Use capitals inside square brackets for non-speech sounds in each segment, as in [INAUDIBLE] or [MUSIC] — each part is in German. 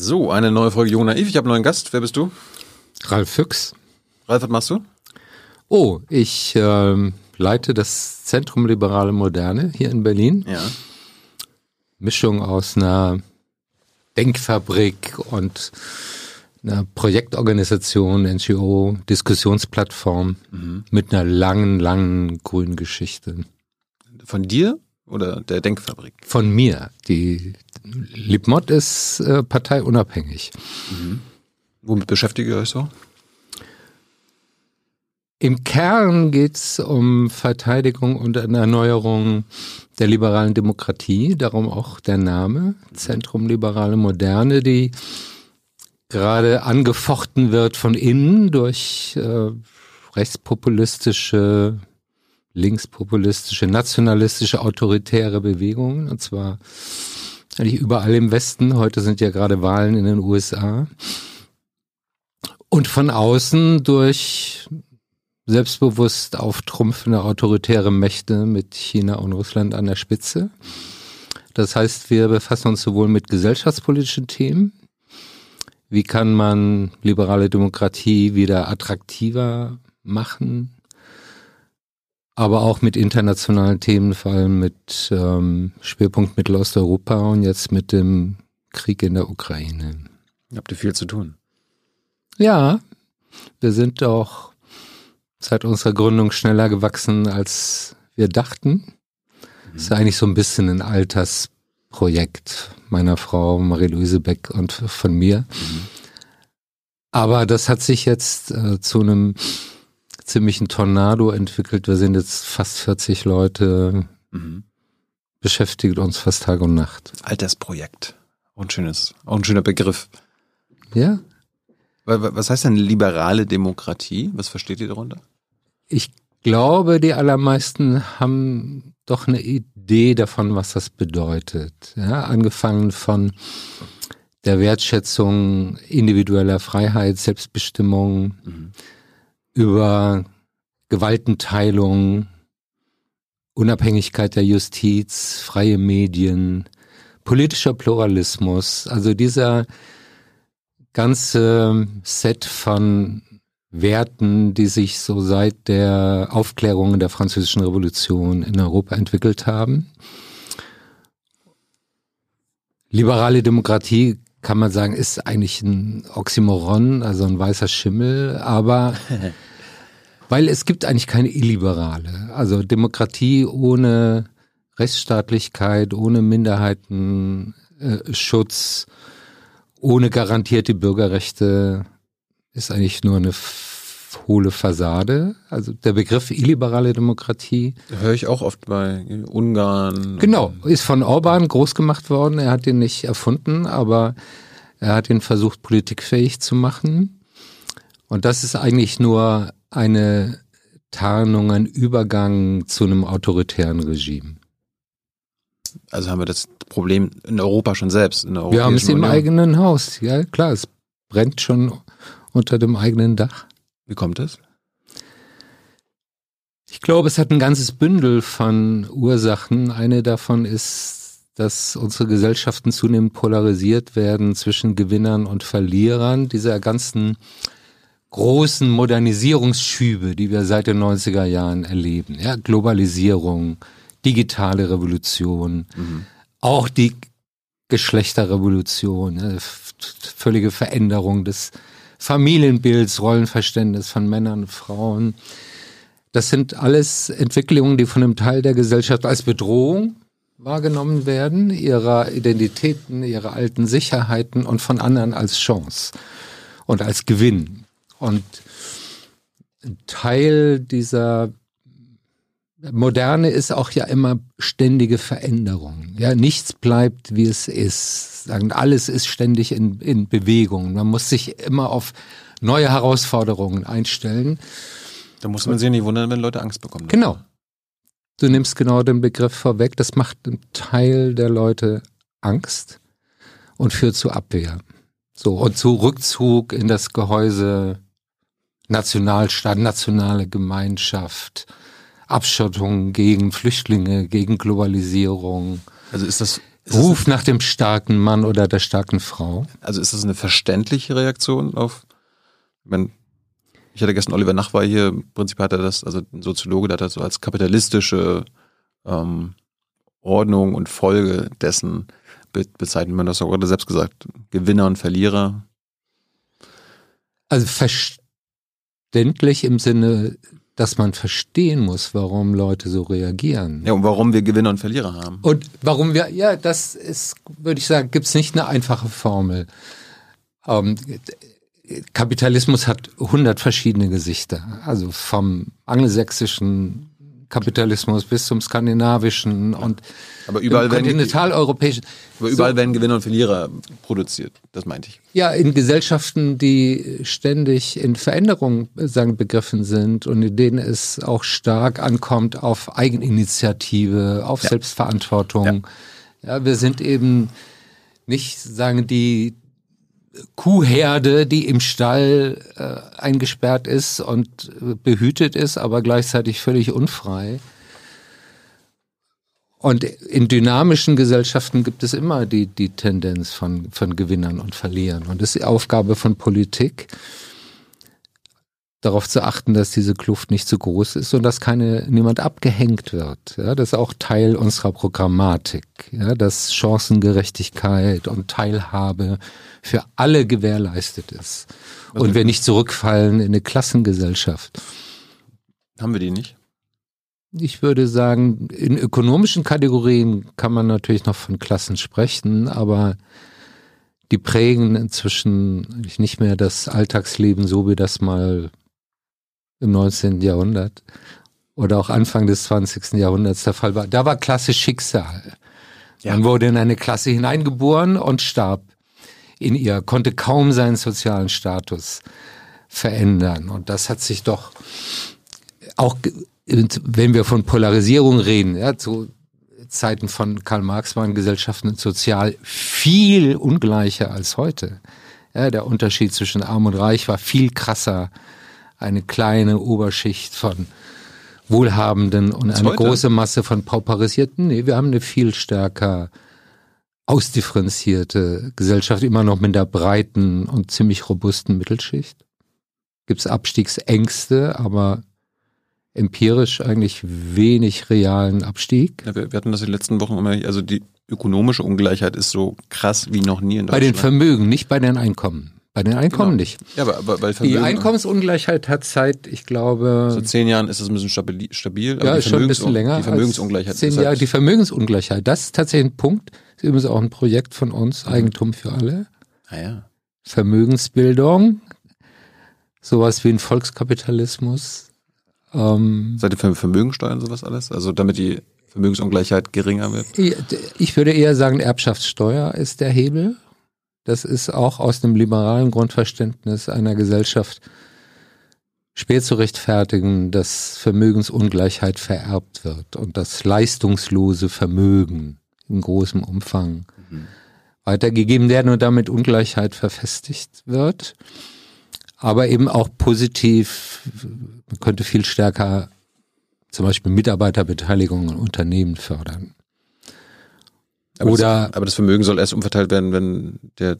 So, eine neue Folge Jung Naiv. Ich habe einen neuen Gast. Wer bist du? Ralf Füchs. Ralf, was machst du? Oh, ich ähm, leite das Zentrum Liberale Moderne hier in Berlin. Ja. Mischung aus einer Denkfabrik und einer Projektorganisation, NGO, Diskussionsplattform mit einer langen, langen grünen Geschichte. Von dir oder der Denkfabrik? Von mir. Die Libmod ist äh, parteiunabhängig. Womit beschäftigt ihr euch so? Im Kern geht's um Verteidigung und Erneuerung der liberalen Demokratie, darum auch der Name Zentrum Liberale Moderne, die gerade angefochten wird von innen durch äh, rechtspopulistische, linkspopulistische, nationalistische, autoritäre Bewegungen, und zwar eigentlich überall im Westen. Heute sind ja gerade Wahlen in den USA. Und von außen durch selbstbewusst auftrumpfende autoritäre Mächte mit China und Russland an der Spitze. Das heißt, wir befassen uns sowohl mit gesellschaftspolitischen Themen, wie kann man liberale Demokratie wieder attraktiver machen, aber auch mit internationalen Themen, vor allem mit ähm, Schwerpunkt Mittelosteuropa und jetzt mit dem Krieg in der Ukraine. Habt ihr viel zu tun? Ja, wir sind auch seit unserer Gründung schneller gewachsen, als wir dachten. Das ist eigentlich so ein bisschen ein Altersprojekt meiner Frau Marie-Louise Beck und von mir. Aber das hat sich jetzt äh, zu einem ziemlichen Tornado entwickelt. Wir sind jetzt fast 40 Leute, Mhm. beschäftigt uns fast Tag und Nacht. Altersprojekt. Auch ein schönes, auch ein schöner Begriff. Ja, Wa- wa- Was heißt denn liberale Demokratie? Was versteht ihr darunter? Ich glaube, die allermeisten haben doch eine Idee davon, was das bedeutet. Ja, angefangen von der Wertschätzung individueller Freiheit, Selbstbestimmung, über Gewaltenteilung, Unabhängigkeit der Justiz, freie Medien, politischer Pluralismus, also dieser ganze Set von Werten, die sich so seit der Aufklärung der französischen Revolution in Europa entwickelt haben. Liberale Demokratie kann man sagen, ist eigentlich ein Oxymoron, also ein weißer Schimmel, aber [LAUGHS] weil es gibt eigentlich keine illiberale. Also Demokratie ohne Rechtsstaatlichkeit, ohne Minderheitenschutz, äh, ohne garantierte Bürgerrechte ist eigentlich nur eine hohle Fassade. Also der Begriff illiberale Demokratie, Höre ich auch oft bei Ungarn. genau, ist von Orban groß gemacht worden. Er hat ihn nicht erfunden, aber er hat ihn versucht, politikfähig zu machen. Und das ist eigentlich nur eine Tarnung, ein Übergang zu einem autoritären Regime. Also haben wir das Problem in Europa schon selbst. Wir haben es im Union. eigenen Haus. Ja, klar, es brennt schon unter dem eigenen Dach. Wie kommt das? Ich glaube, es hat ein ganzes Bündel von Ursachen. Eine davon ist, dass unsere Gesellschaften zunehmend polarisiert werden zwischen Gewinnern und Verlierern dieser ganzen großen Modernisierungsschübe, die wir seit den 90er Jahren erleben. Ja, Globalisierung, digitale Revolution, auch die Geschlechterrevolution, völlige Veränderung des Familienbilds, Rollenverständnis von Männern und Frauen. Das sind alles Entwicklungen, die von einem Teil der Gesellschaft als Bedrohung wahrgenommen werden, ihrer Identitäten, ihrer alten Sicherheiten und von anderen als Chance und als Gewinn. Und ein Teil dieser Moderne ist auch ja immer ständige Veränderung. Ja, nichts bleibt, wie es ist. Sagen, alles ist ständig in, in Bewegung. Man muss sich immer auf neue Herausforderungen einstellen. Da muss man sich nicht wundern, wenn Leute Angst bekommen. Genau. Du nimmst genau den Begriff vorweg. Das macht einem Teil der Leute Angst und führt zu Abwehr. So, und zu Rückzug in das Gehäuse Nationalstaat, nationale Gemeinschaft, Abschottung gegen Flüchtlinge, gegen Globalisierung. Also ist das Ruf nach dem starken Mann oder der starken Frau. Also ist das eine verständliche Reaktion auf, ich, meine, ich hatte gestern Oliver Nachbar hier, im Prinzip hat er das, also ein Soziologe, der hat das so als kapitalistische ähm, Ordnung und Folge dessen be bezeichnet man das auch gerade selbst gesagt, Gewinner und Verlierer. Also verständlich im Sinne, dass man verstehen muss, warum Leute so reagieren. Ja, und warum wir Gewinner und Verlierer haben. Und warum wir, ja, das ist, würde ich sagen, gibt es nicht eine einfache Formel. Ähm, Kapitalismus hat hundert verschiedene Gesichter. Also vom angelsächsischen Kapitalismus bis zum skandinavischen und aber überall werden kontinentaleuropäischen. Aber überall so, werden Gewinner und Verlierer produziert. Das meinte ich. Ja, in Gesellschaften, die ständig in Veränderung sagen, begriffen sind und in denen es auch stark ankommt auf Eigeninitiative, auf ja. Selbstverantwortung. Ja. ja, wir sind eben nicht sagen die Kuhherde, die im Stall äh, eingesperrt ist und äh, behütet ist, aber gleichzeitig völlig unfrei. Und in dynamischen Gesellschaften gibt es immer die, die Tendenz von, von Gewinnern und Verlierern. Und das ist die Aufgabe von Politik, darauf zu achten, dass diese Kluft nicht zu groß ist und dass keine, niemand abgehängt wird. Ja, das ist auch Teil unserer Programmatik, ja, dass Chancengerechtigkeit und Teilhabe für alle gewährleistet ist. Was und wir nicht zurückfallen in eine Klassengesellschaft. Haben wir die nicht? Ich würde sagen, in ökonomischen Kategorien kann man natürlich noch von Klassen sprechen, aber die prägen inzwischen nicht mehr das Alltagsleben so, wie das mal im 19. Jahrhundert oder auch Anfang des 20. Jahrhunderts der Fall war. Da war Klasse Schicksal. Ja. Man wurde in eine Klasse hineingeboren und starb in ihr, konnte kaum seinen sozialen Status verändern. Und das hat sich doch auch, wenn wir von Polarisierung reden, ja, zu Zeiten von Karl Marx waren Gesellschaften sozial viel ungleicher als heute. Ja, der Unterschied zwischen Arm und Reich war viel krasser eine kleine Oberschicht von Wohlhabenden und eine heute? große Masse von Pauperisierten. Nee, wir haben eine viel stärker ausdifferenzierte Gesellschaft, immer noch mit der breiten und ziemlich robusten Mittelschicht. Gibt es Abstiegsängste, aber empirisch eigentlich wenig realen Abstieg. Ja, wir, wir, hatten das in den letzten Wochen immer, also die ökonomische Ungleichheit ist so krass wie noch nie in Deutschland. Bei den Vermögen, nicht bei den Einkommen. Bei den Einkommen genau. nicht. Ja, aber, aber Vermögen, Die Einkommensungleichheit hat seit, ich glaube. So zehn Jahren ist es ein bisschen stabil. stabil ja, ist schon ein bisschen länger. Die Vermögensungleichheit. Zehn Jahre, die Vermögensungleichheit. Das ist tatsächlich ein Punkt. Das ist übrigens auch ein Projekt von uns, mhm. Eigentum für alle. Ah ja. Vermögensbildung. Sowas wie ein Volkskapitalismus. Ähm, Seid ihr für Vermögensteuern sowas alles? Also damit die Vermögensungleichheit geringer wird? Ich würde eher sagen, Erbschaftssteuer ist der Hebel. Das ist auch aus dem liberalen Grundverständnis einer Gesellschaft schwer zu rechtfertigen, dass Vermögensungleichheit vererbt wird und das leistungslose Vermögen in großem Umfang mhm. weitergegeben werden und damit Ungleichheit verfestigt wird. Aber eben auch positiv, man könnte viel stärker zum Beispiel Mitarbeiterbeteiligung in Unternehmen fördern. Aber Oder das, aber das Vermögen soll erst umverteilt werden, wenn der,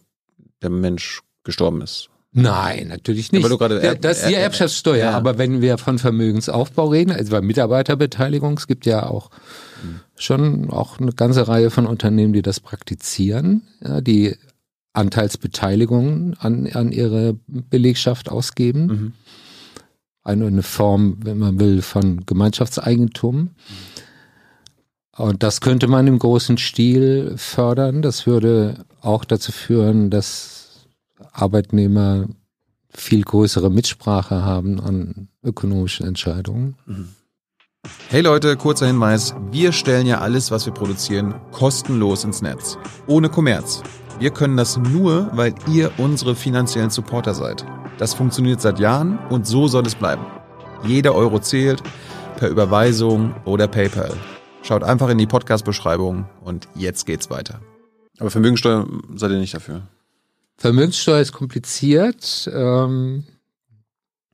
der Mensch gestorben ist. Nein, natürlich nicht. Erb, das ist die Erbschaftssteuer. Ja. Aber wenn wir von Vermögensaufbau reden, also bei Mitarbeiterbeteiligung, es gibt ja auch mhm. schon auch eine ganze Reihe von Unternehmen, die das praktizieren, ja, die Anteilsbeteiligungen an, an ihre Belegschaft ausgeben. Mhm. Eine, eine Form, wenn man will, von Gemeinschaftseigentum. Mhm. Und das könnte man im großen Stil fördern. Das würde auch dazu führen, dass Arbeitnehmer viel größere Mitsprache haben an ökonomischen Entscheidungen. Mhm. Hey Leute, kurzer Hinweis. Wir stellen ja alles, was wir produzieren, kostenlos ins Netz. Ohne Kommerz. Wir können das nur, weil ihr unsere finanziellen Supporter seid. Das funktioniert seit Jahren und so soll es bleiben. Jeder Euro zählt, per Überweisung oder PayPal. Schaut einfach in die Podcast-Beschreibung und jetzt geht's weiter. Aber Vermögensteuer seid ihr nicht dafür? Vermögenssteuer ist kompliziert, ähm,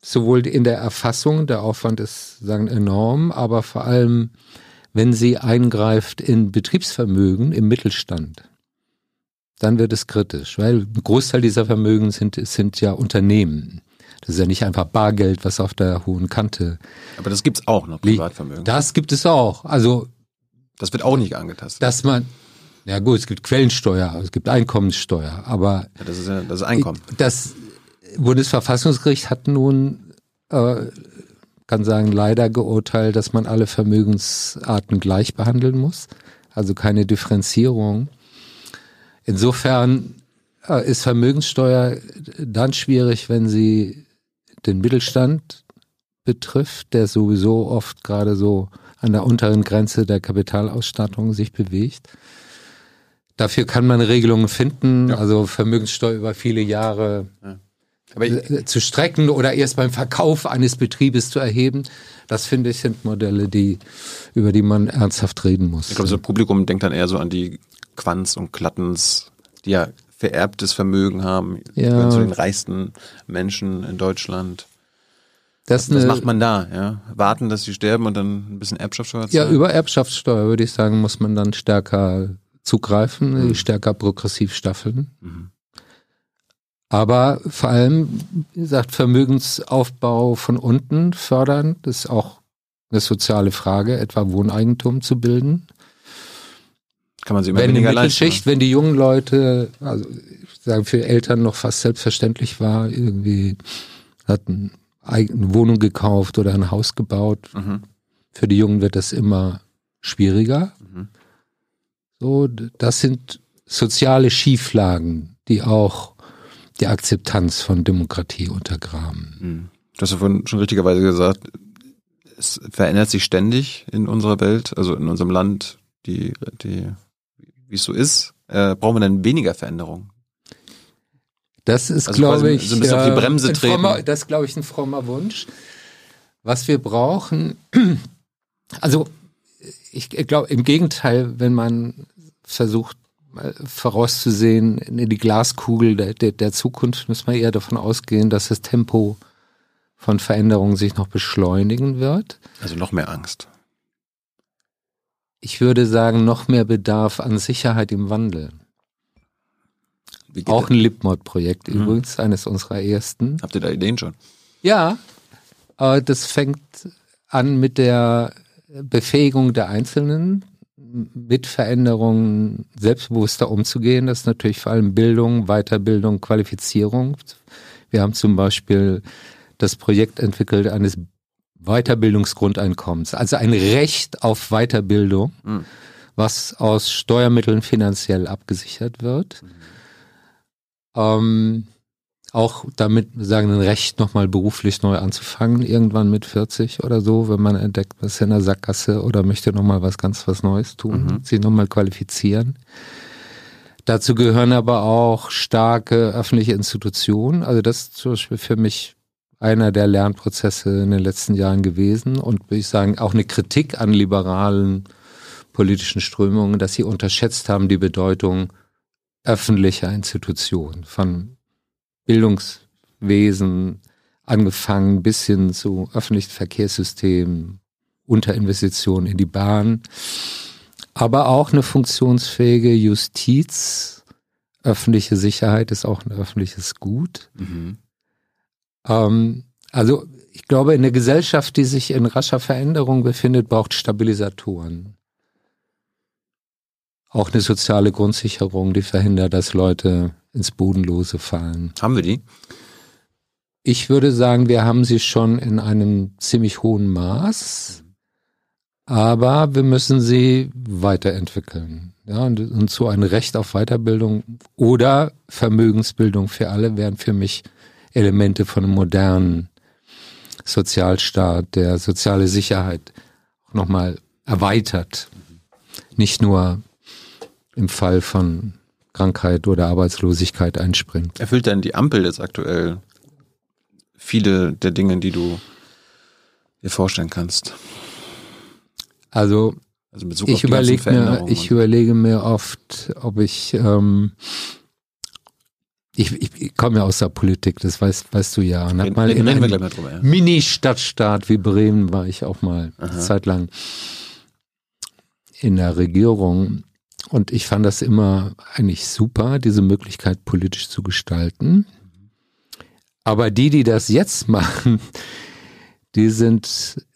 sowohl in der Erfassung, der Aufwand ist sagen enorm, aber vor allem, wenn sie eingreift in Betriebsvermögen im Mittelstand, dann wird es kritisch, weil ein Großteil dieser Vermögen sind, sind ja Unternehmen. Das ist ja nicht einfach Bargeld, was auf der hohen Kante. Aber das gibt's auch noch, Privatvermögen. Das gibt es auch. Also. Das wird auch nicht angetastet. Dass man, ja gut, es gibt Quellensteuer, es gibt Einkommenssteuer, aber. Ja, das ist ja, das ist Einkommen. Das Bundesverfassungsgericht hat nun, äh, kann sagen, leider geurteilt, dass man alle Vermögensarten gleich behandeln muss. Also keine Differenzierung. Insofern äh, ist Vermögenssteuer dann schwierig, wenn sie den Mittelstand betrifft, der sowieso oft gerade so an der unteren Grenze der Kapitalausstattung sich bewegt. Dafür kann man Regelungen finden, ja. also Vermögenssteuer über viele Jahre ja. ich, zu strecken oder erst beim Verkauf eines Betriebes zu erheben. Das finde ich sind Modelle, die, über die man ernsthaft reden muss. Ich glaube, so Publikum denkt dann eher so an die Quants und Klattens, die ja vererbtes Vermögen haben, ja. zu den reichsten Menschen in Deutschland. Das, Was macht man da? Ja? Warten, dass sie sterben und dann ein bisschen Erbschaftssteuer zahlen? Ja, über Erbschaftssteuer würde ich sagen, muss man dann stärker zugreifen, mhm. stärker progressiv staffeln. Mhm. Aber vor allem, wie gesagt, Vermögensaufbau von unten fördern, das ist auch eine soziale Frage, etwa Wohneigentum zu bilden. Kann man sie immer wenn weniger die Mittelschicht, wenn die jungen Leute, also ich sage für Eltern noch fast selbstverständlich war, irgendwie hatten eigene Wohnung gekauft oder ein Haus gebaut. Mhm. Für die Jungen wird das immer schwieriger. Mhm. So, das sind soziale Schieflagen, die auch die Akzeptanz von Demokratie untergraben. Mhm. Du hast ja vorhin schon richtigerweise gesagt, es verändert sich ständig in unserer Welt, also in unserem Land, die, die, wie es so ist. Äh, brauchen wir dann weniger Veränderung? Das ist, also glaube ich, so ein bisschen auf die Bremse treten. Frommer, das ist, glaube ich, ein frommer Wunsch. Was wir brauchen, [CLEARS THROAT] also ich glaube im Gegenteil, wenn man versucht vorauszusehen in die Glaskugel der, der, der Zukunft, muss man eher davon ausgehen, dass das Tempo von Veränderungen sich noch beschleunigen wird. Also noch mehr Angst. Ich würde sagen, noch mehr Bedarf an Sicherheit im Wandel. Auch ein Lipmod-Projekt mhm. übrigens, eines unserer ersten. Habt ihr da Ideen schon? Ja, aber das fängt an mit der Befähigung der Einzelnen, mit Veränderungen selbstbewusster umzugehen. Das ist natürlich vor allem Bildung, Weiterbildung, Qualifizierung. Wir haben zum Beispiel das Projekt entwickelt eines Weiterbildungsgrundeinkommens, also ein Recht auf Weiterbildung, mhm. was aus Steuermitteln finanziell abgesichert wird. Mhm ähm, auch damit sagen ein Recht nochmal beruflich neu anzufangen, irgendwann mit 40 oder so, wenn man entdeckt, was in der Sackgasse oder möchte nochmal was ganz was Neues tun, mhm. sich nochmal qualifizieren. Dazu gehören aber auch starke öffentliche Institutionen. Also das ist zum Beispiel für mich einer der Lernprozesse in den letzten Jahren gewesen und würde ich sagen auch eine Kritik an liberalen politischen Strömungen, dass sie unterschätzt haben die Bedeutung öffentlicher Institutionen, von Bildungswesen angefangen bis hin zu öffentlichen Verkehrssystemen, Unterinvestitionen in die Bahn, aber auch eine funktionsfähige Justiz, öffentliche Sicherheit ist auch ein öffentliches Gut. Mhm. Ähm, also ich glaube, in einer Gesellschaft, die sich in rascher Veränderung befindet, braucht Stabilisatoren auch eine soziale Grundsicherung, die verhindert, dass Leute ins Bodenlose fallen. Haben wir die? Ich würde sagen, wir haben sie schon in einem ziemlich hohen Maß, aber wir müssen sie weiterentwickeln. Ja, und, und so ein Recht auf Weiterbildung oder Vermögensbildung für alle wären für mich Elemente von einem modernen Sozialstaat, der soziale Sicherheit nochmal erweitert. Nicht nur im Fall von Krankheit oder Arbeitslosigkeit einspringt. Erfüllt denn die Ampel jetzt aktuell viele der Dinge, die du dir vorstellen kannst? Also, also ich, überlege mir, ich überlege mir oft, ob ich, ähm, ich, ich, ich komme ja aus der Politik, das weißt, weißt du ja. Und mal in einem ja. Mini-Stadtstaat wie Bremen war ich auch mal Aha. Zeit lang. in der Regierung. Und ich fand das immer eigentlich super, diese Möglichkeit politisch zu gestalten. Aber die, die das jetzt [LAUGHS] machen, die sind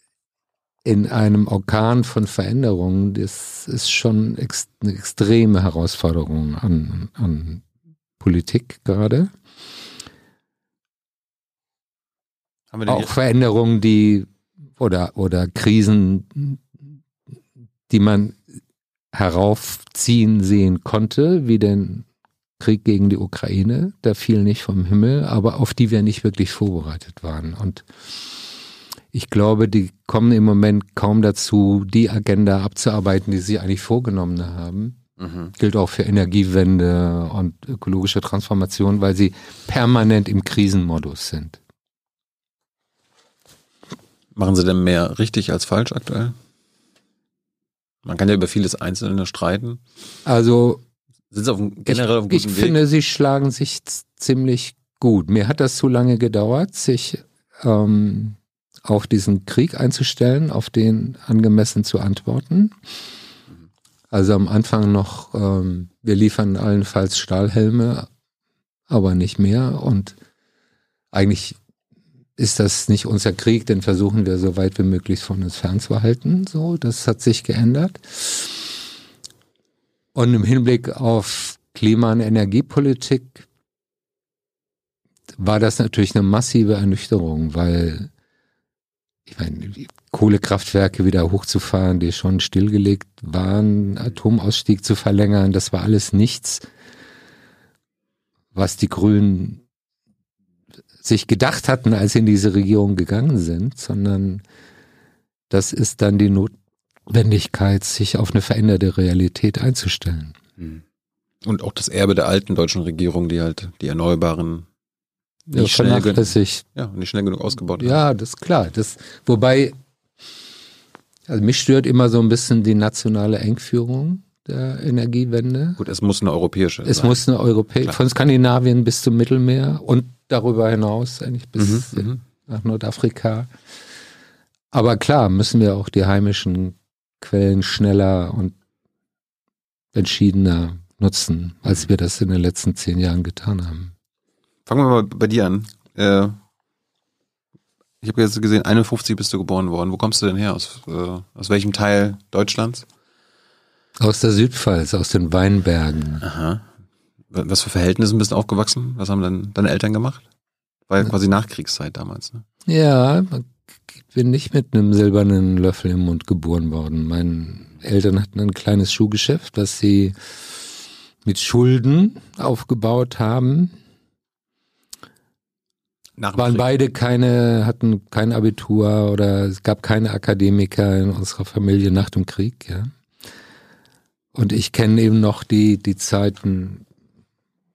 in einem Orkan von Veränderungen. Das ist schon eine extreme Herausforderung an, an Politik gerade. Auch Veränderungen, die oder, oder Krisen, die man heraufziehen sehen konnte, wie den Krieg gegen die Ukraine, der fiel nicht vom Himmel, aber auf die wir nicht wirklich vorbereitet waren. Und ich glaube, die kommen im Moment kaum dazu, die Agenda abzuarbeiten, die sie eigentlich vorgenommen haben. Mhm. Gilt auch für Energiewende und ökologische Transformation, weil sie permanent im Krisenmodus sind. Machen Sie denn mehr richtig als falsch aktuell? Man kann ja über vieles Einzelne streiten. Also sind Sie auf einem, generell auf einem guten ich Weg? Ich finde, Sie schlagen sich ziemlich gut. Mir hat das zu lange gedauert, sich ähm, auf diesen Krieg einzustellen, auf den angemessen zu antworten. Also am Anfang noch, ähm, wir liefern allenfalls Stahlhelme, aber nicht mehr. Und eigentlich ist das nicht unser Krieg, den versuchen wir so weit wie möglich von uns fernzuhalten. So, das hat sich geändert. Und im Hinblick auf Klima- und Energiepolitik war das natürlich eine massive Ernüchterung, weil ich meine, Kohlekraftwerke wieder hochzufahren, die schon stillgelegt waren, Atomausstieg zu verlängern, das war alles nichts, was die Grünen sich gedacht hatten, als sie in diese Regierung gegangen sind, sondern das ist dann die Notwendigkeit, sich auf eine veränderte Realität einzustellen. Hm. Und auch das Erbe der alten deutschen Regierung, die halt die Erneuerbaren nicht, ja, schnell, genug, ja, nicht schnell genug ausgebaut haben. Ja, das ist klar. Das, wobei, also mich stört immer so ein bisschen die nationale Engführung der Energiewende. Gut, es muss eine europäische Es sein. muss eine europäische, von Skandinavien bis zum Mittelmeer und darüber hinaus eigentlich bis mhm, mhm, nach Nordafrika. Aber klar, müssen wir auch die heimischen Quellen schneller und entschiedener nutzen, als wir das in den letzten zehn Jahren getan haben. Fangen wir mal bei dir an. Äh, ich habe jetzt gesehen, 51 bist du geboren worden. Wo kommst du denn her? Aus, äh, aus welchem Teil Deutschlands? Aus der Südpfalz, aus den Weinbergen. Aha. Was für Verhältnissen bist du aufgewachsen? Was haben denn deine Eltern gemacht? War ja quasi Nachkriegszeit damals, ne? Ja, ich bin nicht mit einem silbernen Löffel im Mund geboren worden. Meine Eltern hatten ein kleines Schuhgeschäft, das sie mit Schulden aufgebaut haben. Nach waren Krieg. beide keine, hatten kein Abitur oder es gab keine Akademiker in unserer Familie nach dem Krieg, ja. Und ich kenne eben noch die, die Zeiten,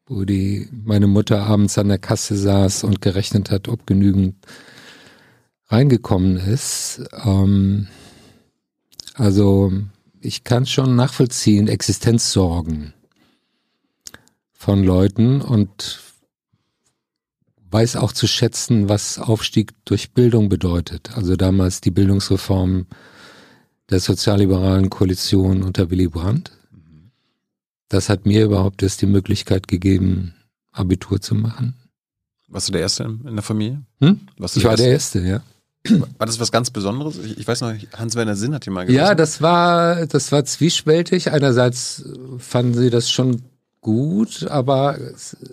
wo die, meine Mutter abends an der Kasse saß und gerechnet hat, ob genügend reingekommen ist. Ähm, also ich kann schon nachvollziehen, Existenzsorgen von Leuten und weiß auch zu schätzen, was Aufstieg durch Bildung bedeutet. Also damals die Bildungsreform der sozialliberalen Koalition unter Willy Brandt das hat mir überhaupt erst die Möglichkeit gegeben, Abitur zu machen. Warst du der Erste in der Familie? Hm? ich der war der Erste, ja. [CLEARS THROAT] War das was ganz Besonderes? Ich, ich weiß noch, Hans-Werner Sinn hat dir mal gesagt. Ja, das war, das war zwiespältig. Einerseits fanden sie das schon gut, aber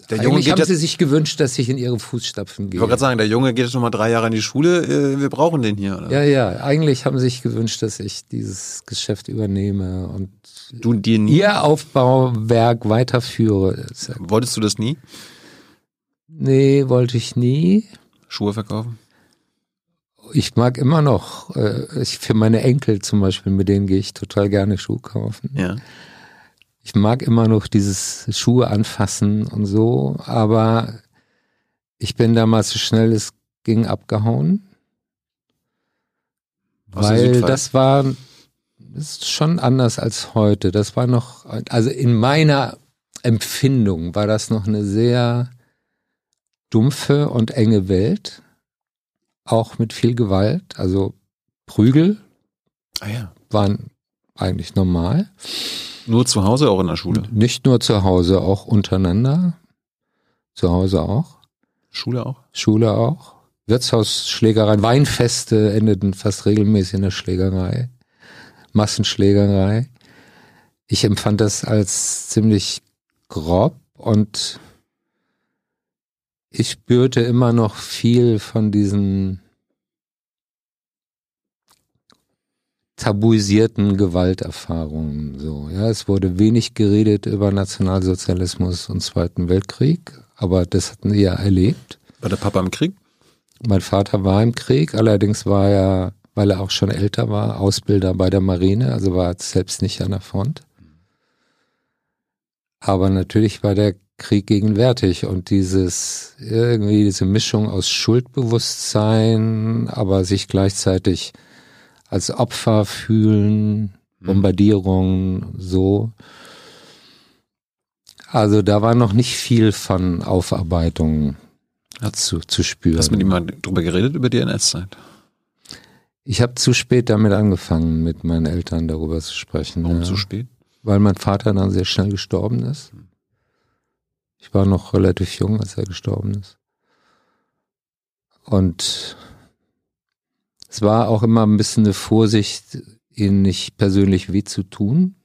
der Junge eigentlich haben sie sich gewünscht, dass ich in ihre Fußstapfen gehe. Ich wollte gerade sagen, der Junge geht jetzt noch mal drei Jahre in die Schule, äh, wir brauchen den hier, oder? Ja, ja, eigentlich haben sie sich gewünscht, dass ich dieses Geschäft übernehme und du dir nie ihr Aufbauwerk weiterführe. Wolltest du das nie? Nee, wollte ich nie. Schuhe verkaufen? Ich mag immer noch, äh, ich, für meine Enkel zum Beispiel, mit denen gehe ich total gerne Schuhe kaufen. Ja. Ich mag immer noch dieses Schuhe anfassen und so, aber ich bin damals so schnell es ging abgehauen. Aus weil das war das ist schon anders als heute. Das war noch, also in meiner Empfindung war das noch eine sehr dumpfe und enge Welt. Auch mit viel Gewalt. Also Prügel ah ja. waren eigentlich normal. Nur zu Hause, auch in der Schule? Nicht nur zu Hause, auch untereinander. Zu Hause auch. Schule auch? Schule auch. Wirtshausschlägereien, Weinfeste endeten fast regelmäßig in der Schlägerei. Massenschlägerei. Ich empfand das als ziemlich grob und ich spürte immer noch viel von diesen tabuisierten Gewalterfahrungen. So, ja, es wurde wenig geredet über Nationalsozialismus und Zweiten Weltkrieg, aber das hatten sie ja erlebt. War der Papa im Krieg? Mein Vater war im Krieg, allerdings war er, weil er auch schon älter war, Ausbilder bei der Marine, also war er selbst nicht an der Front. Aber natürlich war der Krieg gegenwärtig und dieses irgendwie diese Mischung aus Schuldbewusstsein, aber sich gleichzeitig als Opfer fühlen, mhm. Bombardierungen, so. Also da war noch nicht viel von Aufarbeitung zu, zu spüren. Hast du mit mal drüber geredet, über die NS-Zeit? Ich habe zu spät damit angefangen, mit meinen Eltern darüber zu sprechen. Warum ja. zu spät? Weil mein Vater dann sehr schnell gestorben ist. Ich war noch relativ jung, als er gestorben ist. Und es war auch immer ein bisschen eine Vorsicht, ihn nicht persönlich weh zu tun.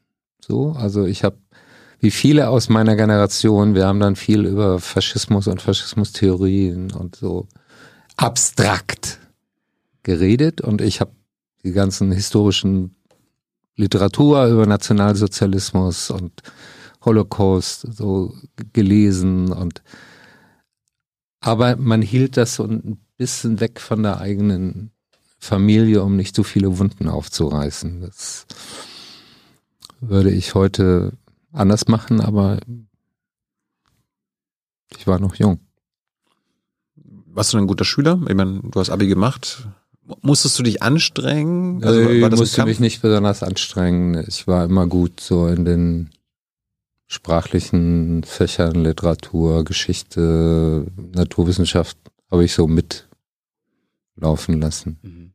So, also ich habe, wie viele aus meiner Generation, wir haben dann viel über Faschismus und Faschismustheorien und so abstrakt geredet und ich habe die ganzen historischen Literatur über Nationalsozialismus und Holocaust so gelesen und aber man hielt das so ein bisschen weg von der eigenen Familie, um nicht zu viele Wunden aufzureißen. Das würde ich heute anders machen, aber ich war noch jung. Warst du ein guter Schüler? Ich meine, du hast Abi gemacht. Musstest du dich anstrengen? Also, war, war ich musste mich nicht besonders anstrengen. Ich war immer gut so in den sprachlichen Fächern, Literatur, Geschichte, Naturwissenschaft habe ich so mitlaufen lassen. Mhm.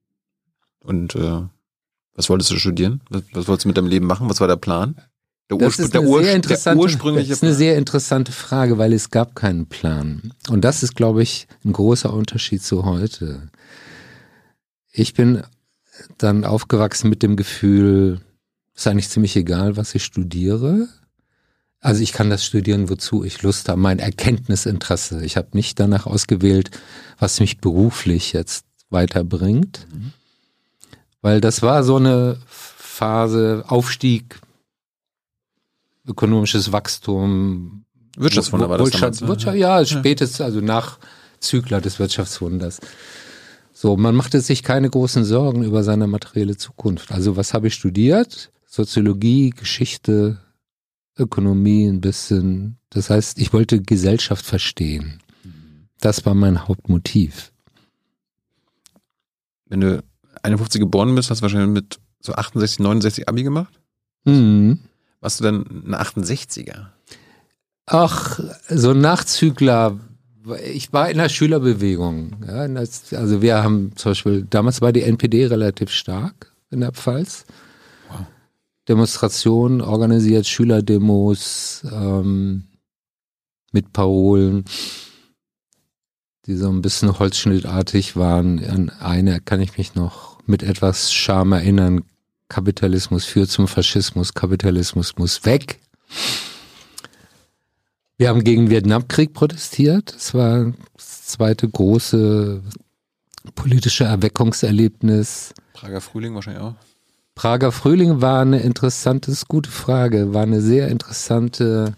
Und äh, was wolltest du studieren? Was, was, wolltest du mit deinem Leben machen? Was war der Plan? Der, das Urspr der, Ur der ursprüngliche Das ist eine sehr interessante Frage, weil es gab keinen Plan. Und das ist, glaube ich, ein großer Unterschied zu heute. Ich bin dann aufgewachsen mit dem Gefühl, ist eigentlich ziemlich egal, was ich studiere. Also ich kann das studieren, wozu ich Lust habe, mein Erkenntnisinteresse. Ich habe nicht danach ausgewählt, was mich beruflich jetzt weiterbringt. Mhm. Weil das war so eine Phase, Aufstieg, ökonomisches Wachstum. Wirtschaftswunder war das damals, ne? Wirtschaft, ja, spätestens, also nach Zykler des Wirtschaftswunders. So, man machte sich keine großen Sorgen über seine materielle Zukunft. Also was habe ich studiert? Soziologie, Geschichte, Ökonomie ein bisschen. Das heißt, ich wollte Gesellschaft verstehen. Das war mein Hauptmotiv. Wenn du 51 geboren bist, hast du wahrscheinlich mit so 68, 69 Abi gemacht? Mhm. Warst du dann ein 68er? Ach, so ein Nachzügler. Ich war in der Schülerbewegung. Ja, also wir haben zum Beispiel, damals war die NPD relativ stark in der Pfalz. Wow. Demonstrationen organisiert, Schülerdemos ähm, mit Parolen, die so ein bisschen holzschnittartig waren. An eine kann ich mich noch mit etwas Scham erinnern, Kapitalismus führt zum Faschismus, Kapitalismus muss weg. Wir haben gegen den Vietnamkrieg protestiert. Es war das zweite große politische Erweckungserlebnis. Prager Frühling wahrscheinlich auch. Prager Frühling war eine interessante, gute Frage, war eine sehr interessante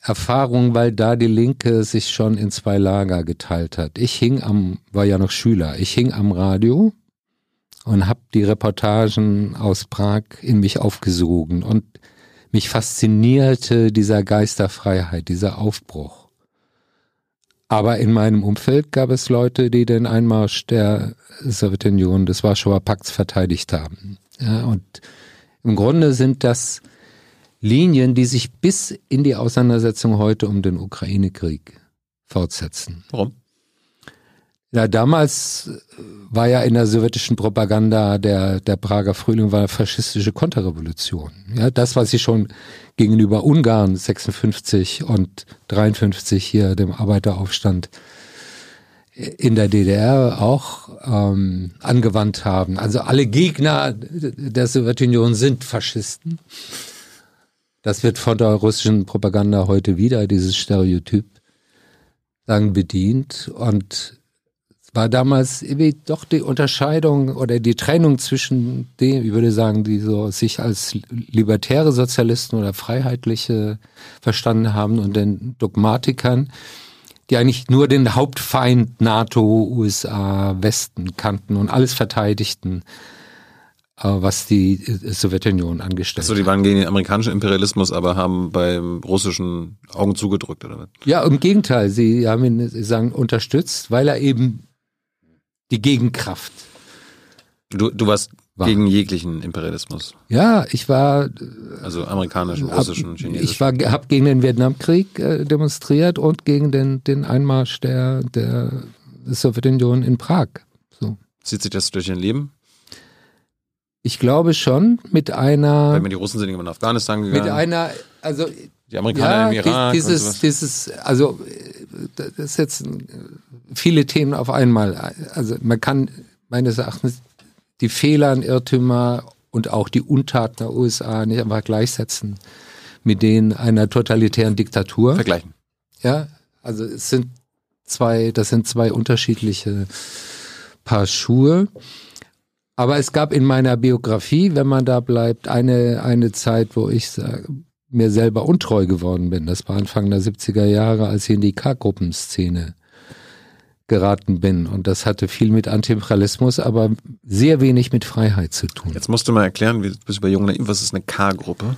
Erfahrung, weil da die Linke sich schon in zwei Lager geteilt hat. Ich hing am, war ja noch Schüler, ich hing am Radio und habe die Reportagen aus Prag in mich aufgesogen und mich faszinierte dieser Geisterfreiheit, dieser Aufbruch. Aber in meinem Umfeld gab es Leute, die den Einmarsch der Sowjetunion des Warschauer Pakts verteidigt haben. Ja, und im Grunde sind das Linien, die sich bis in die Auseinandersetzung heute um den Ukraine-Krieg fortsetzen. Warum? Ja, damals war ja in der sowjetischen Propaganda der, der Prager Frühling war faschistische Konterrevolution. Ja, das, was sie schon gegenüber Ungarn 56 und 53 hier dem Arbeiteraufstand in der DDR auch ähm, angewandt haben. Also alle Gegner der Sowjetunion sind Faschisten. Das wird von der russischen Propaganda heute wieder, dieses Stereotyp, sagen, bedient. Und war damals irgendwie doch die Unterscheidung oder die Trennung zwischen dem, ich würde sagen, die so sich als libertäre Sozialisten oder Freiheitliche verstanden haben und den Dogmatikern, die eigentlich nur den Hauptfeind NATO, USA, Westen kannten und alles verteidigten, was die äh, Sowjetunion angestellt hat. Also die waren gegen den amerikanischen Imperialismus, aber haben beim russischen Augen zugedrückt, oder was? Ja, im Gegenteil. Sie haben ihn, sie sagen, unterstützt, weil er eben die Gegenkraft. Du, du warst war. gegen jeglichen Imperialismus. Ja, ich war. Also amerikanischen, russischen, chinesischen. Ich war, habe gegen den Vietnamkrieg äh, demonstriert und gegen den, den Einmarsch der, der Sowjetunion in Prag. So. Zieht sich das durch dein Leben? Ich glaube schon mit einer. Weil die Russen sind irgendwann nach Afghanistan gegangen. Mit einer, also die Amerikaner ja, im Irak. Dieses, dieses, also das ist jetzt viele Themen auf einmal. Also man kann meines Erachtens die Fehler und Irrtümer und auch die Untaten der USA nicht einfach gleichsetzen mit denen einer totalitären Diktatur. Vergleichen. Ja, also es sind zwei, das sind zwei unterschiedliche Paar Schuhe. Aber es gab in meiner Biografie, wenn man da bleibt, eine, eine Zeit, wo ich mir selber untreu geworden bin. Das war Anfang der 70er Jahre, als ich in die K-Gruppenszene geraten bin. Und das hatte viel mit Antiimperialismus, aber sehr wenig mit Freiheit zu tun. Jetzt musst du mal erklären, wie, bist du bei Jung Naiv, was ist eine K-Gruppe?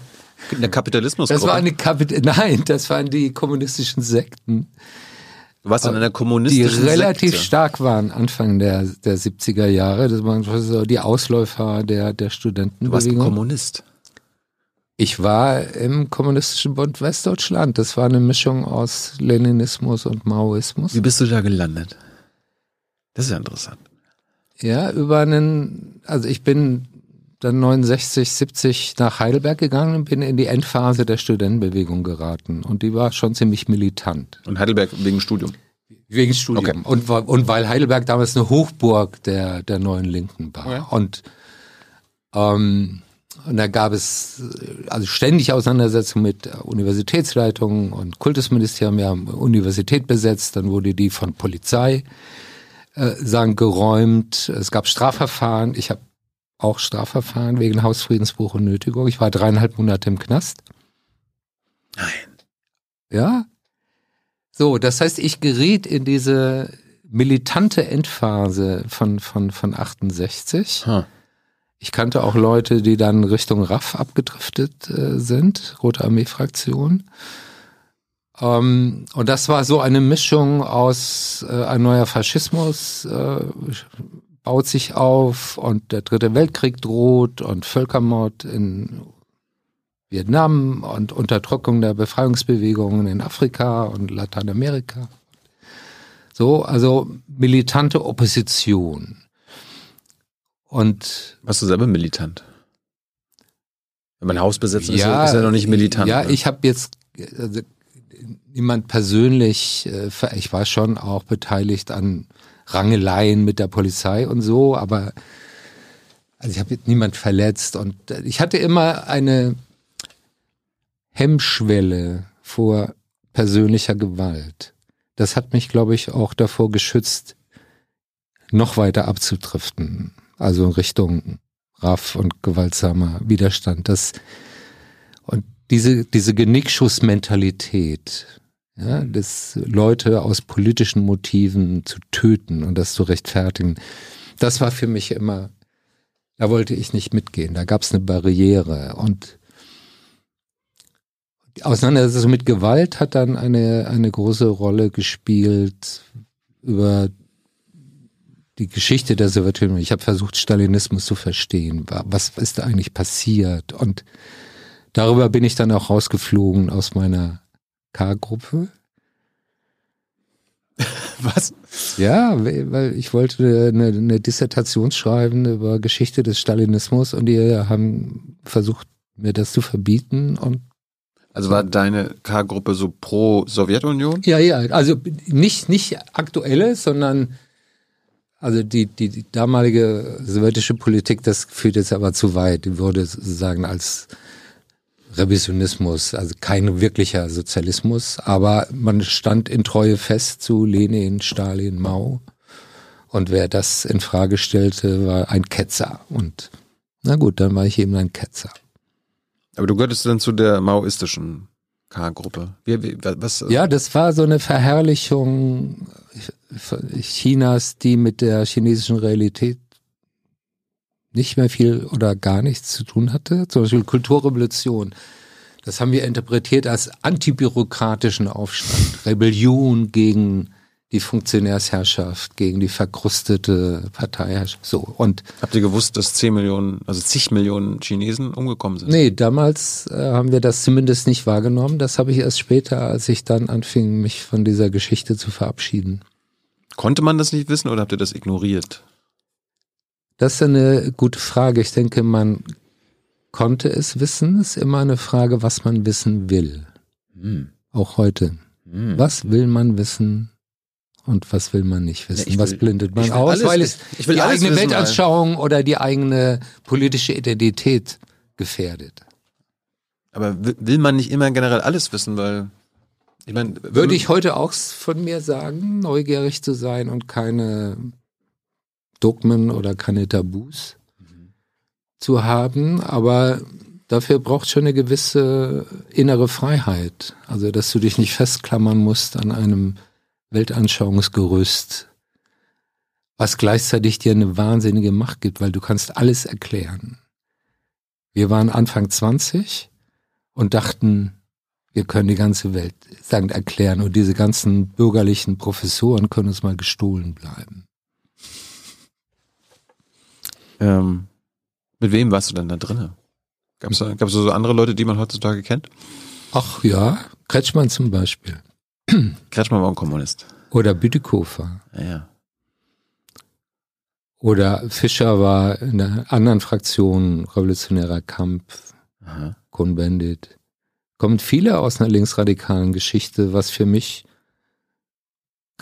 Eine Kapitalismusgruppe? Das war eine Kapit Nein, das waren die kommunistischen Sekten. Du warst in einer kommunistischen Die relativ Sekte. stark waren Anfang der, der 70er Jahre. Das waren so die Ausläufer der, der Studentenbewegung. Du warst ein Kommunist. Ich war im Kommunistischen Bund Westdeutschland. Das war eine Mischung aus Leninismus und Maoismus. Wie bist du da gelandet? Das ist ja interessant. Ja, über einen, also ich bin dann 69, 70 nach Heidelberg gegangen und bin in die Endphase der Studentenbewegung geraten. Und die war schon ziemlich militant. Und Heidelberg wegen Studium? Wegen Studium. Okay. Und, und weil Heidelberg damals eine Hochburg der, der neuen Linken war. Okay. Und ähm, und da gab es also ständig Auseinandersetzungen mit Universitätsleitungen und Kultusministerium. Wir haben Universität besetzt, dann wurde die von Polizei äh, sagen geräumt. Es gab Strafverfahren. Ich habe auch Strafverfahren wegen Hausfriedensbruch und Nötigung. Ich war dreieinhalb Monate im Knast. Nein. Ja. So, das heißt, ich geriet in diese militante Endphase von, von, von 68. Huh. Ich kannte auch Leute, die dann Richtung RAF abgedriftet äh, sind, Rote Armee-Fraktion. Ähm, und das war so eine Mischung aus äh, ein neuer Faschismus äh, baut sich auf und der dritte Weltkrieg droht und Völkermord in Vietnam und Unterdrückung der Befreiungsbewegungen in Afrika und Lateinamerika. So, also militante Opposition. Und warst du selber militant? Wenn man Haus besetzt, ja, ist, ja noch nicht militant. Ja, ne? ich habe jetzt also, niemand persönlich, äh, ich war schon auch beteiligt an Rangeleien mit der Polizei und so, aber also ich habe niemand verletzt und ich hatte immer eine Hemmschwelle vor persönlicher Gewalt. Das hat mich, glaube ich, auch davor geschützt, noch weiter abzudriften also in Richtung raff und gewaltsamer Widerstand. Das, und diese, diese Genickschussmentalität, ja, das Leute aus politischen Motiven zu töten und das zu rechtfertigen, das war für mich immer, da wollte ich nicht mitgehen. Da gab es eine Barriere und die Auseinandersetzung mit Gewalt hat dann eine, eine große Rolle gespielt über die Geschichte der Sowjetunion. Ich habe versucht, Stalinismus zu verstehen. Was ist da eigentlich passiert? Und darüber bin ich dann auch rausgeflogen aus meiner K-Gruppe. [LAUGHS] Was? Ja, weil ich wollte eine, eine Dissertation schreiben über Geschichte des Stalinismus und die haben versucht, mir das zu verbieten und also war deine K-Gruppe so pro Sowjetunion? Ja, ja, also nicht, nicht aktuelle, sondern also die, die, die damalige sowjetische Politik, das führt jetzt aber zu weit. Die wurde sozusagen als Revisionismus, also kein wirklicher Sozialismus, aber man stand in Treue fest zu Lenin, Stalin, Mao. Und wer das in Frage stellte, war ein Ketzer. Und na gut, dann war ich eben ein Ketzer. Aber du gehörtest dann zu der maoistischen K-Gruppe. Ja, das war so eine Verherrlichung Chinas, die mit der chinesischen Realität nicht mehr viel oder gar nichts zu tun hatte. Zum Beispiel Kulturrevolution. Das haben wir interpretiert als antibürokratischen Aufstand, Rebellion gegen die Funktionärsherrschaft, gegen die verkrustete Parteiherrschaft. So und habt ihr gewusst, dass zehn Millionen, also zig Millionen Chinesen umgekommen sind? Nee, damals äh, haben wir das zumindest nicht wahrgenommen. Das habe ich erst später, als ich dann anfing, mich von dieser Geschichte zu verabschieden. Konnte man das nicht wissen oder habt ihr das ignoriert? Das ist eine gute Frage. Ich denke, man konnte es wissen. Es ist immer eine Frage, was man wissen will. Hm. Auch heute. Hm. Was will man wissen und was will man nicht wissen? Ja, will, was blindet man aus? Alles, weil es die eigene wissen, Weltanschauung oder die eigene politische Identität gefährdet. Aber will man nicht immer generell alles wissen, weil ich meine, würde ich heute auch von mir sagen, neugierig zu sein und keine Dogmen oder keine Tabus zu haben, aber dafür braucht schon eine gewisse innere Freiheit. Also, dass du dich nicht festklammern musst an einem Weltanschauungsgerüst, was gleichzeitig dir eine wahnsinnige Macht gibt, weil du kannst alles erklären. Wir waren Anfang 20 und dachten, wir können die ganze Welt sagen, erklären und diese ganzen bürgerlichen Professoren können uns mal gestohlen bleiben. Ähm, mit wem warst du denn da drinne? Gab es gab's so andere Leute, die man heutzutage kennt? Ach ja, Kretschmann zum Beispiel. [CLEARS THROAT] Kretschmann war ein Kommunist. Oder Bütikofer. Ja, ja. Oder Fischer war in einer anderen Fraktion, Revolutionärer Kampf, Cohn-Bendit. Kommen viele aus einer linksradikalen Geschichte, was für mich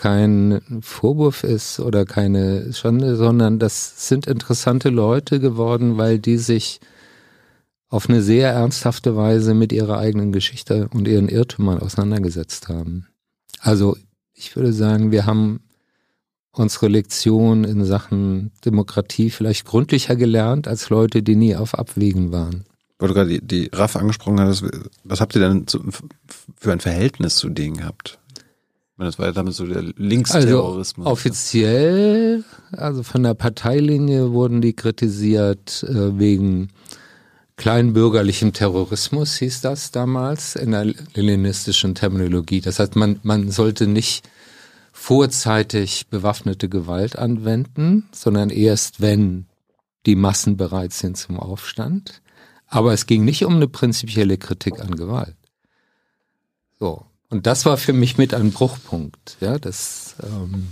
kein Vorwurf ist oder keine Schande, sondern das sind interessante Leute geworden, weil die sich auf eine sehr ernsthafte Weise mit ihrer eigenen Geschichte und ihren Irrtümern auseinandergesetzt haben. Also ich würde sagen, wir haben unsere Lektion in Sachen Demokratie vielleicht gründlicher gelernt als Leute, die nie auf Abwägen waren. Weil du gerade die, die RAF angesprochen hast, was habt ihr denn für ein Verhältnis zu denen gehabt? Das war ja damit so der Linksterrorismus. Also offiziell, also von der Parteilinie wurden die kritisiert äh, wegen kleinbürgerlichem Terrorismus, hieß das damals in der leninistischen Terminologie. Das heißt, man, man sollte nicht vorzeitig bewaffnete Gewalt anwenden, sondern erst, wenn die Massen bereit sind zum Aufstand. Aber es ging nicht um eine prinzipielle Kritik an Gewalt. So. Und das war für mich mit ein Bruchpunkt. Ja, das, ähm,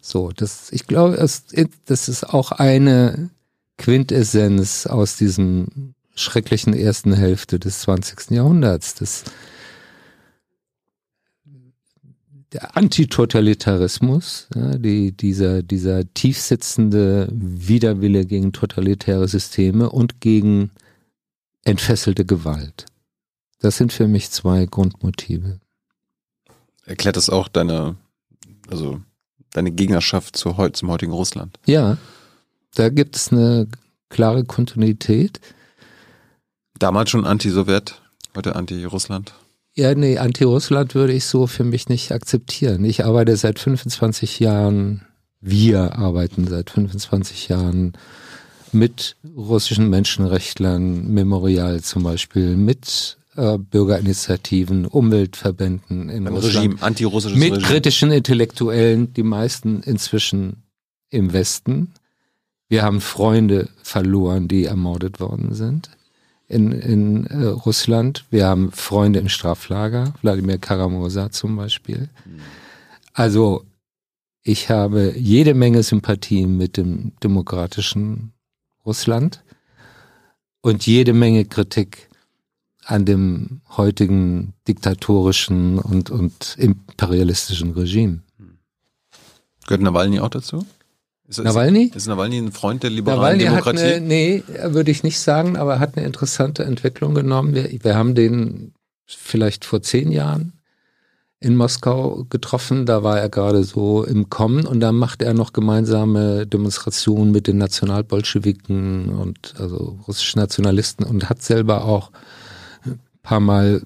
so, das, ich glaube, das, das ist auch eine Quintessenz aus diesem schrecklichen ersten Hälfte des 20. Jahrhunderts. Das, der Antitotalitarismus, ja, die, dieser, dieser tiefsitzende Widerwille gegen totalitäre Systeme und gegen entfesselte Gewalt. Das sind für mich zwei Grundmotive. Erklärt das auch deine, also deine Gegnerschaft zu, zum heutigen Russland? Ja, da gibt es eine klare Kontinuität. Damals schon Anti-Sowjet, heute Anti-Russland? Ja, nee, Anti-Russland würde ich so für mich nicht akzeptieren. Ich arbeite seit 25 Jahren, wir arbeiten seit 25 Jahren mit russischen Menschenrechtlern, Memorial zum Beispiel, mit äh, Bürgerinitiativen, Umweltverbänden in Ein Russland, Regime, antirussisches mit Regime. kritischen Intellektuellen, die meisten inzwischen im Westen. Wir haben Freunde verloren, die ermordet worden sind in, in äh, Russland. Wir haben Freunde im Straflager, Wladimir Karamosa zum Beispiel. Also ich habe jede Menge Sympathie mit dem demokratischen Russland und jede Menge Kritik an dem heutigen diktatorischen und, und imperialistischen Regime. Gehört Nawalny auch dazu? Ist, Nawalny? Ist Nawalny ein Freund der liberalen Nawalny Demokratie? Hat eine, nee, würde ich nicht sagen, aber er hat eine interessante Entwicklung genommen. Wir, wir haben den vielleicht vor zehn Jahren in Moskau getroffen. Da war er gerade so im Kommen und da machte er noch gemeinsame Demonstrationen mit den Nationalbolschewiken und also russischen Nationalisten und hat selber auch paar Mal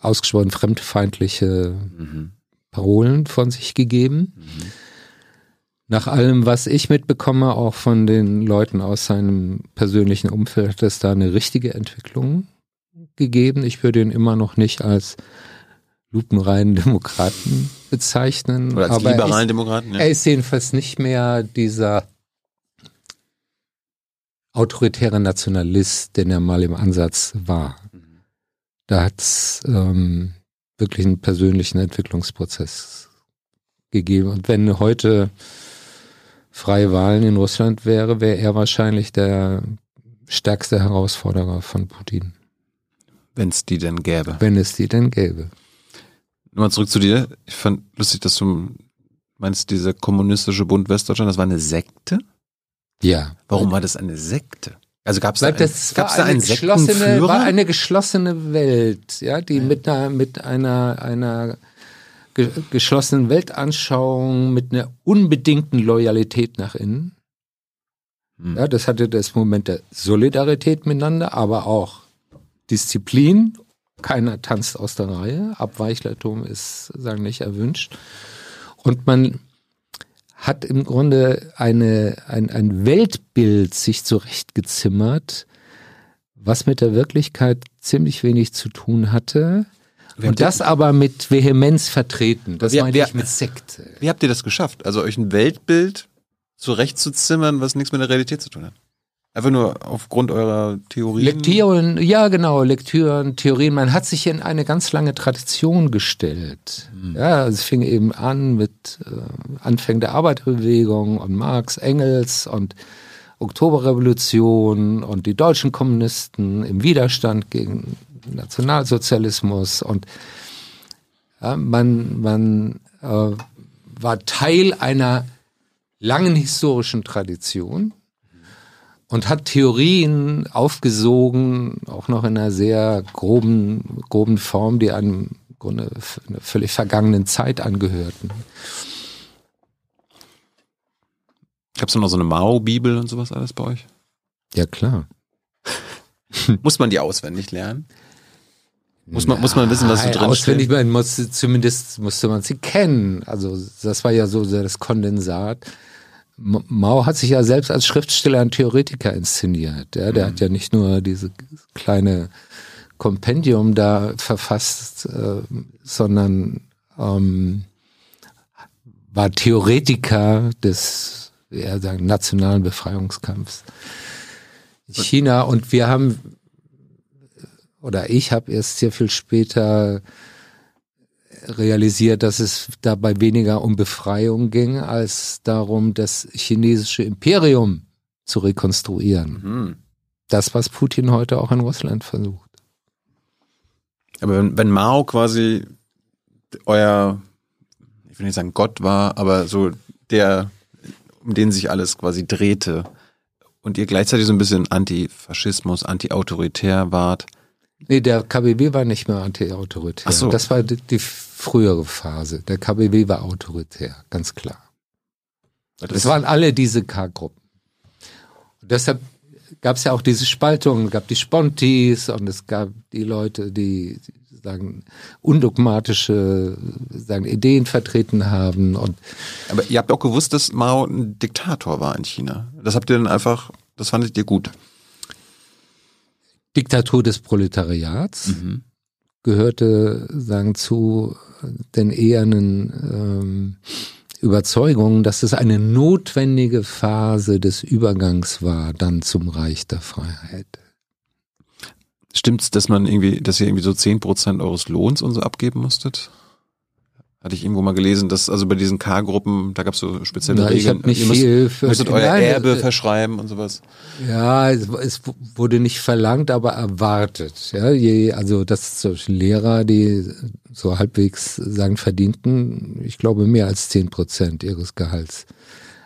ausgesprochen fremdfeindliche mhm. Parolen von sich gegeben. Mhm nach allem, was ich mitbekomme, auch von den Leuten aus seinem persönlichen Umfeld, hat es da eine richtige Entwicklung gegeben. Ich würde ihn immer noch nicht als lupenreinen Demokraten bezeichnen. Oder als aber liberalen ist, Demokraten, ja. Er ist jedenfalls nicht mehr dieser autoritäre Nationalist, den er mal im Ansatz war. Da hat es ähm, wirklich einen persönlichen Entwicklungsprozess gegeben. Und wenn heute freie Wahlen in Russland wäre, wäre er wahrscheinlich der stärkste Herausforderer von Putin. Wenn es die denn gäbe. Wenn es die denn gäbe. Nochmal zurück zu dir. Ich fand lustig, dass du meinst, dieser kommunistische Bund Westdeutschland, das war eine Sekte? Ja. Warum war das eine Sekte? Also gab es da, das gab's da einen geschlossene, war eine geschlossene Welt, ja, die ja. mit einer mit einer einer ge geschlossenen Weltanschauung mit einer unbedingten Loyalität nach innen. Hm. Ja, das hatte das Moment der Solidarität miteinander, aber auch Disziplin. Keiner tanzt aus der Reihe. Abweichlertum ist, sagen nicht erwünscht. Und man hat im Grunde eine, ein, ein Weltbild sich zurechtgezimmert, was mit der Wirklichkeit ziemlich wenig zu tun hatte und das aber mit Vehemenz vertreten. Das wie, meine wie, ich mit Sekte. Wie habt ihr das geschafft? Also euch ein Weltbild zurechtzuzimmern, was nichts mit der Realität zu tun hat? Einfach nur aufgrund eurer Theorien? Lektüren, ja genau, Lektüren, Theorien. Man hat sich in eine ganz lange Tradition gestellt. Mhm. Ja, es fing eben an mit äh, Anfängen der Arbeiterbewegung und Marx, Engels und Oktoberrevolution und die deutschen Kommunisten im Widerstand gegen Nationalsozialismus und ja, man, man äh, war Teil einer langen historischen Tradition und hat Theorien aufgesogen, auch noch in einer sehr groben, groben Form, die einem Grunde einer völlig vergangenen Zeit angehörten. Gab es noch so eine Mao-Bibel und sowas alles bei euch? Ja, klar. [LAUGHS] Muss man die auswendig lernen? Muss man, muss man wissen, was so drin Auswendig? Man muss, zumindest musste man sie kennen. Also das war ja so das Kondensat. Mao hat sich ja selbst als Schriftsteller und Theoretiker inszeniert. Ja, der mhm. hat ja nicht nur diese kleine Kompendium da verfasst, äh, sondern ähm, war Theoretiker des ja, sagen, nationalen Befreiungskampfs. China und wir haben oder ich habe erst sehr viel später realisiert, dass es dabei weniger um Befreiung ging, als darum, das chinesische Imperium zu rekonstruieren. Mhm. Das, was Putin heute auch in Russland versucht. Aber wenn, wenn Mao quasi euer, ich will nicht sagen Gott war, aber so der, um den sich alles quasi drehte und ihr gleichzeitig so ein bisschen Antifaschismus, anti-autoritär wart, Nee, der KBB war nicht mehr anti-autoritär. Ach so. Das war die, die, frühere Phase. Der KBB war autoritär, ganz klar. Das, das waren alle diese K-Gruppen. Deshalb gab es ja auch diese Spaltung, es gab die Spontis und es gab die Leute, die sagen undogmatische sagen Ideen vertreten haben und aber ihr habt auch gewusst, dass Mao ein Diktator war in China. Das habt ihr dann einfach, das fandet ihr gut. Diktatur des Proletariats mhm. gehörte, sagen, zu den ehernen ähm, Überzeugungen, dass es eine notwendige Phase des Übergangs war, dann zum Reich der Freiheit. Stimmt's, dass man irgendwie, dass ihr irgendwie so zehn Prozent eures Lohns und so abgeben musstet? Hatte ich irgendwo mal gelesen, dass also bei diesen K-Gruppen, da gab es so spezielle Na, Regeln. ich hab nicht Ihr müsst, viel für- müsstet euer Nein, Erbe äh, verschreiben und sowas. Ja, es, es wurde nicht verlangt, aber erwartet. Ja, je, also dass Lehrer, die so halbwegs sagen verdienten, ich glaube mehr als zehn Prozent ihres Gehalts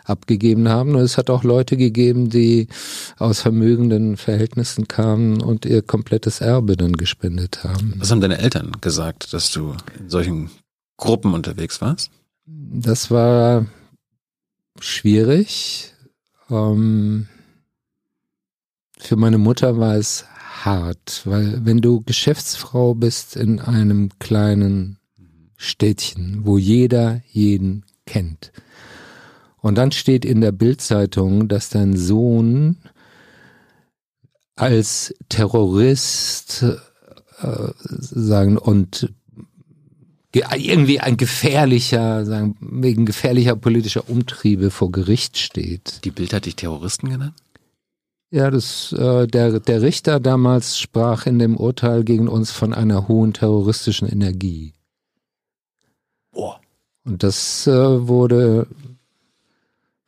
abgegeben haben. Und es hat auch Leute gegeben, die aus vermögenden Verhältnissen kamen und ihr komplettes Erbe dann gespendet haben. Was haben deine Eltern gesagt, dass du in solchen Gruppen unterwegs warst? Das war schwierig. Ähm, für meine Mutter war es hart, weil wenn du Geschäftsfrau bist in einem kleinen Städtchen, wo jeder jeden kennt, und dann steht in der Bildzeitung, dass dein Sohn als Terrorist äh, sagen und irgendwie ein gefährlicher, sagen, wegen gefährlicher politischer Umtriebe vor Gericht steht. Die Bild hat dich Terroristen genannt? Ja, das, äh, der, der Richter damals sprach in dem Urteil gegen uns von einer hohen terroristischen Energie. Boah. Und das äh, wurde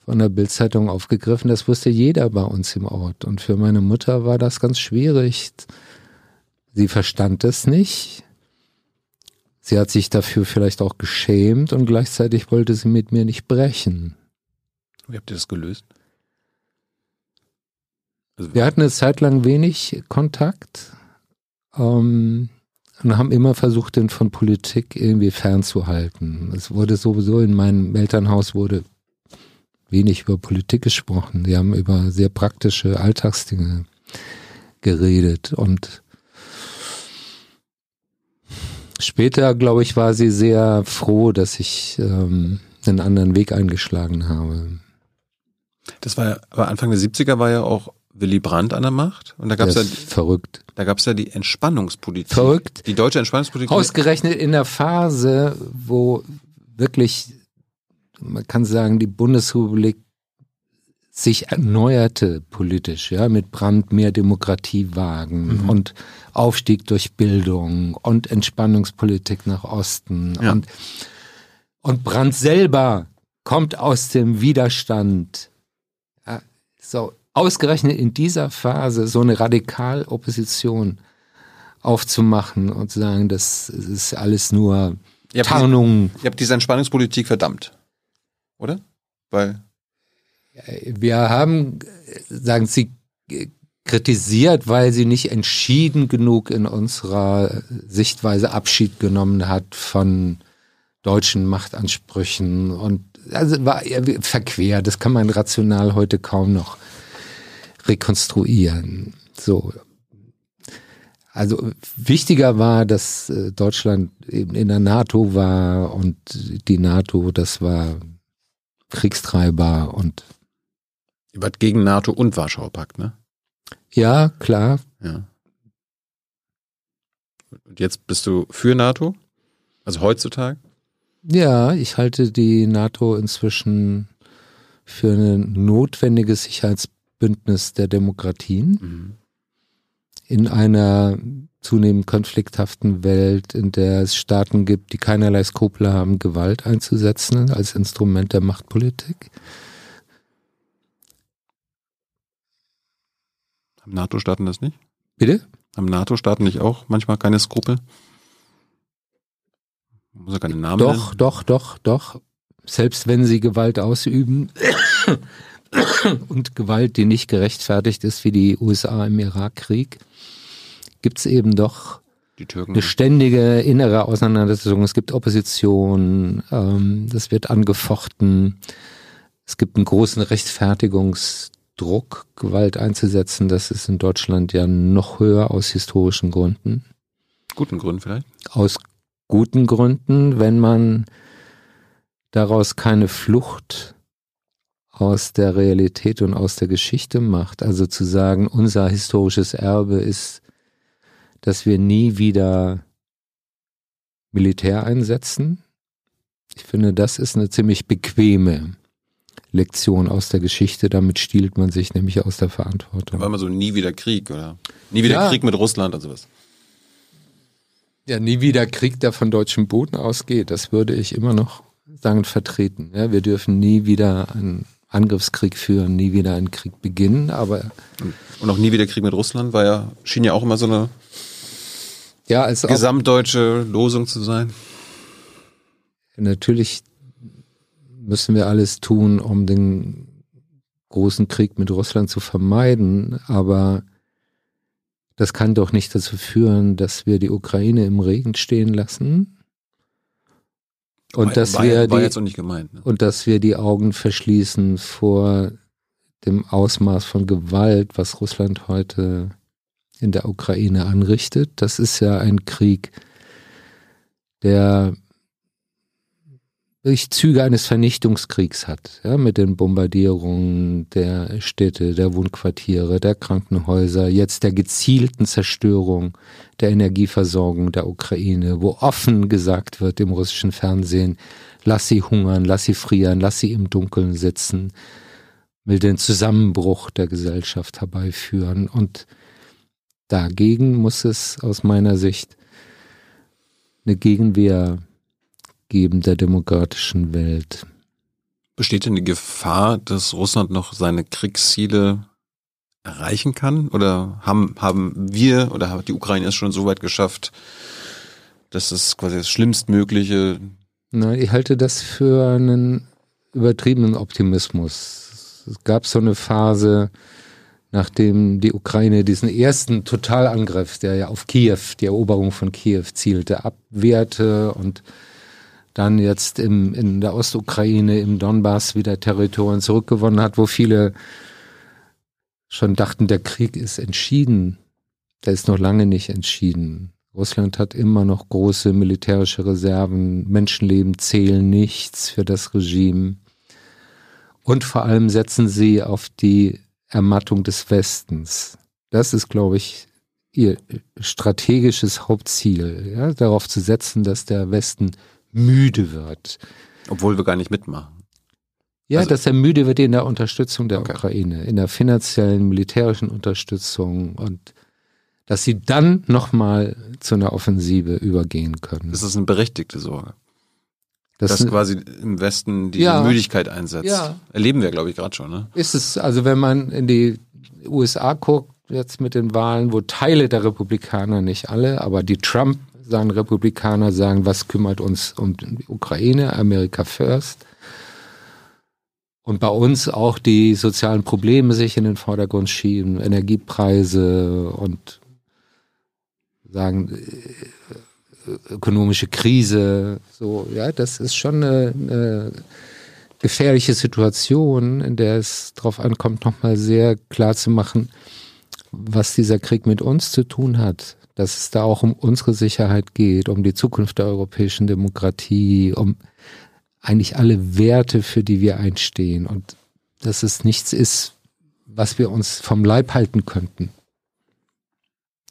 von der Bildzeitung aufgegriffen. Das wusste jeder bei uns im Ort. Und für meine Mutter war das ganz schwierig. Sie verstand es nicht. Sie hat sich dafür vielleicht auch geschämt und gleichzeitig wollte sie mit mir nicht brechen. Wie habt ihr das gelöst? Also, Wir hatten eine Zeit lang wenig Kontakt ähm, und haben immer versucht, den von Politik irgendwie fernzuhalten. Es wurde sowieso in meinem Elternhaus wurde wenig über Politik gesprochen. Die haben über sehr praktische Alltagsdinge geredet und später, glaube ich, war sie sehr froh, dass ich ähm, einen anderen Weg eingeschlagen habe. das war ja, aber Anfang der 70er war ja auch Willy Brandt an der Macht und da gab es ja, verrückt. da gab's ja die Entspannungspolitik. Verrückt. Die deutsche Entspannungspolitik. Ausgerechnet in der Phase, wo wirklich, man kann sagen, die Bundesrepublik sich erneuerte politisch, ja, mit Brand mehr Demokratie wagen Mhm. und Aufstieg durch Bildung und Entspannungspolitik nach Osten Ja. und, und Brand selber kommt aus dem Widerstand. Ja, so, ausgerechnet in dieser Phase so eine Radikalopposition aufzumachen und zu sagen, das ist alles nur Ihr habt, Tarnung. ihr habt diese Entspannungspolitik verdammt. Oder? Weil, Wir haben, sagen Sie, kritisiert, weil sie nicht entschieden genug in unserer Sichtweise Abschied genommen hat von deutschen Machtansprüchen und also war verquer. Das kann man rational heute kaum noch rekonstruieren. So. Also wichtiger war, dass äh, Deutschland eben in der NATO war und die NATO, das war kriegstreiber und ihr wart gegen NATO und Warschauer Pakt, ne? ja, klar, Ja. Und jetzt bist du für NATO? Also heutzutage? Ja, ich halte die NATO inzwischen für ein notwendiges Sicherheitsbündnis der Demokratien Mhm. in einer zunehmend konflikthaften Welt, in der es Staaten gibt, die keinerlei Skrupel haben, Gewalt einzusetzen als Instrument der Machtpolitik. Haben NATO-Staaten das nicht? Bitte? Haben NATO-Staaten nicht auch manchmal keine Skrupel? Man muss ja keine Namen Doch, doch, doch, doch. Selbst wenn sie Gewalt ausüben [COUGHS] und Gewalt, die nicht gerechtfertigt ist, wie die USA im Irakkrieg, gibt es eben doch eine ständige innere Auseinandersetzung. Es gibt Opposition, ähm, das wird angefochten. Es gibt einen großen Rechtfertigungsdruck, Gewalt einzusetzen. Das ist in Deutschland ja noch höher aus historischen Gründen. Guten Gründen vielleicht. Aus guten Gründen, wenn man daraus keine Flucht aus der Realität und aus der Geschichte macht. Also zu sagen, unser historisches Erbe ist, dass wir nie wieder Militär einsetzen. Ich finde, das ist eine ziemlich bequeme Lektion aus der Geschichte. Damit stiehlt man sich nämlich aus der Da war Verantwortung. immer so nie wieder Krieg, oder? Nie wieder Ja. Krieg mit Russland und sowas. Ja, nie wieder Krieg, der von deutschem Boden ausgeht. Das würde ich immer noch sagen, vertreten. Ja, wir dürfen nie wieder einen Angriffskrieg führen, nie wieder einen Krieg beginnen, aber. Und auch nie wieder Krieg mit Russland, war ja, schien ja auch immer so eine ja, als gesamtdeutsche Losung zu sein. Natürlich müssen wir alles tun, um den großen Krieg mit Russland zu vermeiden, aber das kann doch nicht dazu führen, dass wir die Ukraine im Regen stehen lassen. Und war, dass war, wir war die, gemeint, ne? und dass wir die Augen verschließen vor dem Ausmaß von Gewalt, was Russland heute in der Ukraine anrichtet. Das ist ja ein Krieg, der wirklich Züge eines Vernichtungskriegs hat, ja, mit den Bombardierungen der Städte, der Wohnquartiere, der Krankenhäuser, jetzt der gezielten Zerstörung der Energieversorgung der Ukraine, wo offen gesagt wird im russischen Fernsehen, lass sie hungern, lass sie frieren, lass sie im Dunkeln sitzen, will den Zusammenbruch der Gesellschaft herbeiführen. Und dagegen muss es aus meiner Sicht eine Gegenwehr geben der demokratischen Welt. Besteht denn die Gefahr, dass Russland noch seine Kriegsziele erreichen kann? Oder haben, haben wir oder hat die Ukraine es schon so weit geschafft, dass es quasi das Schlimmstmögliche? Na, ich halte das für einen übertriebenen Optimismus. Es gab so eine Phase, nachdem die Ukraine diesen ersten Totalangriff, der ja auf Kiew, die Eroberung von Kiew zielte, abwehrte und dann jetzt im, in der Ostukraine, im Donbass wieder Territorien zurückgewonnen hat, wo viele schon dachten, der Krieg ist entschieden. Der ist noch lange nicht entschieden. Russland hat immer noch große militärische Reserven. Menschenleben zählen nichts für das Regime. Und vor allem setzen sie auf die Ermattung des Westens. Das ist, glaube ich, ihr strategisches Hauptziel, ja, darauf zu setzen, dass der Westen müde wird. Obwohl wir gar nicht mitmachen. Ja, also, dass er müde wird in der Unterstützung der okay. Ukraine, in der finanziellen, militärischen Unterstützung und dass sie dann nochmal zu einer Offensive übergehen können. Das ist eine berechtigte Sorge. Das dass quasi im Westen diese ja, Müdigkeit einsetzt. Ja. Erleben wir, glaube ich, gerade schon. Ne? Ist es, also wenn man in die USA guckt, jetzt mit den Wahlen, wo Teile der Republikaner, nicht alle, aber die Trump sagen Republikaner, sagen, was kümmert uns um die Ukraine, America First. Und bei uns auch die sozialen Probleme sich in den Vordergrund schieben, Energiepreise und sagen äh, ökonomische Krise. So, ja, das ist schon eine, eine gefährliche Situation, in der es darauf ankommt, nochmal sehr klar zu machen, was dieser Krieg mit uns zu tun hat dass es da auch um unsere Sicherheit geht, um die Zukunft der europäischen Demokratie, um eigentlich alle Werte, für die wir einstehen und dass es nichts ist, was wir uns vom Leib halten könnten.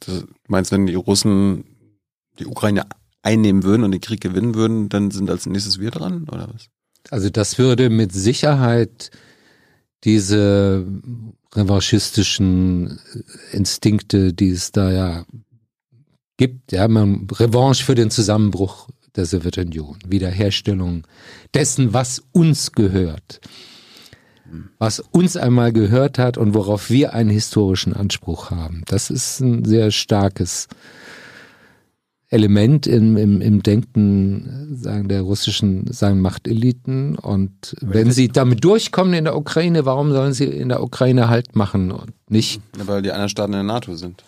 Du meinst, wenn die Russen die Ukraine einnehmen würden und den Krieg gewinnen würden, dann sind als nächstes wir dran, oder was? Also das würde mit Sicherheit diese revanchistischen Instinkte, die es da ja gibt, ja, man Revanche für den Zusammenbruch der Sowjetunion, Wiederherstellung dessen, was uns gehört, was uns einmal gehört hat und worauf wir einen historischen Anspruch haben. Das ist ein sehr starkes Element im, im, im Denken sagen der russischen sagen Machteliten und wenn sie damit durchkommen in der Ukraine, warum sollen sie in der Ukraine halt machen und nicht? weil die anderen Staaten in der NATO sind.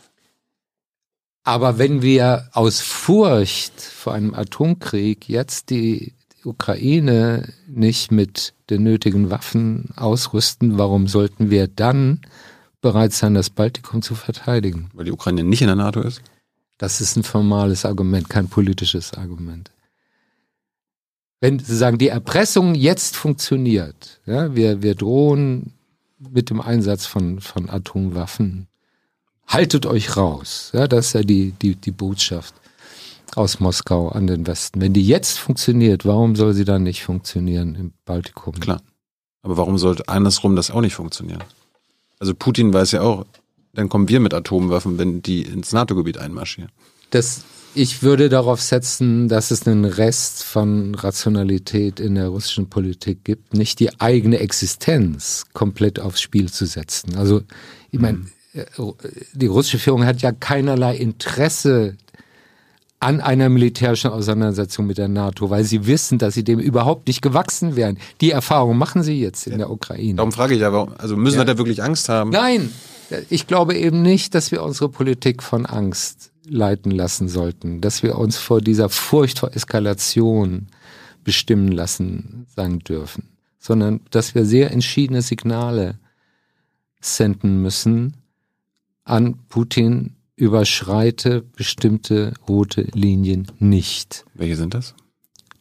Aber wenn wir aus Furcht vor einem Atomkrieg jetzt die, die Ukraine nicht mit den nötigen Waffen ausrüsten, warum sollten wir dann bereit sein, das Baltikum zu verteidigen? Weil die Ukraine nicht in der NATO ist? Das ist ein formales Argument, kein politisches Argument. Wenn Sie sagen, die Erpressung jetzt funktioniert, ja, wir, wir drohen mit dem Einsatz von, von Atomwaffen, haltet euch raus. Ja, das ist ja die, die, die Botschaft aus Moskau an den Westen. Wenn die jetzt funktioniert, warum soll sie dann nicht funktionieren im Baltikum? Klar. Aber warum sollte andersrum das auch nicht funktionieren? Also Putin weiß ja auch, dann kommen wir mit Atomwaffen, wenn die ins NATO-Gebiet einmarschieren. Das Ich würde darauf setzen, dass es einen Rest von Rationalität in der russischen Politik gibt, nicht die eigene Existenz komplett aufs Spiel zu setzen. Also, ich meine, äh, die russische Führung hat ja keinerlei Interesse an einer militärischen Auseinandersetzung mit der NATO, weil sie wissen, dass sie dem überhaupt nicht gewachsen wären. Die Erfahrung machen sie jetzt in ja. der Ukraine. Darum frage ich aber, also müssen ja. wir da wirklich Angst haben? Nein, ich glaube eben nicht, dass wir unsere Politik von Angst leiten lassen sollten, dass wir uns vor dieser Furcht vor Eskalation bestimmen lassen sagen dürfen, sondern dass wir sehr entschiedene Signale senden müssen an Putin, überschreite bestimmte rote Linien nicht. Welche sind das?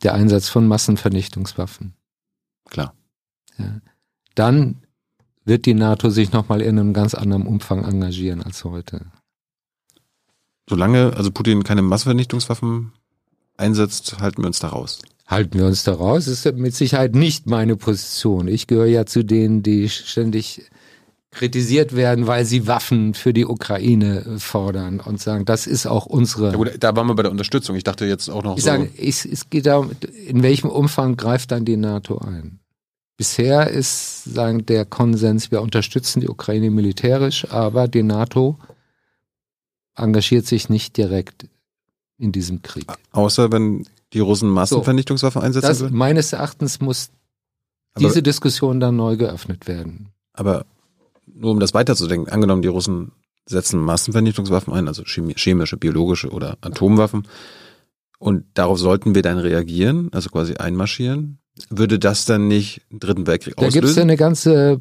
Der Einsatz von Massenvernichtungswaffen. Klar. Ja. Dann wird die NATO sich nochmal in einem ganz anderen Umfang engagieren als heute. Solange also Putin keine Massenvernichtungswaffen einsetzt, halten wir uns da raus. Halten wir uns da raus, ist mit Sicherheit nicht meine Position. Ich gehöre ja zu denen, die ständig kritisiert werden, weil sie Waffen für die Ukraine äh, fordern und sagen, das ist auch unsere. Ja gut, da waren wir bei der Unterstützung. Ich dachte jetzt auch noch ich so. Sage, es, es geht darum, in welchem Umfang greift dann die NATO ein? Bisher ist sagen der Konsens, wir unterstützen die Ukraine militärisch, aber die NATO engagiert sich nicht direkt in diesem Krieg. Außer wenn die Russen Massenvernichtungswaffen so, einsetzen das, würden? Meines Erachtens muss aber, diese Diskussion dann neu geöffnet werden. Aber nur um das weiterzudenken, angenommen, die Russen setzen Massenvernichtungswaffen ein, also chemische, biologische oder Atomwaffen, und darauf sollten wir dann reagieren, also quasi einmarschieren, würde das dann nicht einen dritten Weltkrieg da auslösen? Da gibt es ja eine ganze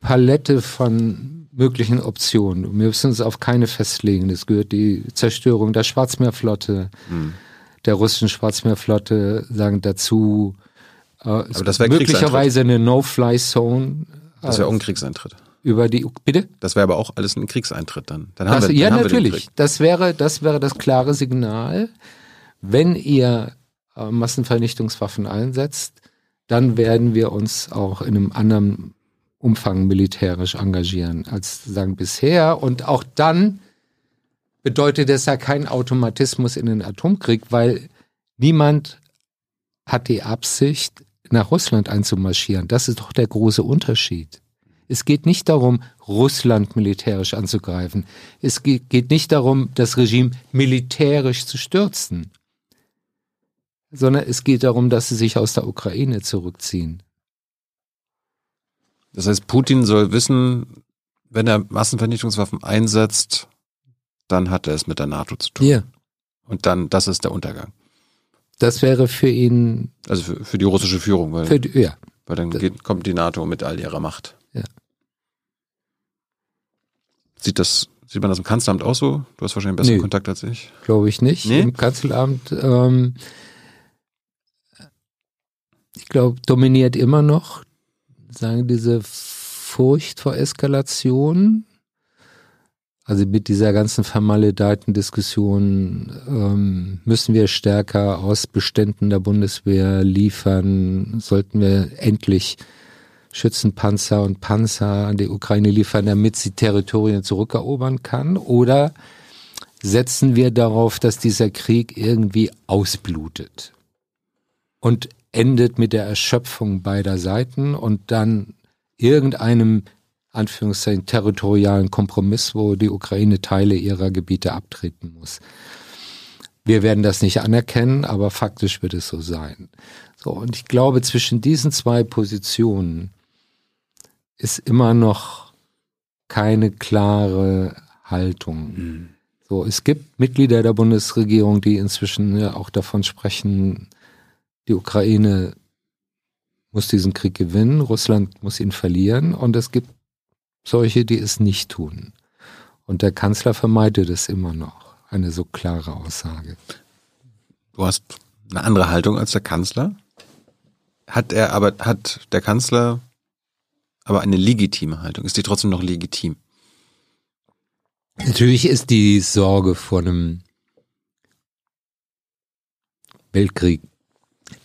Palette von möglichen Optionen. Wir müssen uns auf keine festlegen. Es gehört die Zerstörung der Schwarzmeerflotte, hm. der russischen Schwarzmeerflotte, sagen dazu, äh, Aber das möglicherweise eine No-Fly-Zone. Das wäre auch ein Kriegseintritt über die bitte? Das wäre aber auch alles ein Kriegseintritt dann. dann haben das, wir, ja, dann natürlich. das wäre, das wäre das klare Signal. Wenn ihr äh, Massenvernichtungswaffen einsetzt, dann werden wir uns auch in einem anderen Umfang militärisch engagieren als sagen bisher. Und auch dann bedeutet es ja kein Automatismus in den Atomkrieg, weil niemand hat die Absicht, nach Russland einzumarschieren. Das ist doch der große Unterschied. Es geht nicht darum, Russland militärisch anzugreifen. Es geht nicht darum, das Regime militärisch zu stürzen, sondern es geht darum, dass sie sich aus der Ukraine zurückziehen. Das heißt, Putin soll wissen, wenn er Massenvernichtungswaffen einsetzt, dann hat er es mit der NATO zu tun. Ja. Und dann, das ist der Untergang. Das wäre für ihn. Also für, für die russische Führung, weil, die, ja. weil dann geht, kommt die NATO mit all ihrer Macht. Ja. Sieht das, sieht man das im Kanzleramt auch so? Du hast wahrscheinlich besseren nee, Kontakt als ich. Glaube ich nicht. Nee? Im Kanzleramt, ähm, ich glaube, dominiert immer noch, sagen diese Furcht vor Eskalation. Also mit dieser ganzen vermaledeiten Diskussion ähm, müssen wir stärker aus Beständen der Bundeswehr liefern, sollten wir endlich Schützenpanzer und Panzer an die Ukraine liefern, damit sie Territorien zurückerobern kann? Oder setzen wir darauf, dass dieser Krieg irgendwie ausblutet und endet mit der Erschöpfung beider Seiten und dann irgendeinem Anführungszeichen territorialen Kompromiss, wo die Ukraine Teile ihrer Gebiete abtreten muss. Wir werden das nicht anerkennen, aber faktisch wird es so sein. So, und ich glaube, zwischen diesen zwei Positionen ist immer noch keine klare Haltung. Mhm. So, es gibt Mitglieder der Bundesregierung, die inzwischen ja auch davon sprechen, die Ukraine muss diesen Krieg gewinnen, Russland muss ihn verlieren und es gibt solche, die es nicht tun. Und der Kanzler vermeidet es immer noch, eine so klare Aussage. Du hast eine andere Haltung als der Kanzler? Hat er aber, hat der Kanzler aber eine legitime Haltung. Ist die trotzdem noch legitim? Natürlich ist die Sorge vor einem Weltkrieg,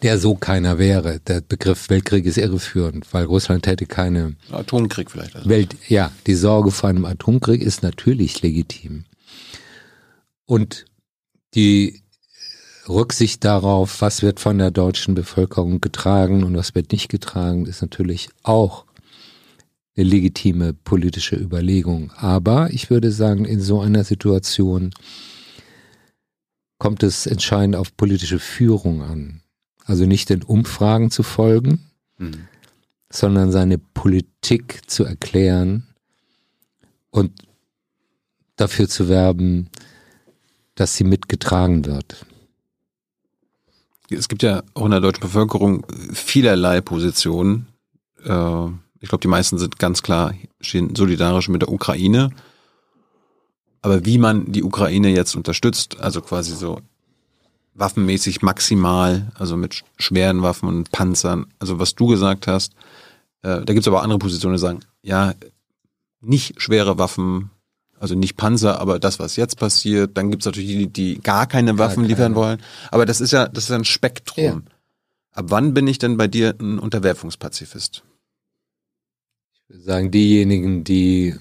der so keiner wäre. Der Begriff Weltkrieg ist irreführend, weil Russland hätte keine Atomkrieg vielleicht. Also. Welt, ja, die Sorge vor einem Atomkrieg ist natürlich legitim. Und die Rücksicht darauf, was wird von der deutschen Bevölkerung getragen und was wird nicht getragen, ist natürlich auch eine legitime politische Überlegung. Aber ich würde sagen, in so einer Situation kommt es entscheidend auf politische Führung an. Also nicht den Umfragen zu folgen, mhm. sondern seine Politik zu erklären und dafür zu werben, dass sie mitgetragen wird. Es gibt ja auch in der deutschen Bevölkerung vielerlei Positionen. Äh, ich glaube, die meisten sind ganz klar stehen solidarisch mit der Ukraine. Aber wie man die Ukraine jetzt unterstützt, also quasi so waffenmäßig maximal, also mit schweren Waffen und Panzern, also was du gesagt hast, äh, da gibt es aber andere Positionen, die sagen, ja, nicht schwere Waffen, also nicht Panzer, aber das, was jetzt passiert, dann gibt es natürlich die, die gar keine Waffen gar liefern wollen. Aber das ist ja, das ist ein Spektrum. Ja. Ab wann bin ich denn bei dir ein Unterwerfungspazifist? Ich würde sagen, diejenigen, die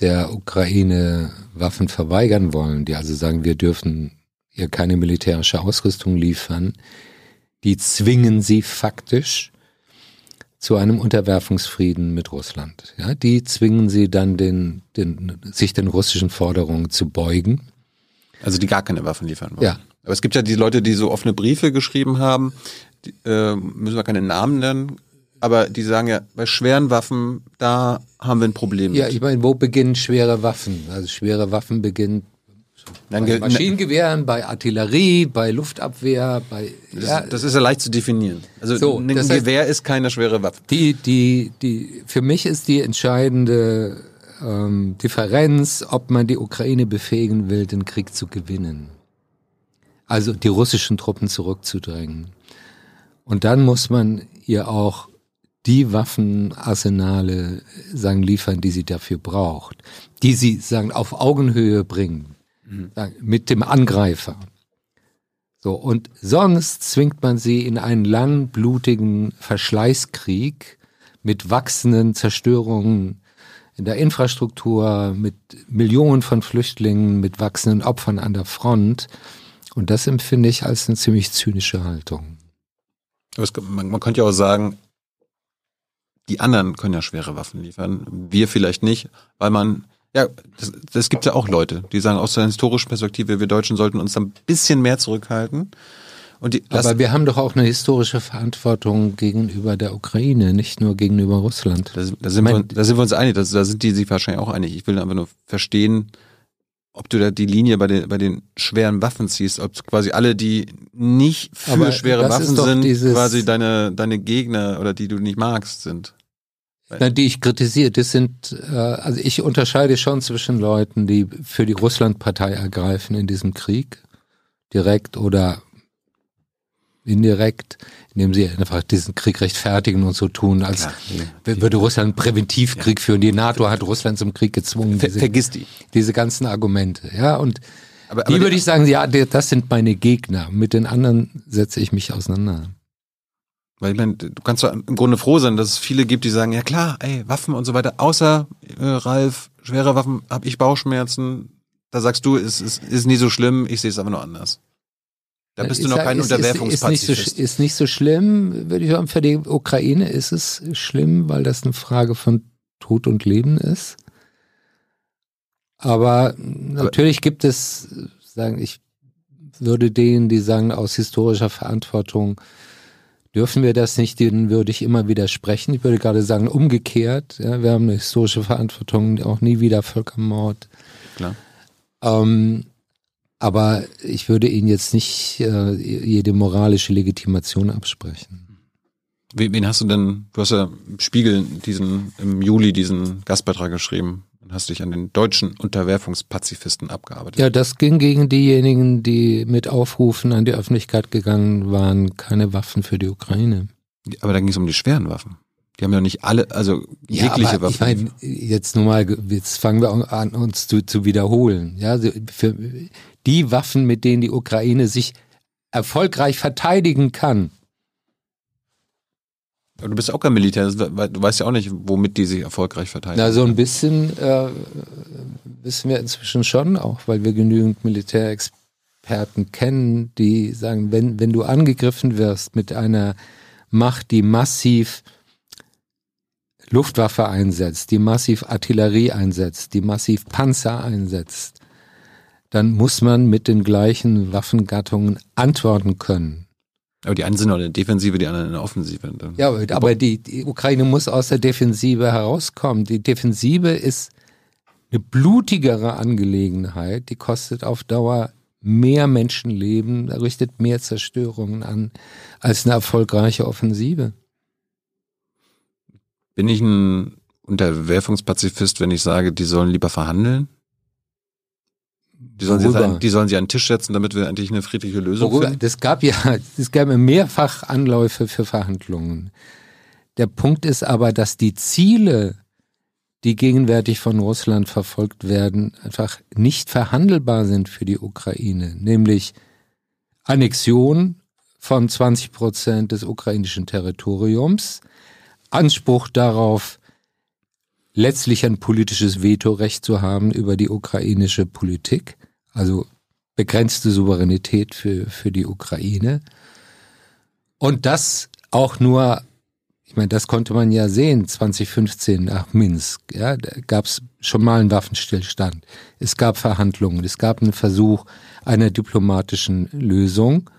der Ukraine Waffen verweigern wollen, die also sagen, wir dürfen ihr keine militärische Ausrüstung liefern, die zwingen sie faktisch zu einem Unterwerfungsfrieden mit Russland. Ja, die zwingen sie dann den, den, sich den russischen Forderungen zu beugen. Also die gar keine Waffen liefern wollen. Ja. Aber es gibt ja die Leute, die so offene Briefe geschrieben haben, die, äh, müssen wir keine Namen nennen, aber die sagen ja, bei schweren Waffen, da haben wir ein Problem. Ja, mit. ich meine, wo beginnen schwere Waffen? Also schwere Waffen beginnen bei ne- Maschinengewehren, bei Artillerie, bei Luftabwehr, bei. Ja. Das, das, ist ja leicht zu definieren. Also so, ein das heißt, Gewehr ist keine schwere Waffe. Die, die, die, für mich ist die entscheidende ähm, Differenz, ob man die Ukraine befähigen will, den Krieg zu gewinnen. Also die russischen Truppen zurückzudrängen. Und dann muss man ihr auch die Waffenarsenale sagen liefern, die sie dafür braucht, die sie sagen auf Augenhöhe bringen mhm. mit dem Angreifer. So, und sonst zwingt man sie in einen langen, blutigen Verschleißkrieg mit wachsenden Zerstörungen in der Infrastruktur, mit Millionen von Flüchtlingen, mit wachsenden Opfern an der Front. Und das empfinde ich als eine ziemlich zynische Haltung. Man, man könnte ja auch sagen, die anderen können ja schwere Waffen liefern, wir vielleicht nicht, weil man ja, das, das gibt ja auch Leute, die sagen, aus der historischen Perspektive, wir Deutschen sollten uns ein bisschen mehr zurückhalten. Und die, Aber wir haben doch auch eine historische Verantwortung gegenüber der Ukraine, nicht nur gegenüber Russland. Da, da, sind, wir, da sind wir uns einig, da, da sind die sich wahrscheinlich auch einig. Ich will einfach nur verstehen, ob du da die Linie bei den, bei den schweren Waffen ziehst, ob quasi alle, die nicht für Aber schwere Waffen sind, quasi deine, deine Gegner oder die du nicht magst, sind. Nein, die ich kritisiere, das sind, äh, also ich unterscheide schon zwischen Leuten, die für die Russlandpartei ergreifen in diesem Krieg, direkt oder indirekt, indem sie einfach diesen Krieg rechtfertigen und so tun, als Klar, ja. würde Russland einen Präventivkrieg ja. führen. Die NATO hat Russland zum Krieg gezwungen. Ver, diese, vergiss die. Diese ganzen Argumente, ja, und aber, aber die würde ich sagen, ja, das sind meine Gegner. Mit den anderen setze ich mich auseinander. Weil ich meine, du kannst doch im Grunde froh sein, dass es viele gibt, die sagen, ja klar, ey, Waffen und so weiter, außer äh, Ralf, schwere Waffen, hab ich Bauchschmerzen. Da sagst du, es ist, ist nie so schlimm, ich sehe es aber nur anders. Da bist du noch kein Unterwerfungspazifist. Ist, ist, nicht so, ist nicht so schlimm, würde ich sagen. Für die Ukraine ist es schlimm, weil das eine Frage von Tod und Leben ist. Aber natürlich gibt es, sagen, ich würde denen, die sagen, aus historischer Verantwortung, Dürfen wir das nicht, denen würde ich immer widersprechen. Ich würde gerade sagen, umgekehrt. Ja, wir haben eine historische Verantwortung, auch nie wieder Völkermord. Klar. Ähm, aber ich würde ihnen jetzt nicht äh, jede moralische Legitimation absprechen. Wen hast du denn, du hast ja im Spiegel diesen, im Juli diesen Gastbeitrag geschrieben und hast dich an den deutschen Unterwerfungspazifisten abgearbeitet. Ja, das ging gegen diejenigen, die mit Aufrufen an die Öffentlichkeit gegangen waren, keine Waffen für die Ukraine. Aber da ging es um die schweren Waffen. Die haben ja nicht alle, also jegliche ja, Waffen. Ich meine, jetzt nur mal, jetzt fangen wir an, uns zu, zu wiederholen. Ja, für die Waffen, mit denen die Ukraine sich erfolgreich verteidigen kann, Du bist auch kein Militär, du weißt ja auch nicht, womit die sich erfolgreich verteidigen. Na, so ein bisschen äh, wissen wir inzwischen schon, auch weil wir genügend Militärexperten Experten kennen, die sagen, wenn, wenn du angegriffen wirst mit einer Macht, die massiv Luftwaffe einsetzt, die massiv Artillerie einsetzt, die massiv Panzer einsetzt, dann muss man mit den gleichen Waffengattungen antworten können. Aber die einen sind noch eine Defensive, die anderen eine Offensive. Ja, aber die, die Ukraine muss aus der Defensive herauskommen. Die Defensive ist eine blutigere Angelegenheit, die kostet auf Dauer mehr Menschenleben, richtet mehr Zerstörungen an als eine erfolgreiche Offensive. Bin ich ein Unterwerfungspazifist, wenn ich sage, die sollen lieber verhandeln? Die sollen, sie an, die sollen sie an den Tisch setzen, damit wir endlich eine friedliche Lösung Worüber, finden? Das gab ja, [LAUGHS] es gab mehrfach Anläufe für Verhandlungen. Der Punkt ist aber, dass die Ziele die gegenwärtig von Russland verfolgt werden, einfach nicht verhandelbar sind für die Ukraine, nämlich Annexion von 20 Prozent des ukrainischen Territoriums, Anspruch darauf, letztlich ein politisches Vetorecht zu haben über die ukrainische Politik, also begrenzte Souveränität für, für die Ukraine. Und das auch nur ich meine, das konnte man ja sehen 2015 nach Minsk. Ja, da gab es schon mal einen Waffenstillstand. Es gab Verhandlungen. Es gab einen Versuch einer diplomatischen Lösung.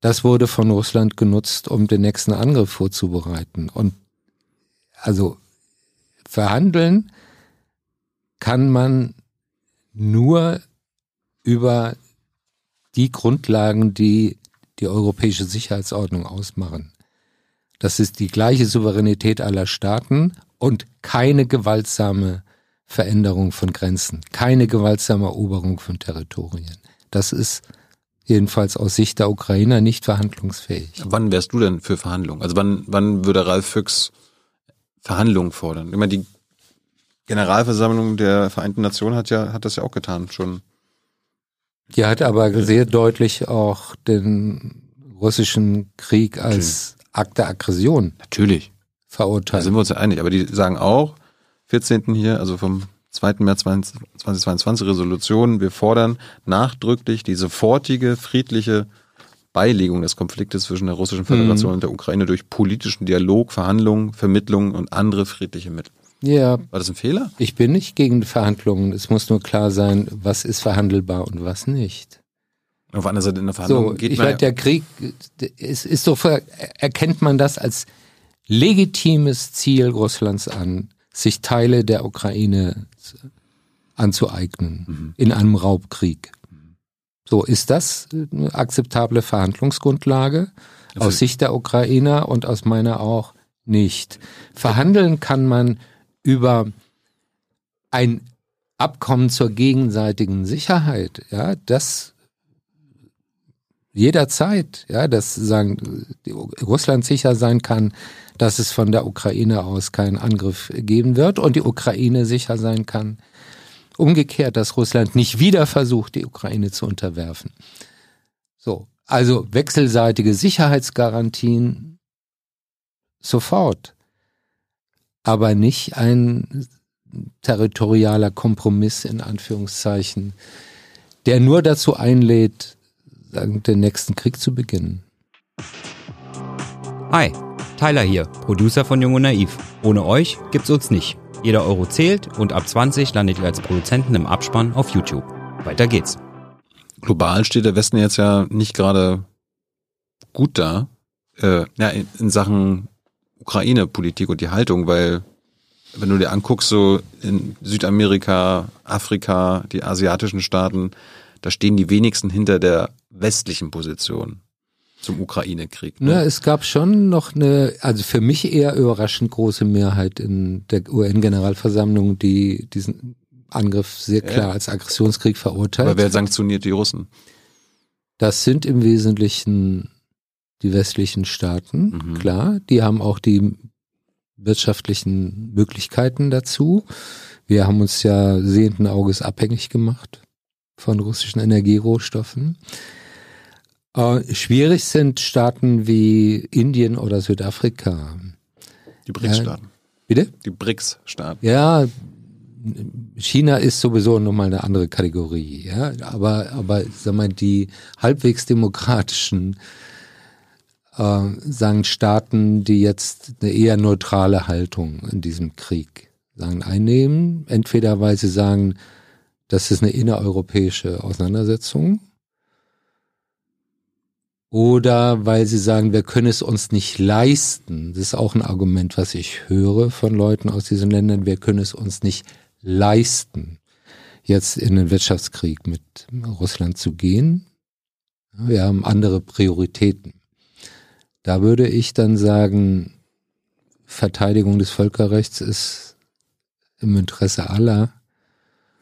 Das wurde von Russland genutzt, um den nächsten Angriff vorzubereiten. Und also verhandeln kann man nur über die Grundlagen, die die europäische Sicherheitsordnung ausmachen. Das ist die gleiche Souveränität aller Staaten und keine gewaltsame Veränderung von Grenzen, keine gewaltsame Eroberung von Territorien. Das ist jedenfalls aus Sicht der Ukrainer nicht verhandlungsfähig. Wann wärst du denn für Verhandlungen? Also wann, wann würde Ralf Füchs Verhandlungen fordern? Immer die Generalversammlung der Vereinten Nationen hat ja, hat das ja auch getan, schon. Die hat aber sehr deutlich auch den russischen Krieg als Akt der Aggression. Natürlich. Verurteilt. Da sind wir uns ja einig. Aber die sagen auch, 14. hier, also vom 2. März 2022 Resolution, wir fordern nachdrücklich die sofortige friedliche Beilegung des Konfliktes zwischen der Russischen Föderation mhm. und der Ukraine durch politischen Dialog, Verhandlungen, Vermittlungen und andere friedliche Mittel. Ja. War das ein Fehler? Ich bin nicht gegen Verhandlungen. Es muss nur klar sein, was ist verhandelbar und was nicht. Auf einer Seite in der Verhandlung so, geht ich man. Meine, der Krieg ist, ist so, erkennt man das als legitimes Ziel Russlands an, sich Teile der Ukraine anzueignen mhm. in einem Raubkrieg. So, ist das eine akzeptable Verhandlungsgrundlage? Aus Sicht der Ukrainer und aus meiner auch nicht. Verhandeln kann man über ein Abkommen zur gegenseitigen Sicherheit. Ja, das jederzeit, ja, dass sagen, Russland sicher sein kann, dass es von der Ukraine aus keinen Angriff geben wird und die Ukraine sicher sein kann, umgekehrt, dass Russland nicht wieder versucht, die Ukraine zu unterwerfen. So, also wechselseitige Sicherheitsgarantien sofort, aber nicht ein territorialer Kompromiss in Anführungszeichen, der nur dazu einlädt, den nächsten Krieg zu beginnen. Hi, Tyler hier, Producer von Jung und Naiv. Ohne euch gibt's uns nicht. Jeder Euro zählt und ab 20 landet ihr als Produzenten im Abspann auf YouTube. Weiter geht's. Global steht der Westen jetzt ja nicht gerade gut da, äh, ja, in, in Sachen Ukraine-Politik und die Haltung, weil wenn du dir anguckst, so in Südamerika, Afrika, die asiatischen Staaten, da stehen die wenigsten hinter der westlichen Position zum Ukraine-Krieg. Ne? Ja, es gab schon noch eine, also für mich eher überraschend große Mehrheit in der UN-Generalversammlung, die diesen Angriff sehr klar ja. als Aggressionskrieg verurteilt. Aber wer sanktioniert die Russen? Das sind im Wesentlichen die westlichen Staaten, mhm. klar. Die haben auch die wirtschaftlichen Möglichkeiten dazu. Wir haben uns ja sehenden Auges abhängig gemacht von russischen Energierohstoffen. Äh, schwierig sind Staaten wie Indien oder Südafrika. Die BRICS-Staaten. Bitte? Die BRICS-Staaten. Ja, China ist sowieso nochmal eine andere Kategorie, ja. Aber, aber sag mal, die halbwegs demokratischen äh, sagen Staaten, die jetzt eine eher neutrale Haltung in diesem Krieg sagen, einnehmen, entweder weil sie sagen, das ist eine innereuropäische Auseinandersetzung, oder weil sie sagen, wir können es uns nicht leisten. Das ist auch ein Argument, was ich höre von Leuten aus diesen Ländern. Wir können es uns nicht leisten, jetzt in den Wirtschaftskrieg mit Russland zu gehen. Wir haben andere Prioritäten. Da würde ich dann sagen, Verteidigung des Völkerrechts ist im Interesse aller.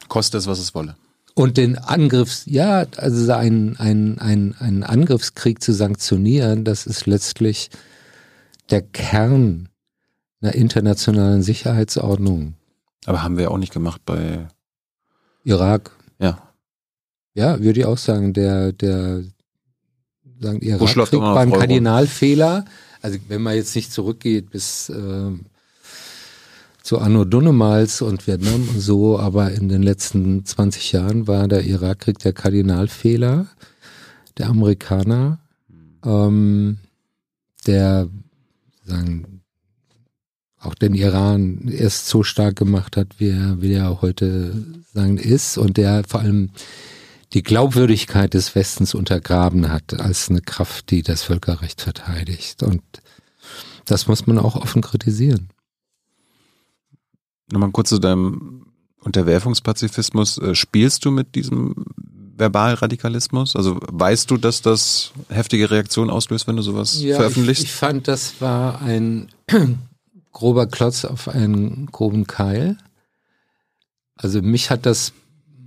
Kostet es, was es wolle. Und den Angriffs, ja, also ein, ein, ein, ein Angriffskrieg zu sanktionieren, das ist letztlich der Kern einer internationalen Sicherheitsordnung. Aber haben wir auch nicht gemacht bei Irak. Ja. Ja, würde ich auch sagen, der, der, sagen, Irakkrieg beim Kardinalfehler, also wenn man jetzt nicht zurückgeht bis äh, zu Anno Dunnemals und Vietnam und so, aber in den letzten 20 Jahren war der Irakkrieg der Kardinalfehler der Amerikaner, ähm, der sagen auch den Iran erst so stark gemacht hat, wie er, wie er heute sagen ist und der vor allem die Glaubwürdigkeit des Westens untergraben hat als eine Kraft, die das Völkerrecht verteidigt. Und das muss man auch offen kritisieren. Nochmal kurz zu deinem Unterwerfungspazifismus. Äh, spielst du mit diesem Verbalradikalismus? Also weißt du, dass das heftige Reaktionen auslöst, wenn du sowas ja, veröffentlichst? Ich, ich fand, das war ein [CLEARS THROAT] grober Klotz auf einen groben Keil. Also mich hat das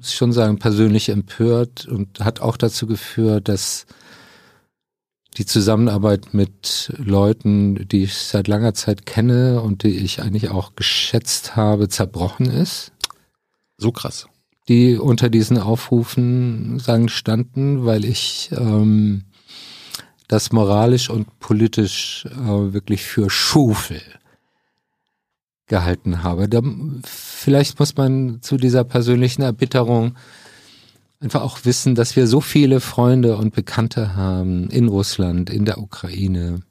schon sagen persönlich empört und hat auch dazu geführt, dass die Zusammenarbeit mit Leuten, die ich seit langer Zeit kenne und die ich eigentlich auch geschätzt habe, zerbrochen ist. So krass. Die unter diesen Aufrufen sagen standen, weil ich ähm, das moralisch und politisch äh, wirklich für Schufel gehalten habe. Da, vielleicht muss man zu dieser persönlichen Erbitterung einfach auch wissen, dass wir so viele Freunde und Bekannte haben in Russland, in der Ukraine.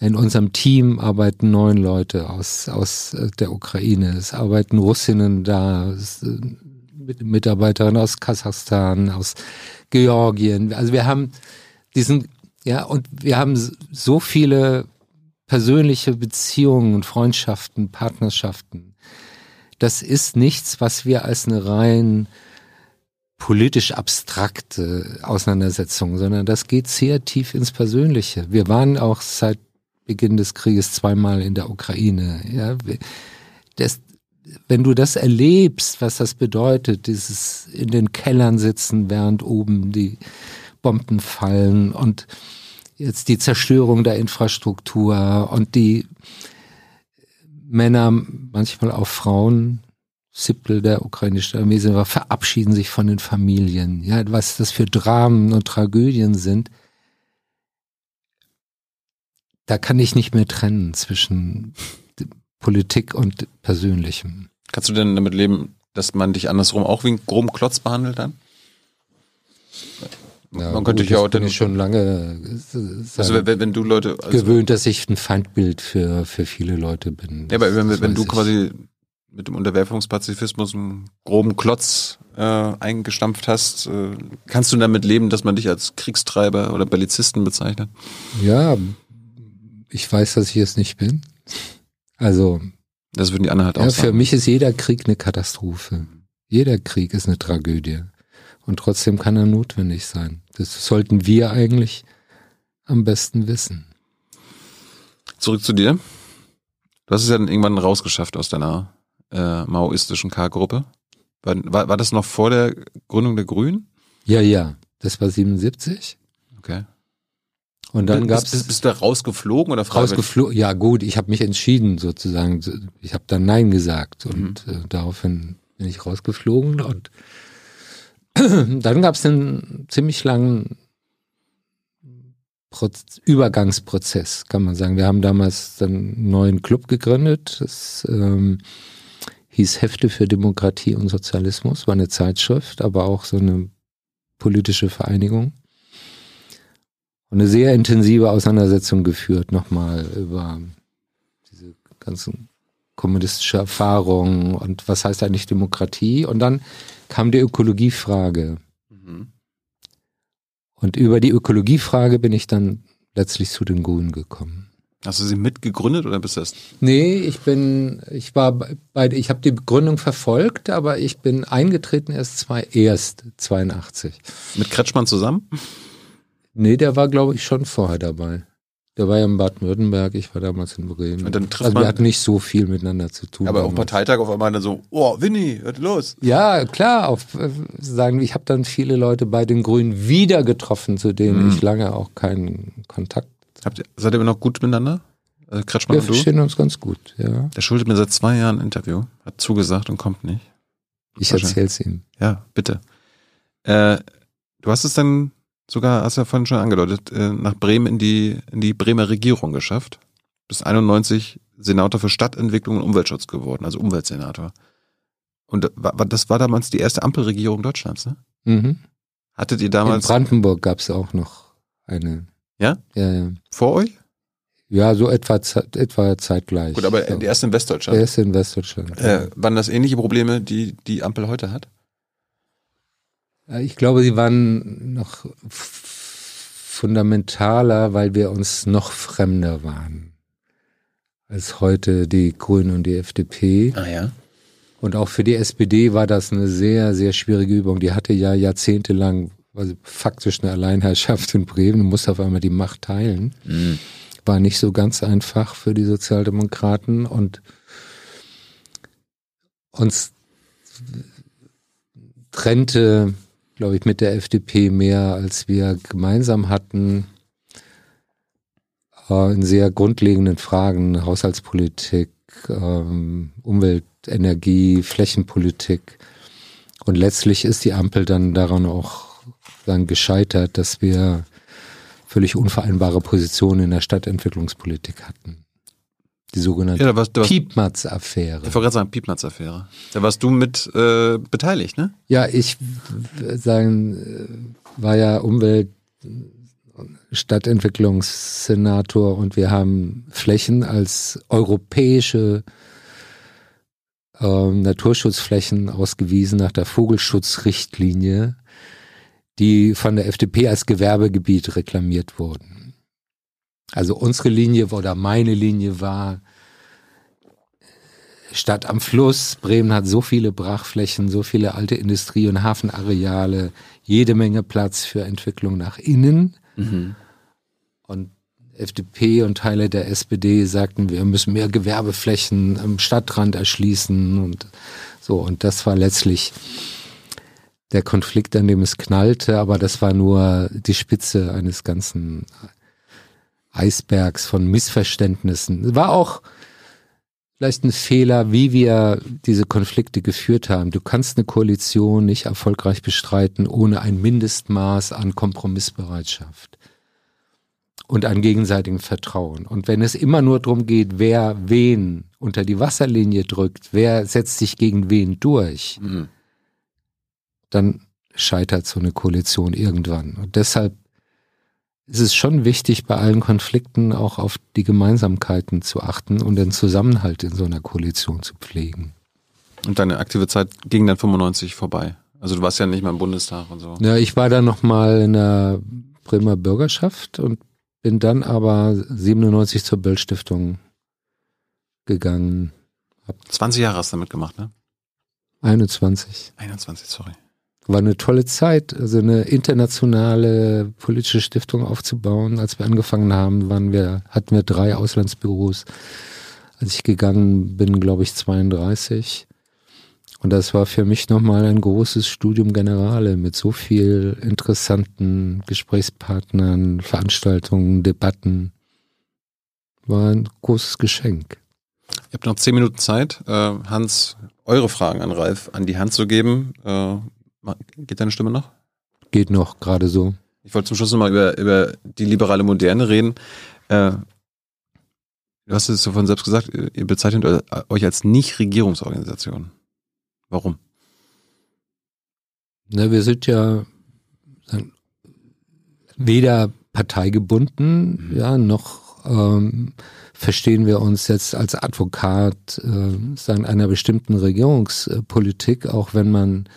In unserem Team arbeiten neun Leute aus, aus äh, der Ukraine. Es arbeiten Russinnen da, äh, Mitarbeiterinnen aus Kasachstan, aus Georgien. Also wir haben diesen, ja, und wir haben so viele persönliche Beziehungen und Freundschaften, Partnerschaften. Das ist nichts, was wir als eine rein politisch abstrakte Auseinandersetzung, sondern das geht sehr tief ins Persönliche. Wir waren auch seit Beginn des Krieges zweimal in der Ukraine. Ja, das, wenn du das erlebst, was das bedeutet, dieses in den Kellern sitzen, während oben die Bomben fallen und jetzt die Zerstörung der Infrastruktur und die Männer, manchmal auch Frauen, Siebtel der ukrainischen Armee sind, aber verabschieden sich von den Familien. Ja, was das für Dramen und Tragödien sind. Da kann ich nicht mehr trennen zwischen Politik und Persönlichem. Kannst du denn damit leben, dass man dich andersrum auch wie einen groben Klotz behandelt dann? Ja, man könnte gut, ja auch dann schon lange also wenn, wenn, du Leute also gewöhnt, dass ich ein Feindbild für für viele Leute bin. Ja, aber wenn, wenn du quasi mit dem Unterwerfungspazifismus einen groben Klotz äh, eingestampft hast, äh, kannst du damit leben, dass man dich als Kriegstreiber oder Bellizisten bezeichnet? Ja, ich weiß, dass ich es nicht bin. Also das würden die anderen halt auch ja, sagen. Für mich ist jeder Krieg eine Katastrophe. Jeder Krieg ist eine Tragödie. Und trotzdem kann er notwendig sein. Das sollten wir eigentlich am besten wissen. Zurück zu dir. Du hast es ja dann irgendwann rausgeschafft aus deiner äh, maoistischen K-Gruppe. War, war, war das noch vor der Gründung der Grünen? Ja, ja. Das war 77. Okay. Und dann gab's bist, bist du da rausgeflogen oder rausgeflogen? Ja, gut. Ich habe mich entschieden sozusagen. Ich habe dann Nein gesagt und mhm. äh, daraufhin bin ich rausgeflogen und [CLEARS THROAT] dann gab es einen ziemlich langen Pro Übergangsprozess, kann man sagen. Wir haben damals dann einen neuen Club gegründet. Das ähm, hieß Hefte für Demokratie und Sozialismus, war eine Zeitschrift, aber auch so eine politische Vereinigung. Und eine sehr intensive Auseinandersetzung geführt, nochmal über diese ganzen kommunistische Erfahrungen und was heißt eigentlich Demokratie. Und dann kam die Ökologiefrage. Mhm. Und über die Ökologiefrage bin ich dann letztlich zu den Grünen gekommen. Hast du sie mitgegründet oder bist du das? Nee, ich bin, ich war bei, ich habe die Gründung verfolgt, aber ich bin eingetreten erst zwei, erst 82. Mit Kretschmann zusammen? Nee, der war, glaube ich, schon vorher dabei. Der war ja in Baden-Württemberg, ich war damals in Bremen. Und dann trifft also man, wir hatten nicht so viel miteinander zu tun. aber damals. auf Parteitag auf einmal dann so, oh, Winnie, hört los. Ja, klar, auf, äh, sagen, ich habe dann viele Leute bei den Grünen wieder getroffen, zu denen Mhm. ich lange auch keinen Kontakt. Habt ihr, seid ihr immer noch gut miteinander? Äh, Kretschmann Wir und du? verstehen uns ganz gut, ja. Der schuldet mir seit zwei Jahren ein Interview, hat zugesagt und kommt nicht. Ich erzähl's ihm. Ja, bitte. Äh, du hast es dann sogar, hast ja vorhin schon angedeutet, äh, nach Bremen in die, in die Bremer Regierung geschafft. Bis 91 Senator für Stadtentwicklung und Umweltschutz geworden, also Umweltsenator. Und das war damals die erste Ampelregierung Deutschlands, ne? Mhm. Hattet ihr In damals Brandenburg gab's auch noch eine. Ja? Ja, ja. vor euch? Ja, so etwa, etwa zeitgleich. Gut, aber die erste in Der Westdeutschland. ist in Westdeutschland. Äh, waren das ähnliche Probleme, die die Ampel heute hat? Ich glaube, sie waren noch fundamentaler, weil wir uns noch fremder waren als heute die Grünen und die FDP. Ah ja. Und auch für die SPD war das eine sehr, sehr schwierige Übung. Die hatte ja jahrzehntelang also faktisch eine Alleinherrschaft in Bremen und musste auf einmal die Macht teilen. Mhm. War nicht so ganz einfach für die Sozialdemokraten und uns trennte, glaube ich, mit der FDP mehr, als wir gemeinsam hatten, äh, in sehr grundlegenden Fragen, Haushaltspolitik, ähm, Umwelt, Energie, Flächenpolitik. Und letztlich ist die Ampel dann daran auch dann gescheitert, dass wir völlig unvereinbare Positionen in der Stadtentwicklungspolitik hatten. Die sogenannte Ja, Piepmatz-Affäre. ich wollte gerade sagen, Piepmatz-Affäre. Da warst du mit äh, beteiligt, ne? Ja, ich sagen, war ja Umwelt Stadtentwicklungssenator und wir haben Flächen als europäische ähm, Naturschutzflächen ausgewiesen nach der Vogelschutzrichtlinie, die von der FDP als Gewerbegebiet reklamiert wurden. Also unsere Linie oder meine Linie war Stadt am Fluss. Bremen hat so viele Brachflächen, so viele alte Industrie- und Hafenareale, jede Menge Platz für Entwicklung nach innen. Und FDP und Teile der SPD sagten, wir müssen mehr Gewerbeflächen am Stadtrand erschließen und so. Und das war letztlich der Konflikt, an dem es knallte, aber das war nur die Spitze eines ganzen Eisbergs von Missverständnissen. War auch vielleicht ein Fehler, wie wir diese Konflikte geführt haben. Du kannst eine Koalition nicht erfolgreich bestreiten ohne ein Mindestmaß an Kompromissbereitschaft und an gegenseitigem Vertrauen. Und wenn es immer nur darum geht, wer wen unter die Wasserlinie drückt, wer setzt sich gegen wen durch, Mhm. Dann scheitert so eine Koalition irgendwann. Und deshalb ist es schon wichtig, bei allen Konflikten auch auf die Gemeinsamkeiten zu achten und den Zusammenhalt in so einer Koalition zu pflegen. Und deine aktive Zeit ging dann 95 vorbei. Also du warst ja nicht mal im Bundestag und so. Ja, ich war dann nochmal in der Bremer Bürgerschaft und bin dann aber 97 zur Böll Stiftung gegangen. 20 Jahre hast du damit gemacht, ne? 21. 21, sorry. War eine tolle Zeit, also eine internationale politische Stiftung aufzubauen. Als wir angefangen haben, waren wir, hatten wir drei Auslandsbüros. Als ich gegangen bin, glaube ich, 32. Und das war für mich nochmal ein großes Studium Generale mit so viel interessanten Gesprächspartnern, Veranstaltungen, Debatten. War ein großes Geschenk. Ihr habt noch 10 Minuten Zeit, äh, Hans, eure Fragen an Ralf an die Hand zu geben. Äh, geht deine Stimme noch? Geht noch gerade so. Ich wollte zum Schluss nochmal über, über die liberale Moderne reden. Äh, Du hast es so von selbst gesagt, ihr bezeichnet euch als Nicht-Regierungsorganisation. Warum? Na, wir sind ja weder parteigebunden, mhm. ja, noch ähm, verstehen wir uns jetzt als Advokat äh, sagen, einer bestimmten Regierungspolitik, auch wenn man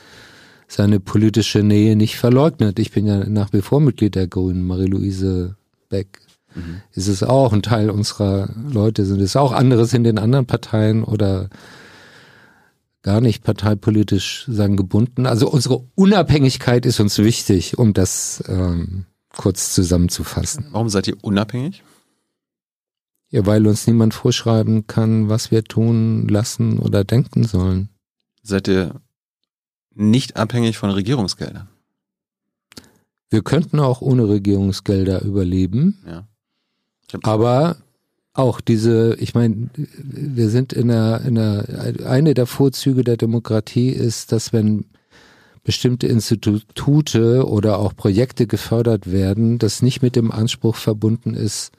seine politische Nähe nicht verleugnet. Ich bin ja nach wie vor Mitglied der Grünen. Marie-Louise Beck mhm. ist es auch. Ein Teil unserer Leute sind es auch. Andere sind in anderen Parteien oder gar nicht parteipolitisch sagen gebunden. Also unsere Unabhängigkeit ist uns wichtig, um das ähm, kurz zusammenzufassen. Warum seid ihr unabhängig? Ja, weil uns niemand vorschreiben kann, was wir tun, lassen oder denken sollen. Seid ihr nicht abhängig von Regierungsgeldern? Wir könnten auch ohne Regierungsgelder überleben. Ja. Aber auch diese, ich meine, wir sind in einer, in einer, eine der Vorzüge der Demokratie ist, dass wenn bestimmte Institute oder auch Projekte gefördert werden, das nicht mit dem Anspruch verbunden ist,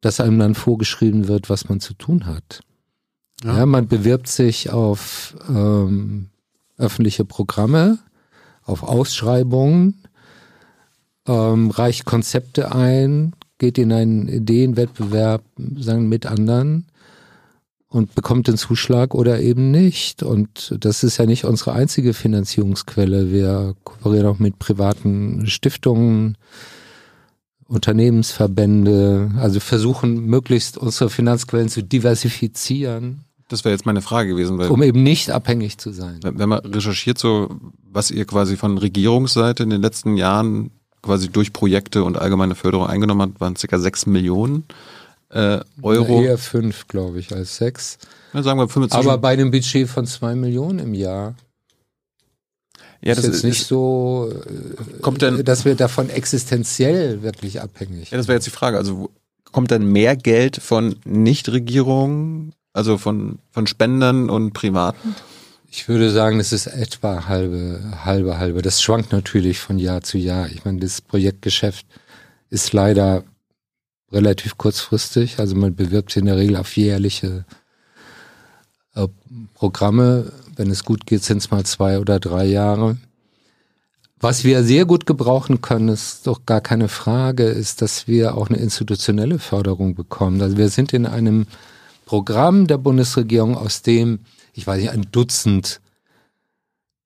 dass einem dann vorgeschrieben wird, was man zu tun hat. Ja, ja man bewirbt sich auf ähm, öffentliche Programme, auf Ausschreibungen, ähm, reicht Konzepte ein, geht in einen Ideenwettbewerb, sagen mit anderen und bekommt den Zuschlag oder eben nicht. Und das ist ja nicht unsere einzige Finanzierungsquelle. Wir kooperieren auch mit privaten Stiftungen, Unternehmensverbände, also versuchen möglichst unsere Finanzquellen zu diversifizieren. Das wäre jetzt meine Frage gewesen. Weil um eben nicht abhängig zu sein. Wenn man recherchiert, so was ihr quasi von Regierungsseite in den letzten Jahren quasi durch Projekte und allgemeine Förderung eingenommen hat, waren circa sechs Millionen äh, Euro. eher fünf, glaube ich, als sechs. Ja, sagen wir 25. Aber bei einem Budget von zwei Millionen im Jahr ja, das ist jetzt nicht so, äh, kommt denn, dass wir davon existenziell wirklich abhängig. Ja, das wäre jetzt die Frage. Also kommt dann mehr Geld von Nichtregierungen, also von, von Spendern und Privaten? Ich würde sagen, es ist etwa halbe, halbe, halbe. Das schwankt natürlich von Jahr zu Jahr. Ich meine, das Projektgeschäft ist leider relativ kurzfristig. Also man bewirbt sich in der Regel auf jährliche äh, Programme wenn es gut geht, sind es mal zwei oder drei Jahre. Was wir sehr gut gebrauchen können, ist doch gar keine Frage, ist, dass wir auch eine institutionelle Förderung bekommen. Also wir sind in einem Programm der Bundesregierung, aus dem, ich weiß nicht, ein Dutzend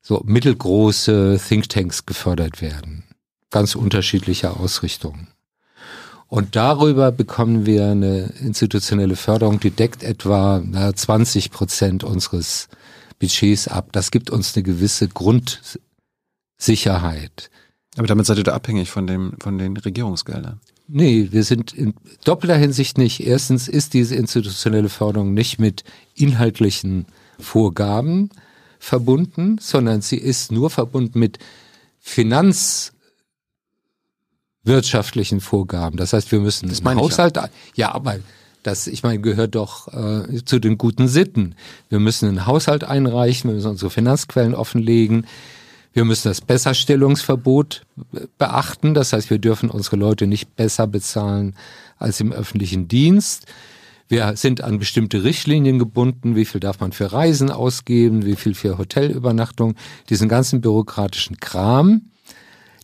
so mittelgroße Thinktanks gefördert werden. Ganz unterschiedliche Ausrichtungen. Und darüber bekommen wir eine institutionelle Förderung, die deckt etwa 20 Prozent unseres Budgets ab. Das gibt uns eine gewisse Grundsicherheit. Aber damit seid ihr da abhängig von, dem, von den Regierungsgeldern. Nee, wir sind in doppelter Hinsicht nicht. Erstens ist diese institutionelle Förderung nicht mit inhaltlichen Vorgaben verbunden, sondern sie ist nur verbunden mit finanzwirtschaftlichen Vorgaben. Das heißt, wir müssen das einen Haushalt, ja. ja, aber das, ich meine, gehört doch äh, zu den guten Sitten. Wir müssen einen Haushalt einreichen, wir müssen unsere Finanzquellen offenlegen. Wir müssen das Besserstellungsverbot beachten. Das heißt, wir dürfen unsere Leute nicht besser bezahlen als im öffentlichen Dienst. Wir sind an bestimmte Richtlinien gebunden. Wie viel darf man für Reisen ausgeben? Wie viel für Hotelübernachtung? Diesen ganzen bürokratischen Kram.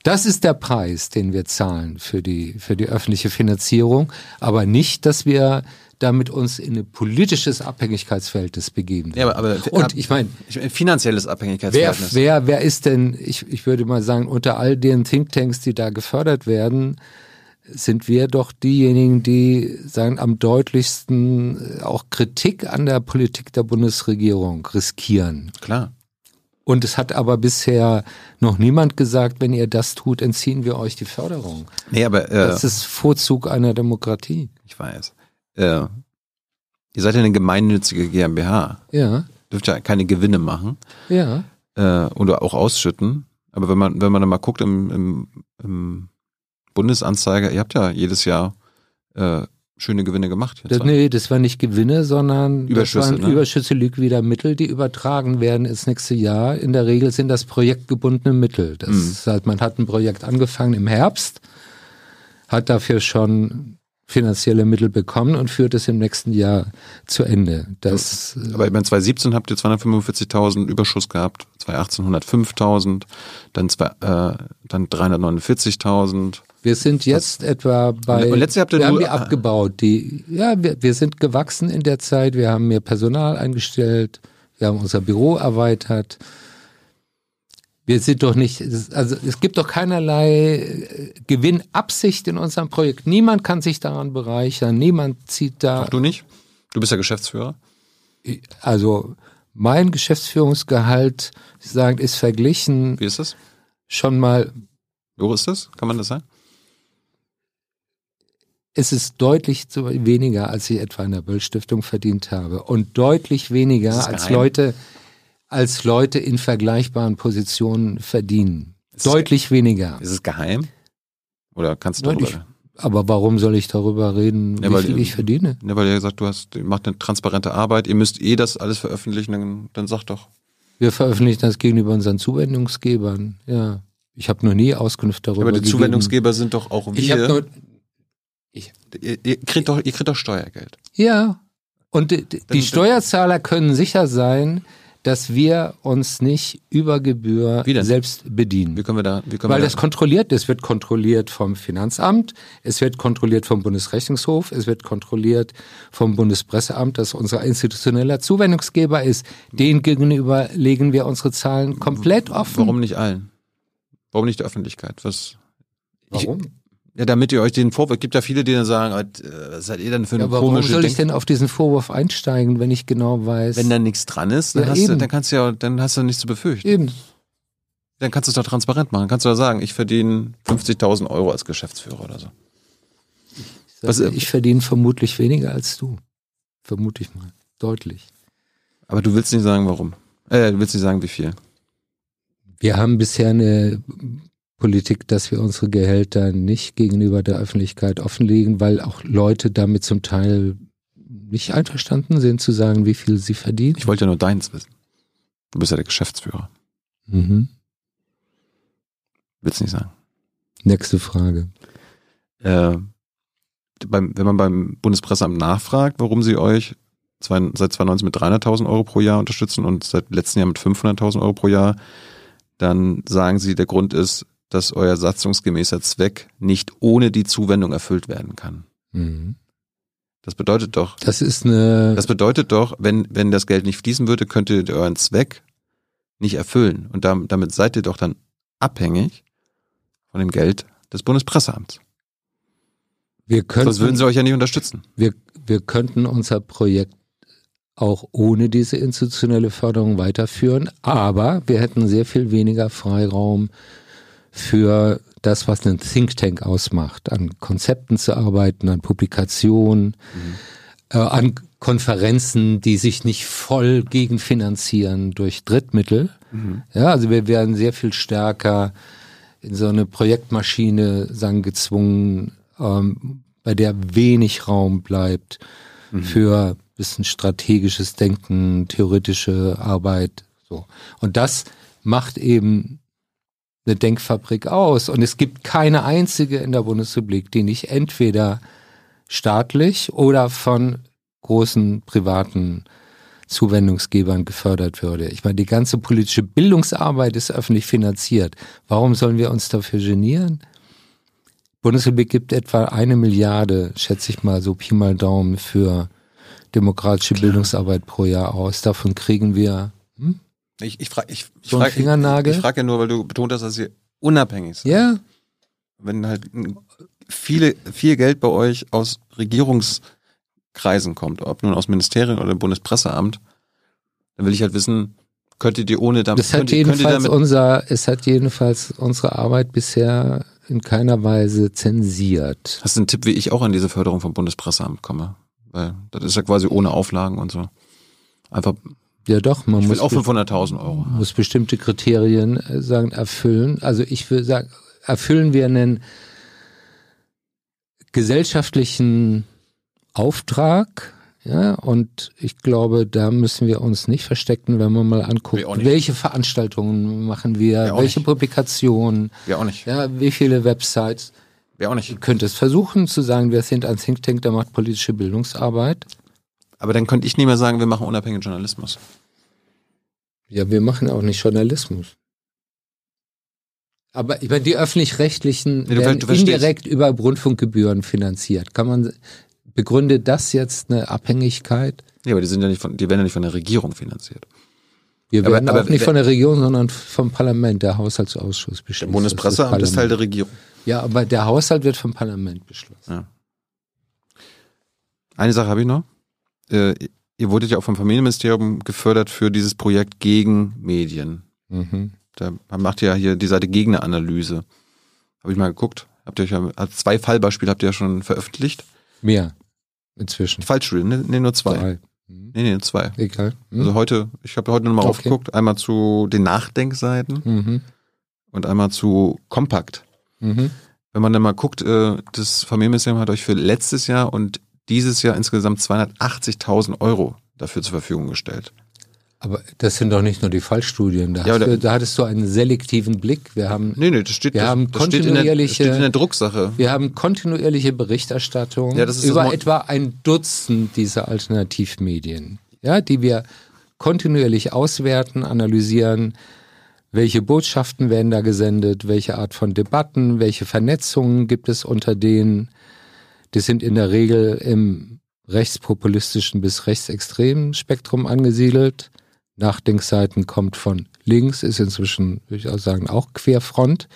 Das ist der Preis, den wir zahlen für die, für die öffentliche Finanzierung, aber nicht, dass wir damit uns in ein politisches Abhängigkeitsverhältnis begeben. Ja, aber, aber und ich meine, finanzielles Abhängigkeitsverhältnis. Wer, wer, wer ist denn, ich, ich würde mal sagen, unter all den Thinktanks, die da gefördert werden, sind wir doch diejenigen, die sagen, am deutlichsten auch Kritik an der Politik der Bundesregierung riskieren. Klar. Und es hat aber bisher noch niemand gesagt, wenn ihr das tut, entziehen wir euch die Förderung. Nee, aber äh, das ist Vorzug einer Demokratie. Ich weiß. Äh, ihr seid ja eine gemeinnützige GmbH. Ja. Dürft ja keine Gewinne machen. Ja. Äh, oder auch ausschütten. Aber wenn man, wenn man dann mal guckt im, im, im Bundesanzeiger, ihr habt ja jedes Jahr äh, schöne Gewinne gemacht. Das, nee, das waren nicht Gewinne, sondern Überschüsse, das waren ne? Überschüsse liquider Mittel, die übertragen werden ins nächste Jahr. In der Regel sind das projektgebundene Mittel. Das mhm. halt, man hat ein Projekt angefangen im Herbst, hat dafür schon finanzielle Mittel bekommen und führt es im nächsten Jahr zu Ende. Das, Aber ich meine, 2017 habt ihr 245.000 Überschuss gehabt, 2018 105.000, dann, zwei, äh, dann 349.000. Wir sind jetzt das, etwa bei. Und letztes habt ihr wir haben die abgebaut. Die, ja, wir, wir sind gewachsen in der Zeit. Wir haben mehr Personal eingestellt. Wir haben unser Büro erweitert. Wir sind doch nicht, also es gibt doch keinerlei äh, Gewinnabsicht in unserem Projekt. Niemand kann sich daran bereichern, niemand zieht da. Auch du nicht? Du bist ja Geschäftsführer. Also mein Geschäftsführungsgehalt, Sie sagen, ist verglichen. Wie ist das? Schon mal. Wo ist das? Kann man das sagen? Es ist deutlich zu weniger, als ich etwa in der Böll Stiftung verdient habe. Und deutlich weniger als Leute, als Leute in vergleichbaren Positionen verdienen. Ist Deutlich es, weniger. Ist es geheim? Oder kannst du darüber? aber warum soll ich darüber reden, ja, wie viel ich verdiene? Ja, weil ihr gesagt, du hast, ihr macht eine transparente Arbeit, ihr müsst eh das alles veröffentlichen, dann, dann sag doch. Wir veröffentlichen das gegenüber unseren Zuwendungsgebern, ja. Ich habe noch nie Auskunft darüber. Aber die gegeben. Zuwendungsgeber sind doch auch wir. Ich hab nur, ich, ihr, ihr, kriegt doch, ihr kriegt doch Steuergeld. Ja. Und die, die Steuerzahler können sicher sein, dass wir uns nicht über Gebühr selbst bedienen. Wie können wir da? Wie können Weil wir das kontrolliert, es wird kontrolliert vom Finanzamt, es wird kontrolliert vom Bundesrechnungshof, es wird kontrolliert vom Bundespresseamt, das unser institutioneller Zuwendungsgeber ist. Den gegenüber legen wir unsere Zahlen komplett offen. Warum nicht allen? Warum nicht der Öffentlichkeit? Was? Warum? Ich, ja, damit ihr euch den Vorwurf, gibt ja viele, die dann sagen, äh, was seid ihr denn für eine ja, aber komische Warum soll ich denn auf diesen Vorwurf einsteigen, wenn ich genau weiß? Wenn da nichts dran ist, dann, ja, hast du, dann kannst du ja, dann hast du nichts zu befürchten. Eben. Dann kannst du es doch transparent machen. Kannst du ja sagen, ich verdiene 50.000 Euro als Geschäftsführer oder so. Ich, was, ich verdiene vermutlich weniger als du. Vermute ich mal. Deutlich. Aber du willst nicht sagen, warum. Äh, du willst nicht sagen, wie viel. Wir haben bisher eine Politik, dass wir unsere Gehälter nicht gegenüber der Öffentlichkeit offenlegen, weil auch Leute damit zum Teil nicht einverstanden sind, zu sagen, wie viel sie verdienen. Ich wollte ja nur deins wissen. Du bist ja der Geschäftsführer. Mhm. Willst nicht sagen. Nächste Frage. Äh, beim, wenn man beim Bundespresseamt nachfragt, warum sie euch zwei, seit 2019 mit 300.000 Euro pro Jahr unterstützen und seit letztem Jahr mit 500.000 Euro pro Jahr, dann sagen sie, der Grund ist, dass euer satzungsgemäßer Zweck nicht ohne die Zuwendung erfüllt werden kann. Mhm. Das bedeutet doch. Das ist eine. Das bedeutet doch, wenn, wenn das Geld nicht fließen würde, könntet ihr euren Zweck nicht erfüllen. Und damit seid ihr doch dann abhängig von dem Geld des Bundespresseamts. Wir könnten, Sonst würden sie euch ja nicht unterstützen. Wir, wir könnten unser Projekt auch ohne diese institutionelle Förderung weiterführen, aber wir hätten sehr viel weniger Freiraum für das, was einen Think Tank ausmacht, an Konzepten zu arbeiten, an Publikationen, mhm. äh, an Konferenzen, die sich nicht voll gegenfinanzieren durch Drittmittel. Mhm. Ja, also wir werden sehr viel stärker in so eine Projektmaschine sagen gezwungen, ähm, bei der wenig Raum bleibt mhm. für bisschen strategisches Denken, theoretische Arbeit. So und das macht eben eine Denkfabrik aus. Und es gibt keine einzige in der Bundesrepublik, die nicht entweder staatlich oder von großen privaten Zuwendungsgebern gefördert würde. Ich meine, die ganze politische Bildungsarbeit ist öffentlich finanziert. Warum sollen wir uns dafür genieren? Bundesrepublik gibt etwa eine Milliarde, schätze ich mal, so Pi mal Daumen für demokratische Klar. Bildungsarbeit pro Jahr aus. Davon kriegen wir hm? Ich, ich frage ich, ich so frag, Fingernagel. Ich, ich frage ja nur, weil du betont hast, dass ihr unabhängig seid. Ja. Wenn halt viele, viel Geld bei euch aus Regierungskreisen kommt, ob nun aus Ministerien oder Bundespresseamt, dann will ich halt wissen, könntet ihr ohne damit. Das hat jedenfalls unser, es hat jedenfalls unsere Arbeit bisher in keiner Weise zensiert. Hast du einen Tipp, wie ich auch an diese Förderung vom Bundespresseamt komme? Weil das ist ja quasi ohne Auflagen und so. Einfach ja, doch. Man ich muss auch 500.000 Euro. Muss bestimmte Kriterien äh, sagen erfüllen. Also ich will sagen, erfüllen wir einen gesellschaftlichen Auftrag. Ja, und ich glaube, da müssen wir uns nicht verstecken, wenn man mal anguckt, welche Veranstaltungen machen wir, welche nicht. Publikationen, wir auch nicht. Ja, wie viele Websites. Wäre auch nicht. Du könntest versuchen zu sagen, wir sind ein Think Tank, der macht politische Bildungsarbeit. Aber dann könnte ich nicht mehr sagen, wir machen unabhängigen Journalismus. Ja, wir machen auch nicht Journalismus. Aber ich meine, die öffentlich-rechtlichen ver- werden indirekt über Rundfunkgebühren finanziert. Kann man begründet das jetzt eine Abhängigkeit? Ja, aber die sind ja nicht von, die werden ja nicht von der Regierung finanziert. Wir Aber- werden aber auch nicht von der Regierung, sondern vom Parlament, der Haushaltsausschuss beschließt. Der Bundespresseamt ist Teil Parlament. der Regierung. Ja, aber der Haushalt wird vom Parlament beschlossen. Eine Sache habe ich noch. Ihr wurdet ja auch vom Familienministerium gefördert für dieses Projekt gegen Medien. Mhm. Da macht ihr ja hier die Seite Gegneranalyse. Habe ich mal geguckt. Habt ihr euch ja, also zwei Fallbeispiele habt ihr ja schon veröffentlicht. Mehr inzwischen. Fallstudien, ne, nee, nur zwei. Drei. Mhm. Nee, nee, nur zwei. Egal. Mhm. Also heute, ich habe heute nochmal Okay. aufgeguckt, einmal zu den Nachdenkseiten mhm. und einmal zu Kompakt. Mhm. Wenn man dann mal guckt, äh, das Familienministerium hat euch für letztes Jahr und dieses Jahr insgesamt 280.000 Euro dafür zur Verfügung gestellt. Aber das sind doch nicht nur die Fallstudien. Da, Ja, du, da hattest du einen selektiven Blick. Wir haben, Nee, nee, das steht, Wir das, haben das steht, in der, das kontinuierliche- steht in der Drucksache. wir haben kontinuierliche Berichterstattung Ja, über etwa ein Dutzend dieser Alternativmedien, ja, die wir kontinuierlich auswerten, analysieren, welche Botschaften werden da gesendet, welche Art von Debatten, welche Vernetzungen gibt es unter denen. Die sind in der Regel im rechtspopulistischen bis rechtsextremen Spektrum angesiedelt. Nachdenkseiten kommt von links, ist inzwischen, würde ich auch sagen, auch Querfront.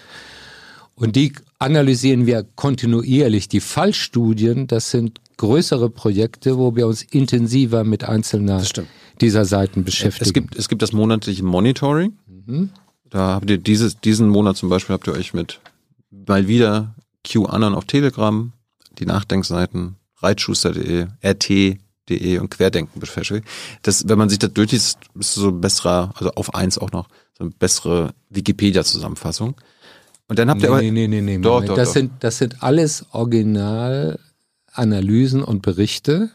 Und die analysieren wir kontinuierlich. Die Fallstudien, das sind größere Projekte, wo wir uns intensiver mit einzelner dieser Seiten beschäftigen. Es gibt, es gibt das monatliche Monitoring. Mhm. Da habt ihr dieses, diesen Monat zum Beispiel habt ihr euch mit mal wieder QAnon auf Telegram, die Nachdenkseiten, reitschuster.de, rt.de und Querdenken. Das, wenn man sich das durchliest, ist so ein besserer, also auf eins auch noch, so eine bessere Wikipedia-Zusammenfassung. Und dann habt ihr nee, aber, nee, nee, nee, nee, Doch, Moment. doch, das, doch. Sind, das sind alles Originalanalysen und Berichte,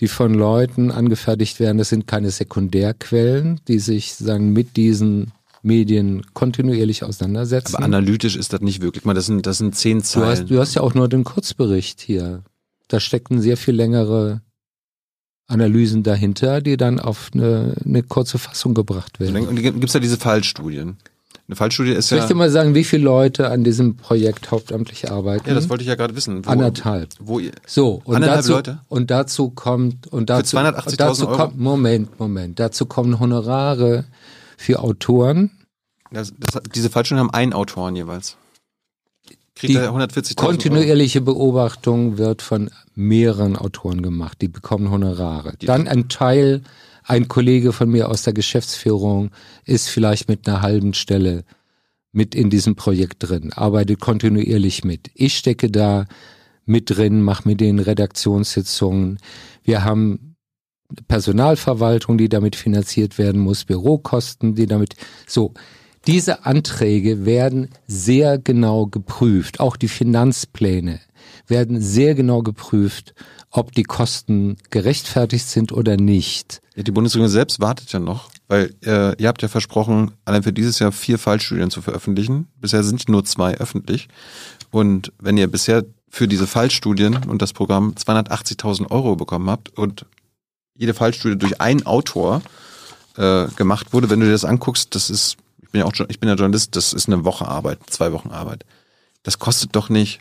die von Leuten angefertigt werden. Das sind keine Sekundärquellen, die sich sagen mit diesen Medien kontinuierlich auseinandersetzen. aber analytisch ist das nicht wirklich. Man, das sind, das sind zehn du, Zeilen. hast, du hast ja auch nur den Kurzbericht hier. Da steckten sehr viel längere Analysen dahinter, die dann auf eine, eine kurze Fassung gebracht werden. und dann gibt's ja diese Fallstudien. Eine Fallstudie ist Soll ja, ich dir mal sagen, wie viele Leute an diesem Projekt hauptamtlich arbeiten? ja, das wollte ich ja gerade wissen. Wo, Anderthalb. Wo ihr, So, und Anderthalb dazu, Leute? und dazu kommt, und dazu, 280.000 und dazu Euro? kommt, Moment, Moment, dazu kommen Honorare für Autoren, Das, das, diese Fallstudien haben einen Autoren jeweils. Kriegt Die er 140.000 Euro. kontinuierliche Beobachtung wird von mehreren Autoren gemacht, die bekommen Honorare. Dann ein Teil, ein Kollege von mir aus der Geschäftsführung ist vielleicht mit einer halben Stelle mit in diesem Projekt drin, arbeitet kontinuierlich mit. Ich stecke da mit drin, mache mit den Redaktionssitzungen. Wir haben Personalverwaltung, die damit finanziert werden muss, Bürokosten, die damit, so. Diese Anträge werden sehr genau geprüft. Auch die Finanzpläne werden sehr genau geprüft, ob die Kosten gerechtfertigt sind oder nicht. Ja, die Bundesregierung selbst wartet ja noch, weil äh, ihr habt ja versprochen, allein für dieses Jahr vier Fallstudien zu veröffentlichen. Bisher sind nur zwei öffentlich. Und wenn ihr bisher für diese Fallstudien und das Programm 280.000 Euro bekommen habt und jede Fallstudie durch einen Autor äh, gemacht wurde, wenn du dir das anguckst, das ist, ich bin ja auch, ich bin ja Journalist, das ist eine Woche Arbeit, zwei Wochen Arbeit. Das kostet doch nicht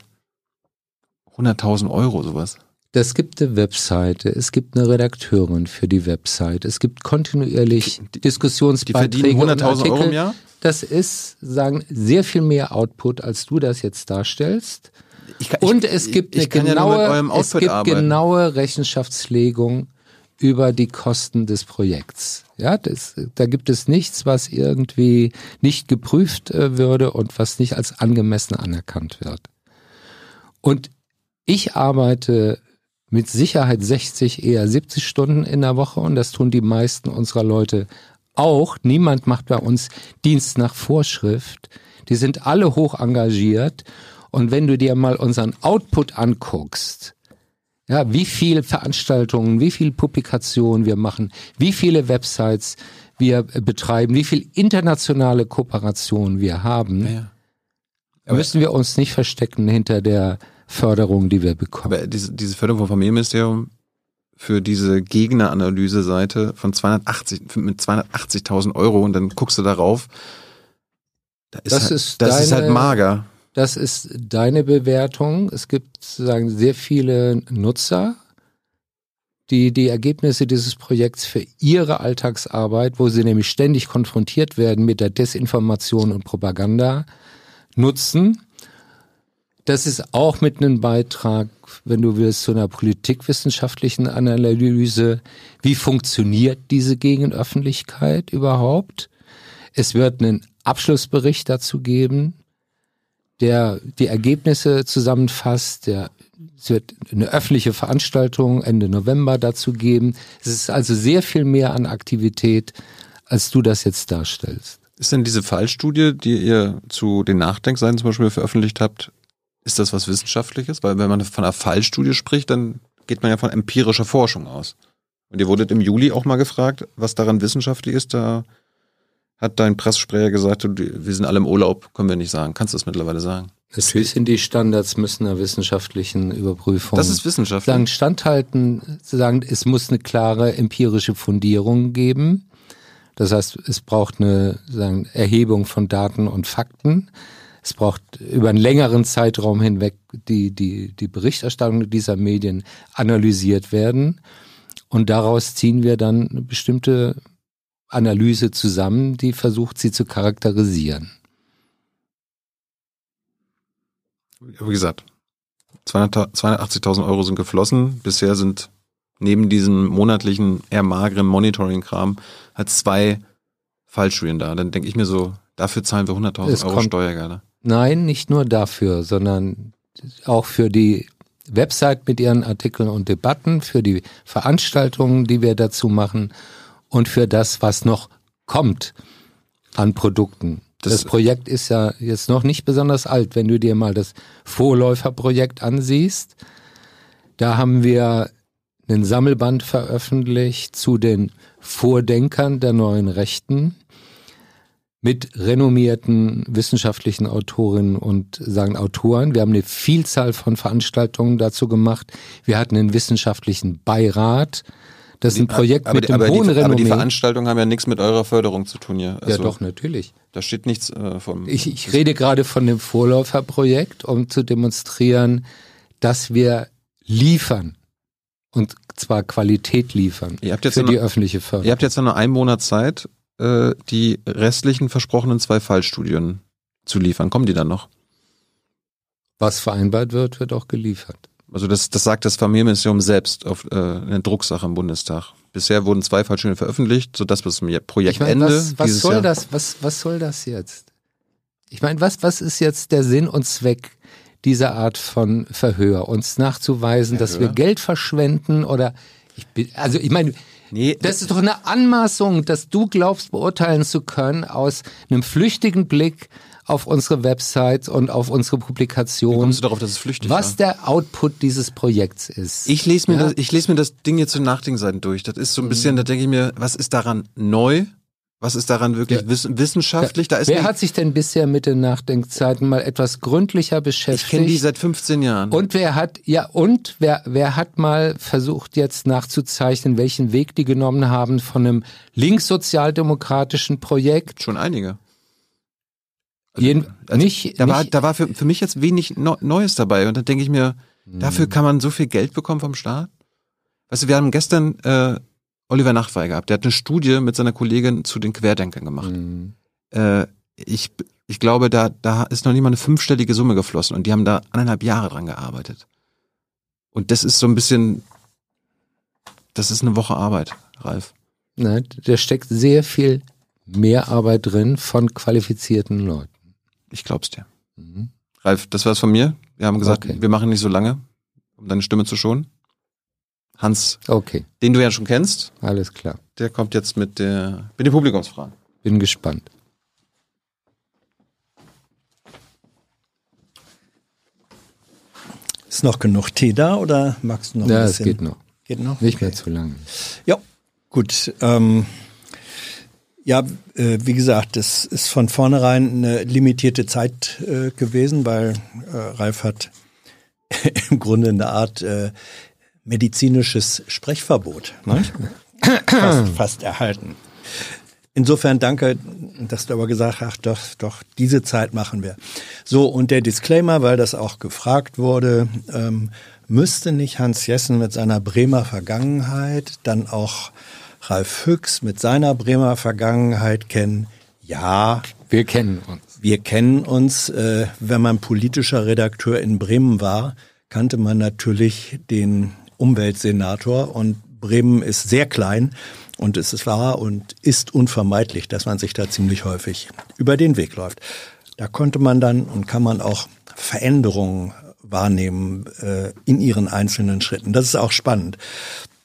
100.000 Euro sowas. Das gibt eine Webseite, es gibt eine Redakteurin für die Webseite, es gibt kontinuierlich Die- Diskussionsbeiträge Die verdienen und 100.000 Euro im Jahr? Das ist, sagen, sehr viel mehr Output, als du das jetzt darstellst. Ich kann, Und es gibt eine ja genaue, eurem es gibt arbeiten. genaue Rechenschaftslegung über die Kosten des Projekts. Ja, das, da gibt es nichts, was irgendwie nicht geprüft äh, würde und was nicht als angemessen anerkannt wird. Und ich arbeite mit Sicherheit 60, eher 70 Stunden in der Woche und das tun die meisten unserer Leute auch. Niemand macht bei uns Dienst nach Vorschrift. Die sind alle hoch engagiert. Und wenn du dir mal unseren Output anguckst, ja, wie viel Veranstaltungen, wie viel Publikationen wir machen, wie viele Websites wir äh, betreiben, wie viel internationale Kooperation wir haben, Ja. Müssen wir uns nicht verstecken hinter der Förderung, die wir bekommen. Aber diese, diese Förderung vom Familienministerium für diese Gegneranalyse-Seite von 280, mit 280.000 Euro und dann guckst du darauf. Da ist Das halt, ist das ist halt deine- mager. Das ist deine Bewertung. Es gibt sozusagen sehr viele Nutzer, die die Ergebnisse dieses Projekts für ihre Alltagsarbeit, wo sie nämlich ständig konfrontiert werden mit der Desinformation und Propaganda, nutzen. Das ist auch mit einem Beitrag, wenn du willst, zu einer politikwissenschaftlichen Analyse. Wie funktioniert diese Gegenöffentlichkeit überhaupt? Es wird einen Abschlussbericht dazu geben, der die Ergebnisse zusammenfasst. Der, es wird eine öffentliche Veranstaltung Ende November dazu geben. Es ist also sehr viel mehr an Aktivität, als du das jetzt darstellst. Ist denn diese Fallstudie, die ihr zu den Nachdenkseiten zum Beispiel veröffentlicht habt, ist das was Wissenschaftliches? Weil wenn man von einer Fallstudie spricht, dann geht man ja von empirischer Forschung aus. Und ihr wurdet im Juli auch mal gefragt, was daran wissenschaftlich ist. Da hat dein Pressesprecher gesagt, wir sind alle im Urlaub, können wir nicht sagen. Kannst du das mittlerweile sagen? Natürlich sind die Standards müssen einer wissenschaftlichen Überprüfung Das ist wissenschaftlich. sagen, standhalten, zu sagen, es muss eine klare empirische Fundierung geben. Das heißt, es braucht eine sagen, Erhebung von Daten und Fakten. Es braucht über einen längeren Zeitraum hinweg die, die, die Berichterstattung dieser Medien analysiert werden. Und daraus ziehen wir dann eine bestimmte Analyse zusammen, die versucht, sie zu charakterisieren. Wie gesagt, 200 280.000 Euro sind geflossen. Bisher sind neben diesem monatlichen, eher mageren Monitoring-Kram halt zwei Fallstudien da. Dann denke ich mir so, dafür zahlen wir 100.000 Es Euro Steuergelder. Nein, nicht nur dafür, sondern auch für die Website mit ihren Artikeln und Debatten, für die Veranstaltungen, die wir dazu machen und für das, was noch kommt an Produkten. Das, Das- Projekt ist ja jetzt noch nicht besonders alt, wenn du dir mal das Vorläuferprojekt ansiehst. Da haben wir einen Sammelband veröffentlicht zu den Vordenkern der neuen Rechten mit renommierten wissenschaftlichen Autorinnen und sagen Autoren. Wir haben eine Vielzahl von Veranstaltungen dazu gemacht. Wir hatten einen wissenschaftlichen Beirat. Das ist ein Projekt aber, mit aber, hohen die, aber die Renommee. Veranstaltungen haben ja nichts mit eurer Förderung zu tun hier. ja, Also, doch, natürlich. Da steht nichts äh, vom. Ich, ich rede gerade von dem Vorläuferprojekt, um zu demonstrieren, dass wir liefern. Und zwar Qualität liefern. Ihr habt jetzt für noch- die öffentliche Förderung. Ihr habt jetzt noch nur einen Monat Zeit, äh, die restlichen versprochenen zwei Fallstudien zu liefern. Kommen die dann noch? Was vereinbart wird, wird auch geliefert. Also das, das sagt das Familienministerium selbst auf äh, eine Drucksache im Bundestag. Bisher wurden zwei Fallstudien veröffentlicht, sodass bis zum Projektende was, was soll Jahr. das? Was, was soll das jetzt? Ich meine, was, was ist jetzt der Sinn und Zweck dieser Art von Verhör? Uns nachzuweisen, dass wir Verhör? Geld verschwenden oder ich bin, also ich meine, Nee, das ist doch eine Anmaßung, dass du glaubst, beurteilen zu können aus einem flüchtigen Blick auf unsere Website und auf unsere Wie Publikation, kommst du darauf, dass es flüchtig was war? der Output dieses Projekts ist. Ich lese mir, Ja. das, ich lese mir das Ding jetzt zu den Nachdenkseiten durch. Das ist so ein Mhm. bisschen, da denke ich mir, was ist daran neu? Was ist daran wirklich Ja. wiss, wissenschaftlich? Da ist Wer hat sich denn bisher mit den Nachdenkzeiten mal etwas gründlicher beschäftigt? ich kenne die seit 15 Jahren. Und wer hat, ja, und wer, wer hat mal versucht, jetzt nachzuzeichnen, welchen Weg die genommen haben von einem linkssozialdemokratischen Projekt? Schon einige. Jeden, also, nicht, Da war, nicht, da war für, für mich jetzt wenig Neu- Neues dabei. Und dann denke ich mir, Hm. dafür kann man so viel Geld bekommen vom Staat? Weißt du, wir haben gestern äh, Oliver Nachtwey gehabt. Der hat eine Studie mit seiner Kollegin zu den Querdenkern gemacht. Hm. Äh, ich, ich glaube, da, da ist noch nicht mal eine fünfstellige Summe geflossen und die haben da anderthalb Jahre dran gearbeitet. Und das ist so ein bisschen, das ist eine Woche Arbeit, Ralf. Nein, da steckt sehr viel mehr Arbeit drin von qualifizierten Leuten. Ich glaub's dir. Mhm. Ralf, das war's von mir. Wir haben gesagt, Okay. wir machen nicht so lange, um deine Stimme zu schonen. Hans, Okay, den du ja schon kennst, alles klar. der kommt jetzt mit der mit den Publikumsfragen. Bin gespannt. Ist noch genug Tee da oder magst du noch Ja, ein es bisschen? geht noch. Geht noch? Nicht mehr zu lange. Ja, gut. Ähm, Ja, äh, wie gesagt, das ist von vornherein eine limitierte Zeit äh, gewesen, weil äh, Ralf hat [LAUGHS] im Grunde eine Art äh, medizinisches Sprechverbot ne? fast, fast erhalten. Insofern danke, dass du aber gesagt hast, doch, doch, diese Zeit machen wir. So, und der Disclaimer, weil das auch gefragt wurde, ähm, müsste nicht Hans Jessen mit seiner Bremer Vergangenheit dann auch Ralf Hüchs mit seiner Bremer Vergangenheit kennen? Ja. Wir kennen uns. Wir kennen uns. Äh, wenn man politischer Redakteur in Bremen war, kannte man natürlich den Umweltsenator und Bremen ist sehr klein und es ist wahr und ist unvermeidlich, dass man sich da ziemlich häufig über den Weg läuft. Da konnte man dann und kann man auch Veränderungen wahrnehmen äh, in ihren einzelnen Schritten. Das ist auch spannend.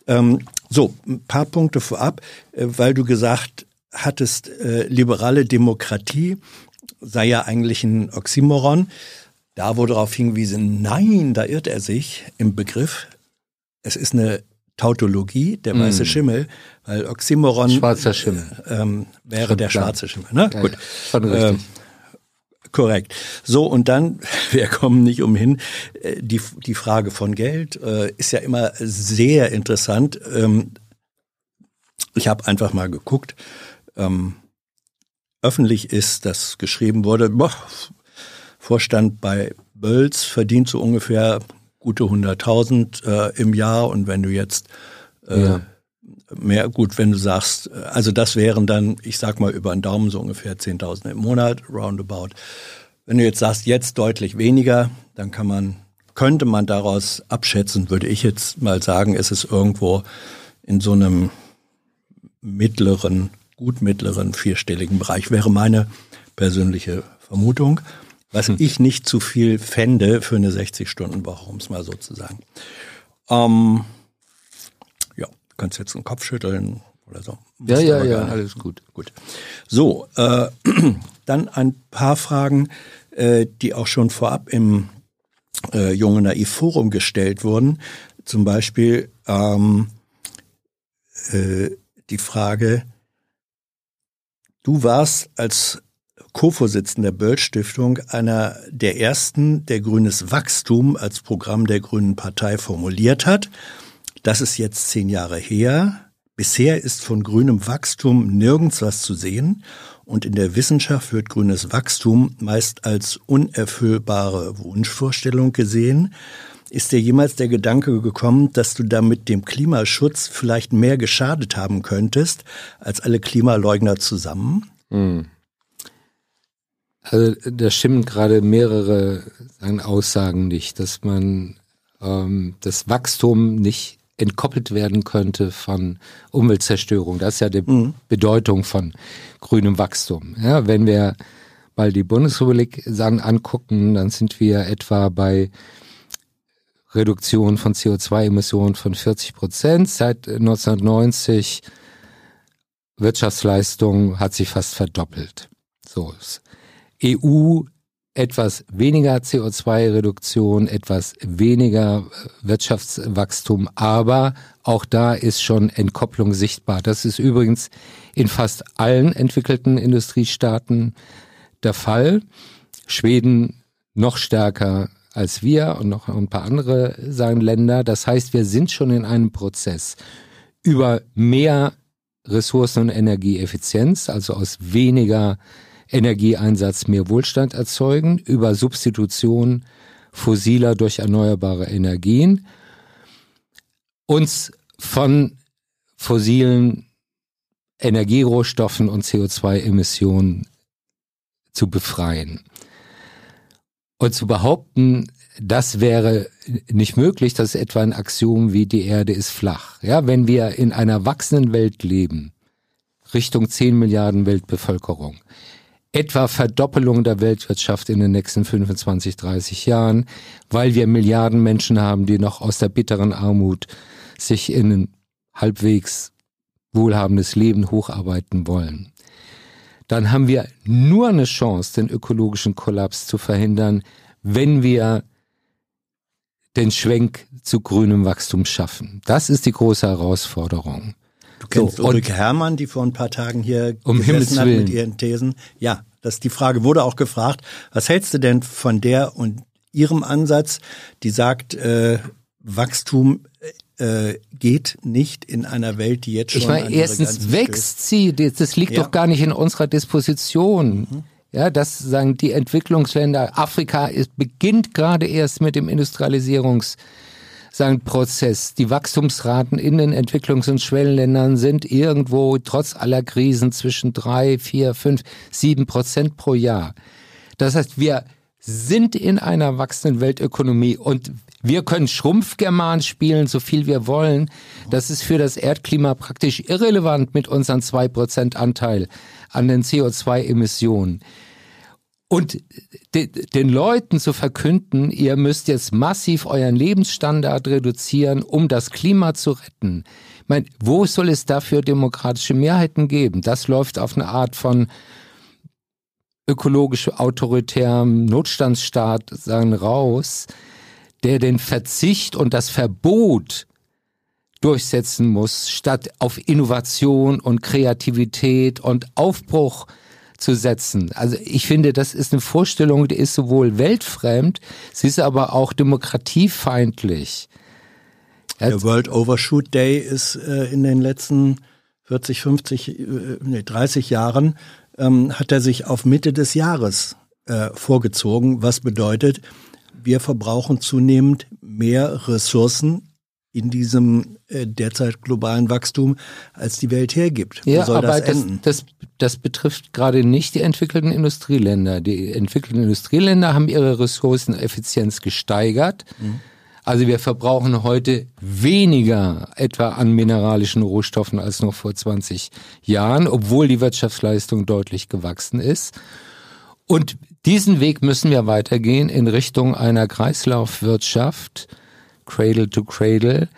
Ähm, so, ein paar Punkte vorab, äh, weil du gesagt hattest, äh, liberale Demokratie sei ja eigentlich ein Oxymoron. Da wurde darauf hingewiesen, nein, da irrt er sich im Begriff. Es ist eine Tautologie, der mm. weiße Schimmel, weil Oxymoron schwarzer Schimmel äh, ähm, wäre der klar. schwarze Schimmel. Ne? Ja, Gut, ja, korrekt. So und dann, [LAUGHS] wir kommen nicht umhin. Äh, die die Frage von Geld äh, ist ja immer sehr interessant. Ähm, ich habe einfach mal geguckt. Ähm, öffentlich ist, dass geschrieben wurde. Boah, Vorstand bei Bölz verdient so ungefähr gute 100.000 äh, im Jahr und wenn du jetzt äh, ja. Mehr, gut, wenn du sagst, also das wären dann, ich sag mal über den Daumen so ungefähr 10.000 im Monat, roundabout. Wenn du jetzt sagst, jetzt deutlich weniger, dann kann man, könnte man daraus abschätzen, würde ich jetzt mal sagen, ist es irgendwo in so einem mittleren, gut mittleren vierstelligen Bereich, wäre meine persönliche Vermutung was hm. ich nicht zu viel fände für eine 60-Stunden-Woche, um es mal so zu sagen. Ähm, kannst jetzt einen Kopf schütteln oder so. ja, ja, ja, alles gut. Gut. So, äh, [CLEARS THROAT] dann ein paar Fragen, äh, die auch schon vorab im äh, Junge Naiv Forum gestellt wurden. Zum Beispiel ähm, äh, die Frage, du warst als Co-Vorsitzender der Böll Stiftung, einer der ersten, der grünes Wachstum als Programm der Grünen Partei formuliert hat. Das ist jetzt zehn Jahre her. Bisher ist von grünem Wachstum nirgends was zu sehen und in der Wissenschaft wird grünes Wachstum meist als unerfüllbare Wunschvorstellung gesehen. Ist dir jemals der Gedanke gekommen, dass du damit dem Klimaschutz vielleicht mehr geschadet haben könntest als alle Klimaleugner zusammen? Hm. Also da stimmen gerade mehrere sagen, Aussagen nicht, dass man ähm, das Wachstum nicht entkoppelt werden könnte von Umweltzerstörung. Das ist ja die mhm. Bedeutung von grünem Wachstum. Ja, wenn wir mal die Bundesrepublik sagen, angucken, dann sind wir etwa bei Reduktion von CO2-Emissionen von 40 Prozent. Seit 1990 Wirtschaftsleistung hat sich fast verdoppelt. So, EU etwas weniger CO2-Reduktion, etwas weniger äh, Wirtschaftswachstum, aber auch da ist schon Entkopplung sichtbar. Das ist übrigens in fast allen entwickelten Industriestaaten der Fall. Schweden noch stärker als wir und noch ein paar andere sagen Länder. Das heißt, wir sind schon in einem Prozess über mehr Ressourcen- und Energieeffizienz, also aus weniger Energieeinsatz mehr Wohlstand erzeugen, über Substitution fossiler durch erneuerbare Energien, uns von fossilen Energierohstoffen und CO2-Emissionen zu befreien. Und zu behaupten, das wäre nicht möglich, das ist etwa ein Axiom wie die Erde ist flach. Ja, wenn wir in einer wachsenden Welt leben, Richtung 10 Milliarden Weltbevölkerung, etwa Verdoppelung der Weltwirtschaft in den nächsten 25, 30 Jahren, weil wir Milliarden Menschen haben, die noch aus der bitteren Armut sich in ein halbwegs wohlhabendes Leben hocharbeiten wollen. Dann haben wir nur eine Chance, den ökologischen Kollaps zu verhindern, wenn wir den Schwenk zu grünem Wachstum schaffen. Das ist die große Herausforderung. Du kennst So, Ulrike Herrmann, die vor ein paar Tagen hier Um gesessen hat mit ihren Thesen. Ja, das die Frage wurde auch gefragt. Was hältst du denn von der und ihrem Ansatz, die sagt, äh, Wachstum äh, geht nicht in einer Welt, die jetzt schon Ich meine, erstens wächst sie, das das liegt Ja. doch gar nicht in unserer Disposition. Mhm. Ja, das sagen die Entwicklungsländer. Afrika ist, beginnt gerade erst mit dem Industrialisierungs sagen, Prozess. Die Wachstumsraten in den Entwicklungs- und Schwellenländern sind irgendwo trotz aller Krisen zwischen drei, vier, fünf, sieben Prozent pro Jahr. Das heißt, wir sind in einer wachsenden Weltökonomie und wir können Schrumpfgerman spielen, so viel wir wollen. Das ist für das Erdklima praktisch irrelevant mit unseren 2% Anteil an den CO2-Emissionen. Und de, den Leuten zu verkünden, ihr müsst jetzt massiv euren Lebensstandard reduzieren, um das Klima zu retten. Ich meine, wo soll es dafür demokratische Mehrheiten geben? Das läuft auf eine Art von ökologisch autoritärem Notstandsstaat sagen raus, der den Verzicht und das Verbot durchsetzen muss, statt auf Innovation und Kreativität und Aufbruch zu setzen. Also ich finde, das ist eine Vorstellung, die ist sowohl weltfremd, sie ist aber auch demokratiefeindlich. Der World Overshoot Day ist äh, in den letzten 40, 50, äh, nee, 30 Jahren ähm, hat er sich auf Mitte des Jahres äh, vorgezogen, was bedeutet, wir verbrauchen zunehmend mehr Ressourcen in diesem äh, derzeit globalen Wachstum, als die Welt hergibt. Wo Ja, soll aber das das, enden? das, das betrifft gerade nicht die entwickelten Industrieländer. Die entwickelten Industrieländer haben ihre Ressourceneffizienz gesteigert. Also wir verbrauchen heute weniger etwa an mineralischen Rohstoffen als noch vor 20 Jahren, obwohl die Wirtschaftsleistung deutlich gewachsen ist. Und diesen Weg müssen wir weitergehen in Richtung einer Kreislaufwirtschaft, Cradle to Cradle,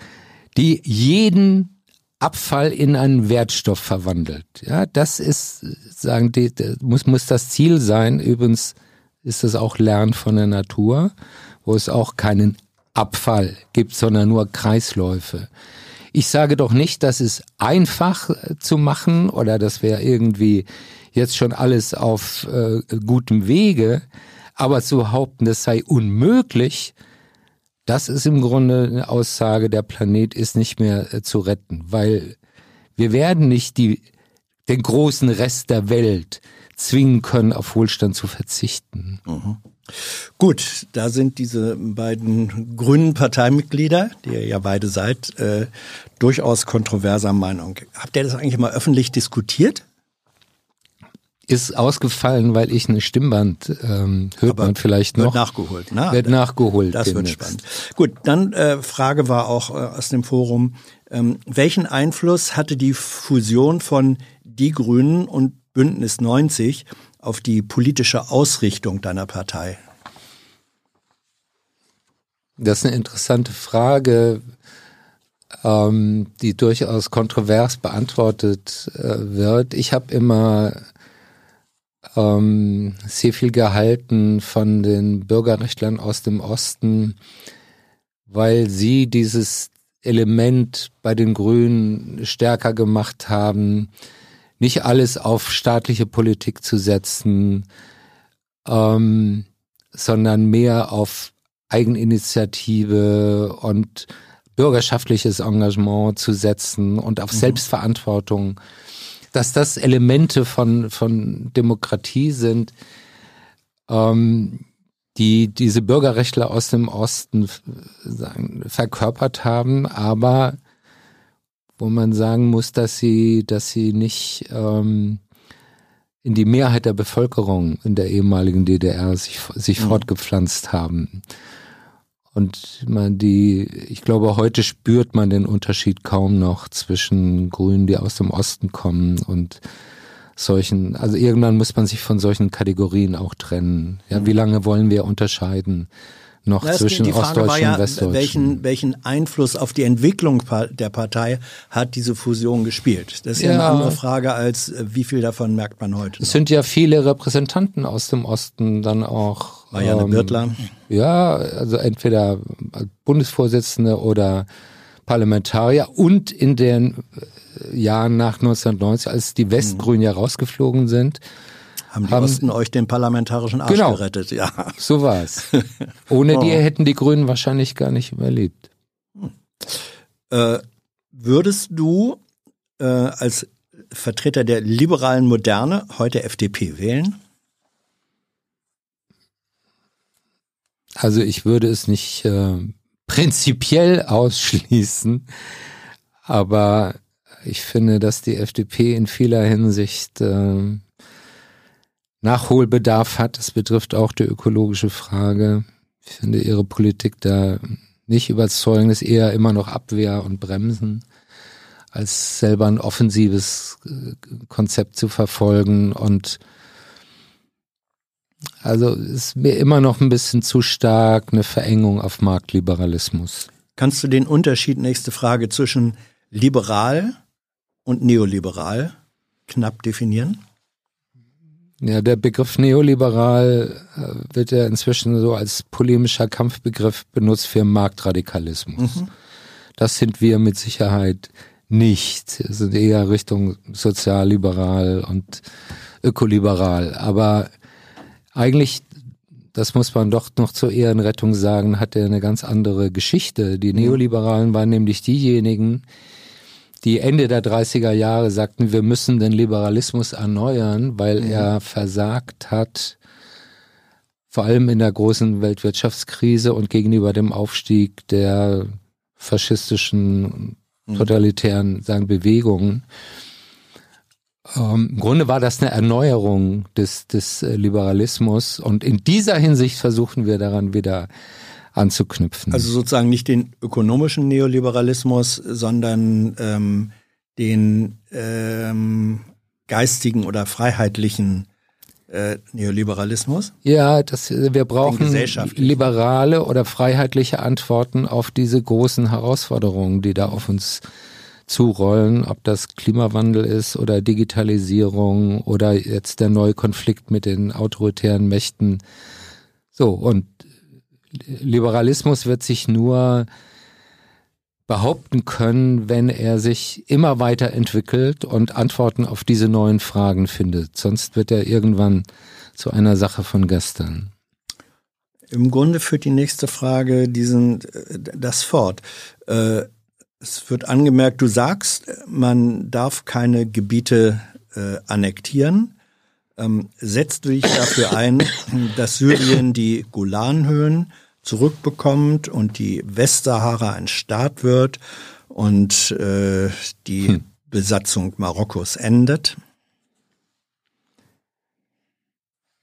die jeden Abfall in einen Wertstoff verwandelt. Ja, das ist, sagen die, das muss, muss das Ziel sein. Übrigens ist es auch Lernen von der Natur, wo es auch keinen Abfall gibt, sondern nur Kreisläufe. Ich sage doch nicht, das ist einfach zu machen oder das wäre irgendwie jetzt schon alles auf äh, gutem Wege, aber zu behaupten, das sei unmöglich, das ist im Grunde eine Aussage, der Planet ist nicht mehr äh, zu retten, weil wir werden nicht die, den großen Rest der Welt zwingen können, auf Wohlstand zu verzichten. Gut, da sind diese beiden grünen Parteimitglieder, die ihr ja beide seid, äh, durchaus kontroverser Meinung. Habt ihr das eigentlich mal öffentlich diskutiert? Ist ausgefallen, weil ich eine Stimmband ähm, hört Aber man vielleicht wird noch. nachgeholt, ne? Wird nachgeholt. Das wird demnächst. spannend. Gut, dann äh, Frage war auch äh, aus dem Forum, ähm, welchen Einfluss hatte die Fusion von Die Grünen und Bündnis 90 auf die politische Ausrichtung deiner Partei? Das ist eine interessante Frage, ähm, die durchaus kontrovers beantwortet äh, wird. Ich habe immer ähm, sehr viel gehalten von den Bürgerrechtlern aus dem Osten, weil sie dieses Element bei den Grünen stärker gemacht haben, nicht alles auf staatliche Politik zu setzen, ähm, sondern mehr auf Eigeninitiative und bürgerschaftliches Engagement zu setzen und auf Selbstverantwortung, dass das Elemente von, von Demokratie sind, ähm, die diese Bürgerrechtler aus dem Osten f- sagen, verkörpert haben, aber wo man sagen muss, dass sie, dass sie nicht ähm, in die Mehrheit der Bevölkerung in der ehemaligen DDR sich, sich fortgepflanzt haben. Und man die, ich glaube, heute spürt man den Unterschied kaum noch zwischen Grünen, die aus dem Osten kommen und solchen, also irgendwann muss man sich von solchen Kategorien auch trennen. Ja, wie lange wollen wir unterscheiden noch Na, es zwischen die Frage Ostdeutschen ja, und Westdeutschen? welchen, welchen Einfluss auf die Entwicklung der Partei hat diese Fusion gespielt? Das ist ja, eine andere Frage als äh, wie viel davon merkt man heute. Es Noch? sind ja viele Repräsentanten aus dem Osten dann auch. Marianne ähm, Birtler. Ja, also entweder Bundesvorsitzende oder Parlamentarier und in den äh, Jahren nach 1990, als die Westgrünen ja rausgeflogen sind, haben die haben, Osten euch den parlamentarischen Arsch genau, gerettet, ja. So war's. [LAUGHS] Ohne oh. die hätten die Grünen wahrscheinlich gar nicht überlebt. Äh, würdest du äh, als Vertreter der liberalen Moderne heute FDP wählen? Also ich würde es nicht äh, prinzipiell ausschließen, aber ich finde, dass die FDP in vieler Hinsicht äh, Nachholbedarf hat. Das betrifft auch die ökologische Frage. Ich finde ihre Politik da nicht überzeugend, ist eher immer noch Abwehr und Bremsen, als selber ein offensives äh, Konzept zu verfolgen. Und also ist mir immer noch ein bisschen zu stark eine Verengung auf Marktliberalismus. Kannst du den Unterschied, nächste Frage, zwischen liberal und neoliberal knapp definieren? Ja, der Begriff neoliberal äh, wird ja inzwischen so als polemischer Kampfbegriff benutzt für Marktradikalismus. Mhm. Das sind wir mit Sicherheit nicht. Wir sind eher Richtung sozialliberal und ökoliberal. Aber eigentlich, das muss man doch noch zur Ehrenrettung sagen, hat er eine ganz andere Geschichte. Die mhm. Neoliberalen waren nämlich diejenigen, die Ende der 30er Jahre sagten, wir müssen den Liberalismus erneuern, weil mhm. er versagt hat, vor allem in der großen Weltwirtschaftskrise und gegenüber dem Aufstieg der faschistischen, mhm. totalitären sagen, Bewegungen. Ähm, Im Grunde war das eine Erneuerung des, des Liberalismus und in dieser Hinsicht versuchen wir daran wieder anzuknüpfen. Also sozusagen nicht den ökonomischen Neoliberalismus, sondern ähm, den ähm, geistigen oder freiheitlichen äh, Neoliberalismus? Ja, das, wir brauchen liberale oder freiheitliche Antworten auf diese großen Herausforderungen, die da auf uns zurollen, ob das Klimawandel ist oder Digitalisierung oder jetzt der neue Konflikt mit den autoritären Mächten. So, und Liberalismus wird sich nur behaupten können, wenn er sich immer weiterentwickelt und Antworten auf diese neuen Fragen findet. Sonst wird er irgendwann zu einer Sache von gestern. Im Grunde führt die nächste Frage diesen, das fort. Äh, es wird angemerkt, du sagst, man darf keine Gebiete äh, annektieren. Ähm, setzt du dich dafür ein, dass Syrien die Golanhöhen zurückbekommt und die Westsahara ein Staat wird und äh, die hm. Besatzung Marokkos endet?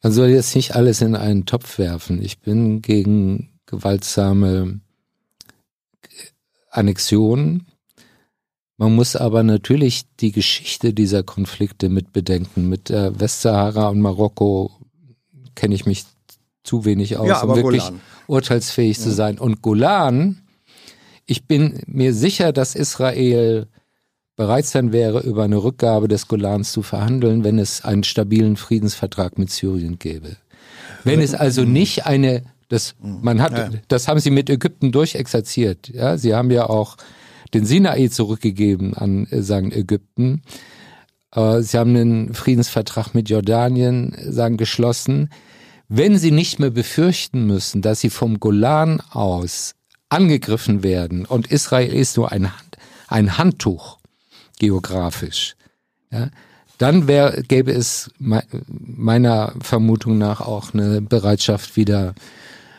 Man soll jetzt nicht alles in einen Topf werfen. Ich bin gegen gewaltsame Annexion. Man muss aber natürlich die Geschichte dieser Konflikte mit bedenken. Mit der Westsahara und Marokko kenne ich mich zu wenig aus, ja, um wirklich Golan. urteilsfähig ja. zu sein. Und Golan, ich bin mir sicher, dass Israel bereit sein wäre, über eine Rückgabe des Golans zu verhandeln, wenn es einen stabilen Friedensvertrag mit Syrien gäbe. Wenn es also nicht eine, das, man hat, das haben sie mit Ägypten durchexerziert, ja, sie haben ja auch den Sinai zurückgegeben an, äh, sagen Ägypten. Äh, sie haben einen Friedensvertrag mit Jordanien, sagen, geschlossen wenn sie nicht mehr befürchten müssen, dass sie vom Golan aus angegriffen werden und Israel ist nur ein, ein Handtuch geografisch, ja, dann wär, gäbe es meiner Vermutung nach auch eine Bereitschaft wieder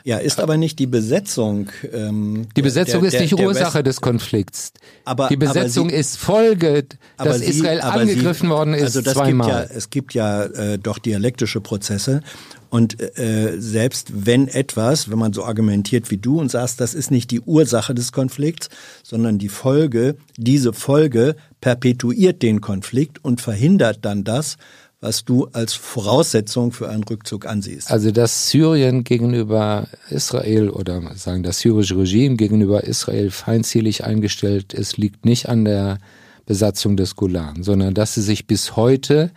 ja, ist aber nicht die Besetzung. Ähm, die Besetzung der, der, ist nicht Ursache West des Konflikts. Aber, die Besetzung aber sie, ist Folge, dass sie, Israel angegriffen sie, worden ist also das zweimal. Gibt ja, es gibt ja äh, doch dialektische Prozesse und äh, selbst wenn etwas, wenn man so argumentiert wie du und sagst, das ist nicht die Ursache des Konflikts, sondern die Folge, diese Folge perpetuiert den Konflikt und verhindert dann das, was du als Voraussetzung für einen Rückzug ansiehst. Also dass Syrien gegenüber Israel oder sagen das syrische Regime gegenüber Israel feindselig eingestellt ist, liegt nicht an der Besatzung des Golan, sondern dass sie sich bis heute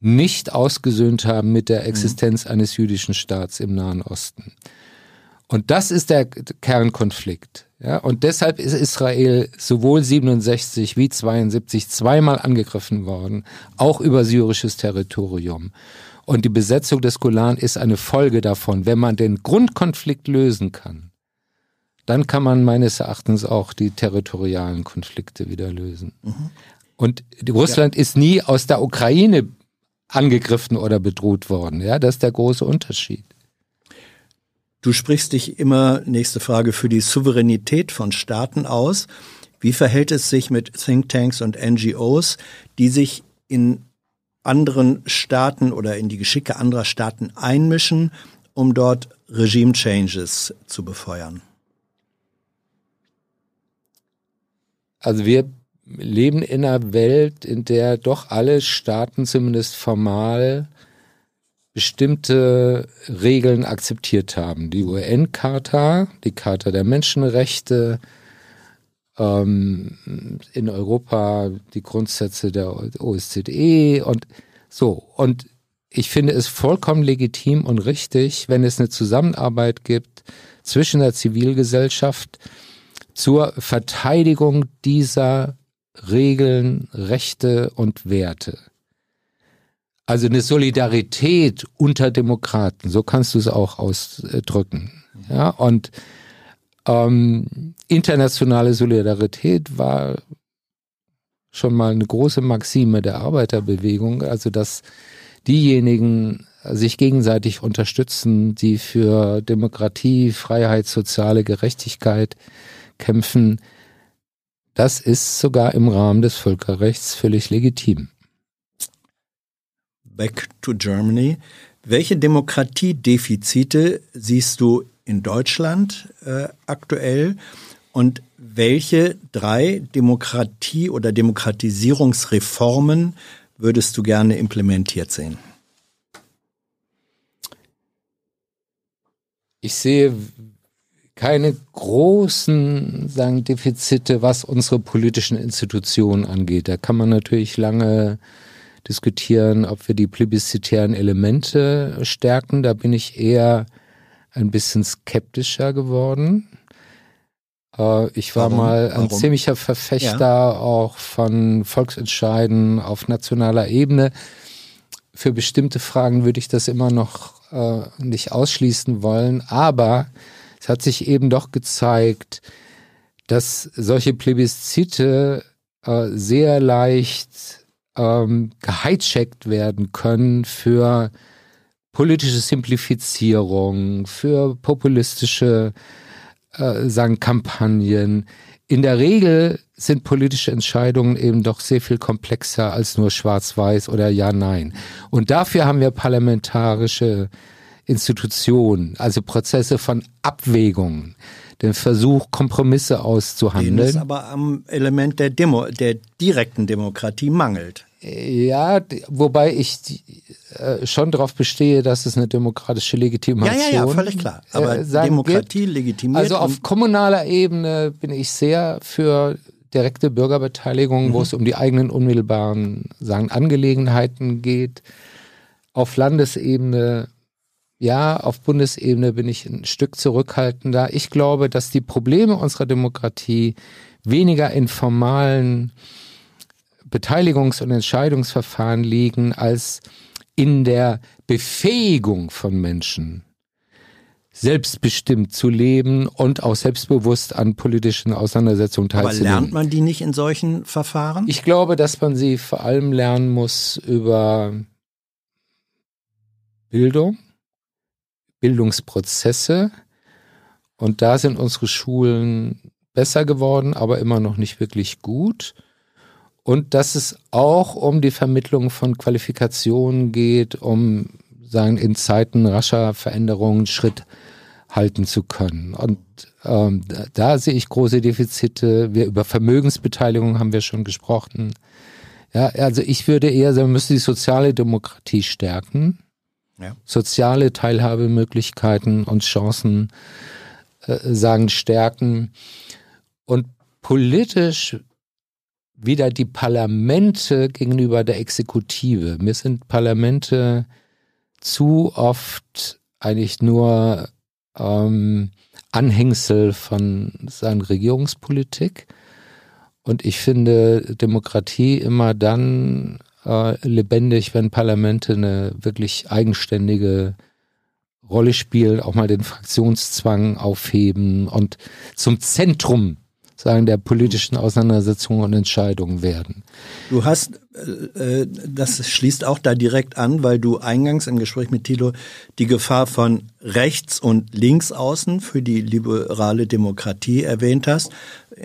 nicht ausgesöhnt haben mit der Existenz mhm. eines jüdischen Staats im Nahen Osten. Und das ist der Kernkonflikt. Ja, und deshalb ist Israel sowohl 67 wie 72 zweimal angegriffen worden, auch über syrisches Territorium. Und die Besetzung des Golan ist eine Folge davon. Wenn man den Grundkonflikt lösen kann, dann kann man meines Erachtens auch die territorialen Konflikte wieder lösen. Mhm. Und Russland ja. ist nie aus der Ukraine angegriffen oder bedroht worden. Ja, das ist der große Unterschied. Du sprichst dich immer, nächste Frage, für die Souveränität von Staaten aus. Wie verhält es sich mit Thinktanks und NGOs, die sich in anderen Staaten oder in die Geschicke anderer Staaten einmischen, um dort Regime Changes zu befeuern? Also wir leben in einer Welt, in der doch alle Staaten zumindest formal bestimmte Regeln akzeptiert haben. Die UN-Charta, die Charta der Menschenrechte, ähm, in Europa die Grundsätze der OSZE und so. Und ich finde es vollkommen legitim und richtig, wenn es eine Zusammenarbeit gibt zwischen der Zivilgesellschaft zur Verteidigung dieser Regeln, Rechte und Werte. Also eine Solidarität unter Demokraten, so kannst du es auch ausdrücken. Ja, und ähm, internationale Solidarität war schon mal eine große Maxime der Arbeiterbewegung, also dass diejenigen sich gegenseitig unterstützen, die für Demokratie, Freiheit, soziale Gerechtigkeit kämpfen. Das ist sogar im Rahmen des Völkerrechts völlig legitim. Back to Germany. Welche Demokratiedefizite siehst du in Deutschland äh, aktuell und welche drei Demokratie- oder Demokratisierungsreformen würdest du gerne implementiert sehen? Ich sehe keine großen sagen, Defizite, was unsere politischen Institutionen angeht. Da kann man natürlich lange diskutieren, ob wir die plebiszitären Elemente stärken. Da bin ich eher ein bisschen skeptischer geworden. Äh, ich war Warum? mal ein Warum? ziemlicher Verfechter ja. auch von Volksentscheiden auf nationaler Ebene. Für bestimmte Fragen würde ich das immer noch äh, nicht ausschließen wollen, aber es hat sich eben doch gezeigt, dass solche Plebiszite äh, sehr leicht ähm, gehijackt werden können für politische Simplifizierung, für populistische äh, sagen Kampagnen. In der Regel sind politische Entscheidungen eben doch sehr viel komplexer als nur schwarz-weiß oder ja-nein. Und dafür haben wir parlamentarische Institutionen, also Prozesse von Abwägungen den Versuch, Kompromisse auszuhandeln. Den es aber am Element der, Demo, der direkten Demokratie mangelt. Ja, wobei ich äh, schon darauf bestehe, dass es eine demokratische Legitimation. Ja, ja, ja, völlig klar. Aber äh, Demokratie gibt. legitimiert. Also auf kommunaler Ebene bin ich sehr für direkte Bürgerbeteiligung, mhm. wo es um die eigenen unmittelbaren sagen, Angelegenheiten geht. Auf Landesebene ja, auf Bundesebene bin ich ein Stück zurückhaltender. Ich glaube, dass die Probleme unserer Demokratie weniger in formalen Beteiligungs- und Entscheidungsverfahren liegen, als in der Befähigung von Menschen, selbstbestimmt zu leben und auch selbstbewusst an politischen Auseinandersetzungen teilzunehmen. Aber lernt man die nicht in solchen Verfahren? Ich glaube, dass man sie vor allem lernen muss über Bildung, Bildungsprozesse. Und da sind unsere Schulen besser geworden, aber immer noch nicht wirklich gut. Und dass es auch um die Vermittlung von Qualifikationen geht, um sagen, in Zeiten rascher Veränderungen Schritt halten zu können. Und ähm, da, da sehe ich große Defizite. Wir über Vermögensbeteiligung haben wir schon gesprochen. Ja, also ich würde eher sagen, wir müssen die soziale Demokratie stärken ja. soziale Teilhabemöglichkeiten und Chancen äh, sagen stärken und politisch wieder die Parlamente gegenüber der Exekutive. Mir sind Parlamente zu oft eigentlich nur ähm, Anhängsel von seiner Regierungspolitik. Und ich finde Demokratie immer dann äh, lebendig, wenn Parlamente eine wirklich eigenständige Rolle spielen, auch mal den Fraktionszwang aufheben und zum Zentrum sagen der politischen Auseinandersetzungen und Entscheidungen werden. Du hast, äh, äh, das schließt auch da direkt an, weil du eingangs im Gespräch mit Thilo die Gefahr von rechts und links außen für die liberale Demokratie erwähnt hast.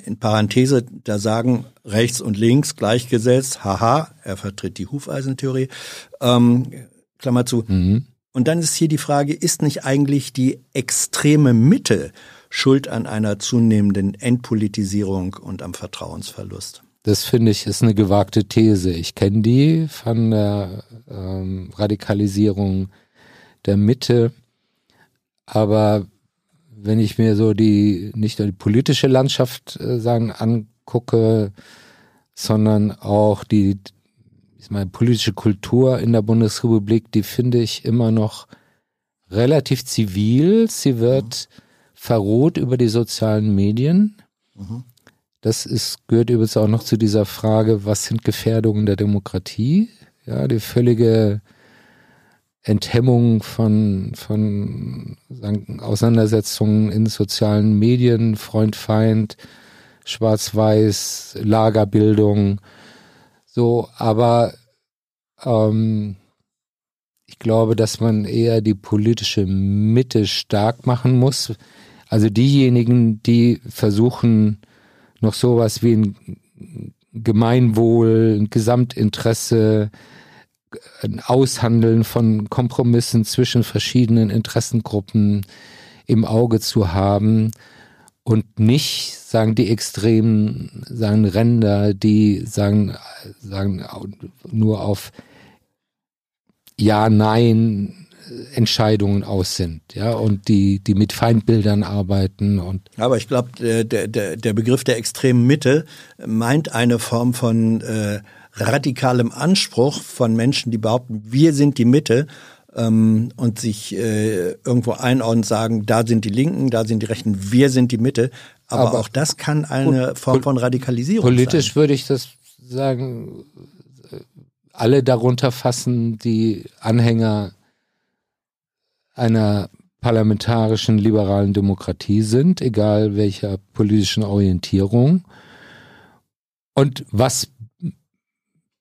In Parenthese, da sagen rechts und links gleichgesetzt, haha, er vertritt die Hufeisentheorie, ähm, Klammer zu. Mhm. Und dann ist hier die Frage, ist nicht eigentlich die extreme Mitte schuld an einer zunehmenden Entpolitisierung und am Vertrauensverlust? Das finde ich ist eine gewagte These. Ich kenne die von der ähm, Radikalisierung der Mitte, aber wenn ich mir so die nicht nur die politische Landschaft äh, sagen angucke, sondern auch die ich meine, politische Kultur in der Bundesrepublik, die finde ich immer noch relativ zivil. Sie wird mhm. Verroht über die sozialen Medien. Mhm. Das ist, gehört übrigens auch noch zu dieser Frage, was sind Gefährdungen der Demokratie? Ja, die völlige Enthemmung von, von sagen, Auseinandersetzungen in sozialen Medien, Freund, Feind, Schwarz-Weiß, Lagerbildung, so, aber ähm, ich glaube, dass man eher die politische Mitte stark machen muss. Also diejenigen, die versuchen, noch sowas wie ein Gemeinwohl, ein Gesamtinteresse, ein Aushandeln von Kompromissen zwischen verschiedenen Interessengruppen im Auge zu haben und nicht sagen die extremen sagen Ränder, die sagen sagen nur auf ja nein Entscheidungen aus sind, ja, und die, die mit Feindbildern arbeiten und. Aber ich glaube, der, der, der Begriff der extremen Mitte meint eine Form von äh, radikalem Anspruch von Menschen, die behaupten, wir sind die Mitte ähm, und sich äh, irgendwo einordnen und sagen, da sind die Linken, da sind die Rechten, wir sind die Mitte. Aber, Aber auch das kann eine Form von Radikalisierung politisch sein. Politisch würde ich das sagen, alle darunter fassen, die Anhänger einer parlamentarischen liberalen Demokratie sind, egal welcher politischen Orientierung. Und was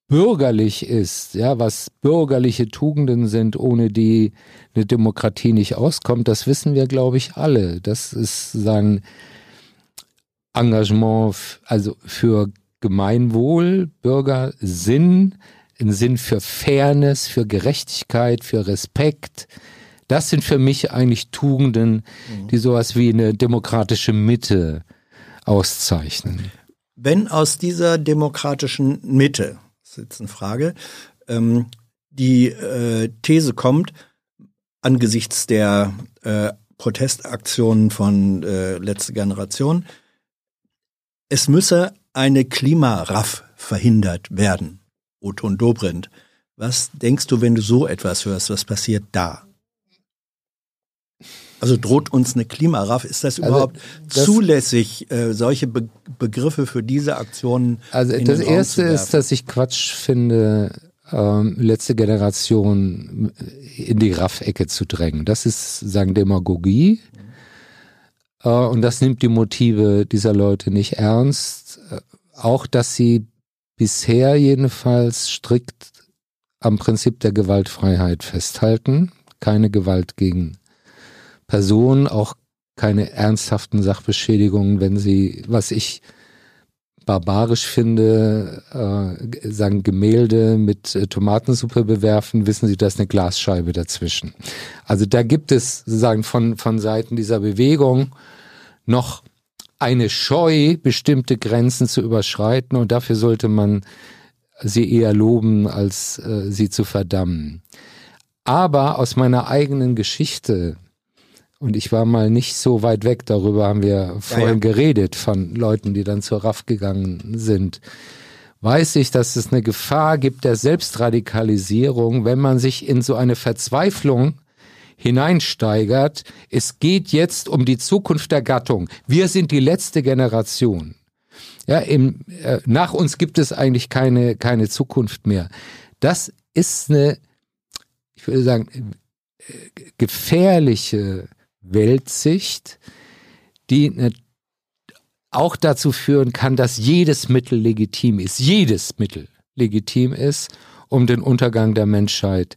bürgerlich ist, ja, was bürgerliche Tugenden sind, ohne die eine Demokratie nicht auskommt, das wissen wir, glaube ich, alle. Das ist sagen Engagement, also für Gemeinwohl, Bürger, Sinn, ein Sinn für Fairness, für Gerechtigkeit, für Respekt. Das sind für mich eigentlich Tugenden, die sowas wie eine demokratische Mitte auszeichnen. Wenn aus dieser demokratischen Mitte das ist jetzt eine Frage, ähm, die äh, These kommt, angesichts der äh, Protestaktionen von äh, letzte Generation, es müsse eine Klimaraff verhindert werden. Oton Dobrindt. Was denkst du, wenn du so etwas hörst? Was passiert da? Also droht uns eine Klimaraff? Ist das also überhaupt das, zulässig, äh, solche Be Begriffe für diese Aktionen? Also das Erste ist, dass ich Quatsch finde, ähm, letzte Generation in die Raff-Ecke zu drängen. Das ist, sagen Demagogie. Äh, und das nimmt die Motive dieser Leute nicht ernst. Äh, auch, dass sie bisher jedenfalls strikt am Prinzip der Gewaltfreiheit festhalten. Keine Gewalt gegen Person auch keine ernsthaften Sachbeschädigungen, wenn sie, was ich barbarisch finde, äh, sagen Gemälde mit äh, Tomatensuppe bewerfen, wissen Sie, da ist eine Glasscheibe dazwischen. Also da gibt es sagen von von Seiten dieser Bewegung noch eine Scheu, bestimmte Grenzen zu überschreiten und dafür sollte man sie eher loben, als äh, sie zu verdammen. Aber aus meiner eigenen Geschichte und ich war mal nicht so weit weg, darüber haben wir vorhin ja, ja. geredet, von Leuten, die dann zur RAF gegangen sind. Weiß ich, dass es eine Gefahr gibt der Selbstradikalisierung, wenn man sich in so eine Verzweiflung hineinsteigert. Es geht jetzt um die Zukunft der Gattung. Wir sind die letzte Generation. Ja, im, äh, nach uns gibt es eigentlich keine, keine Zukunft mehr. Das ist eine, ich würde sagen, äh, gefährliche Weltsicht, die eine auch dazu führen kann, dass jedes Mittel legitim ist, jedes Mittel legitim ist, um den Untergang der Menschheit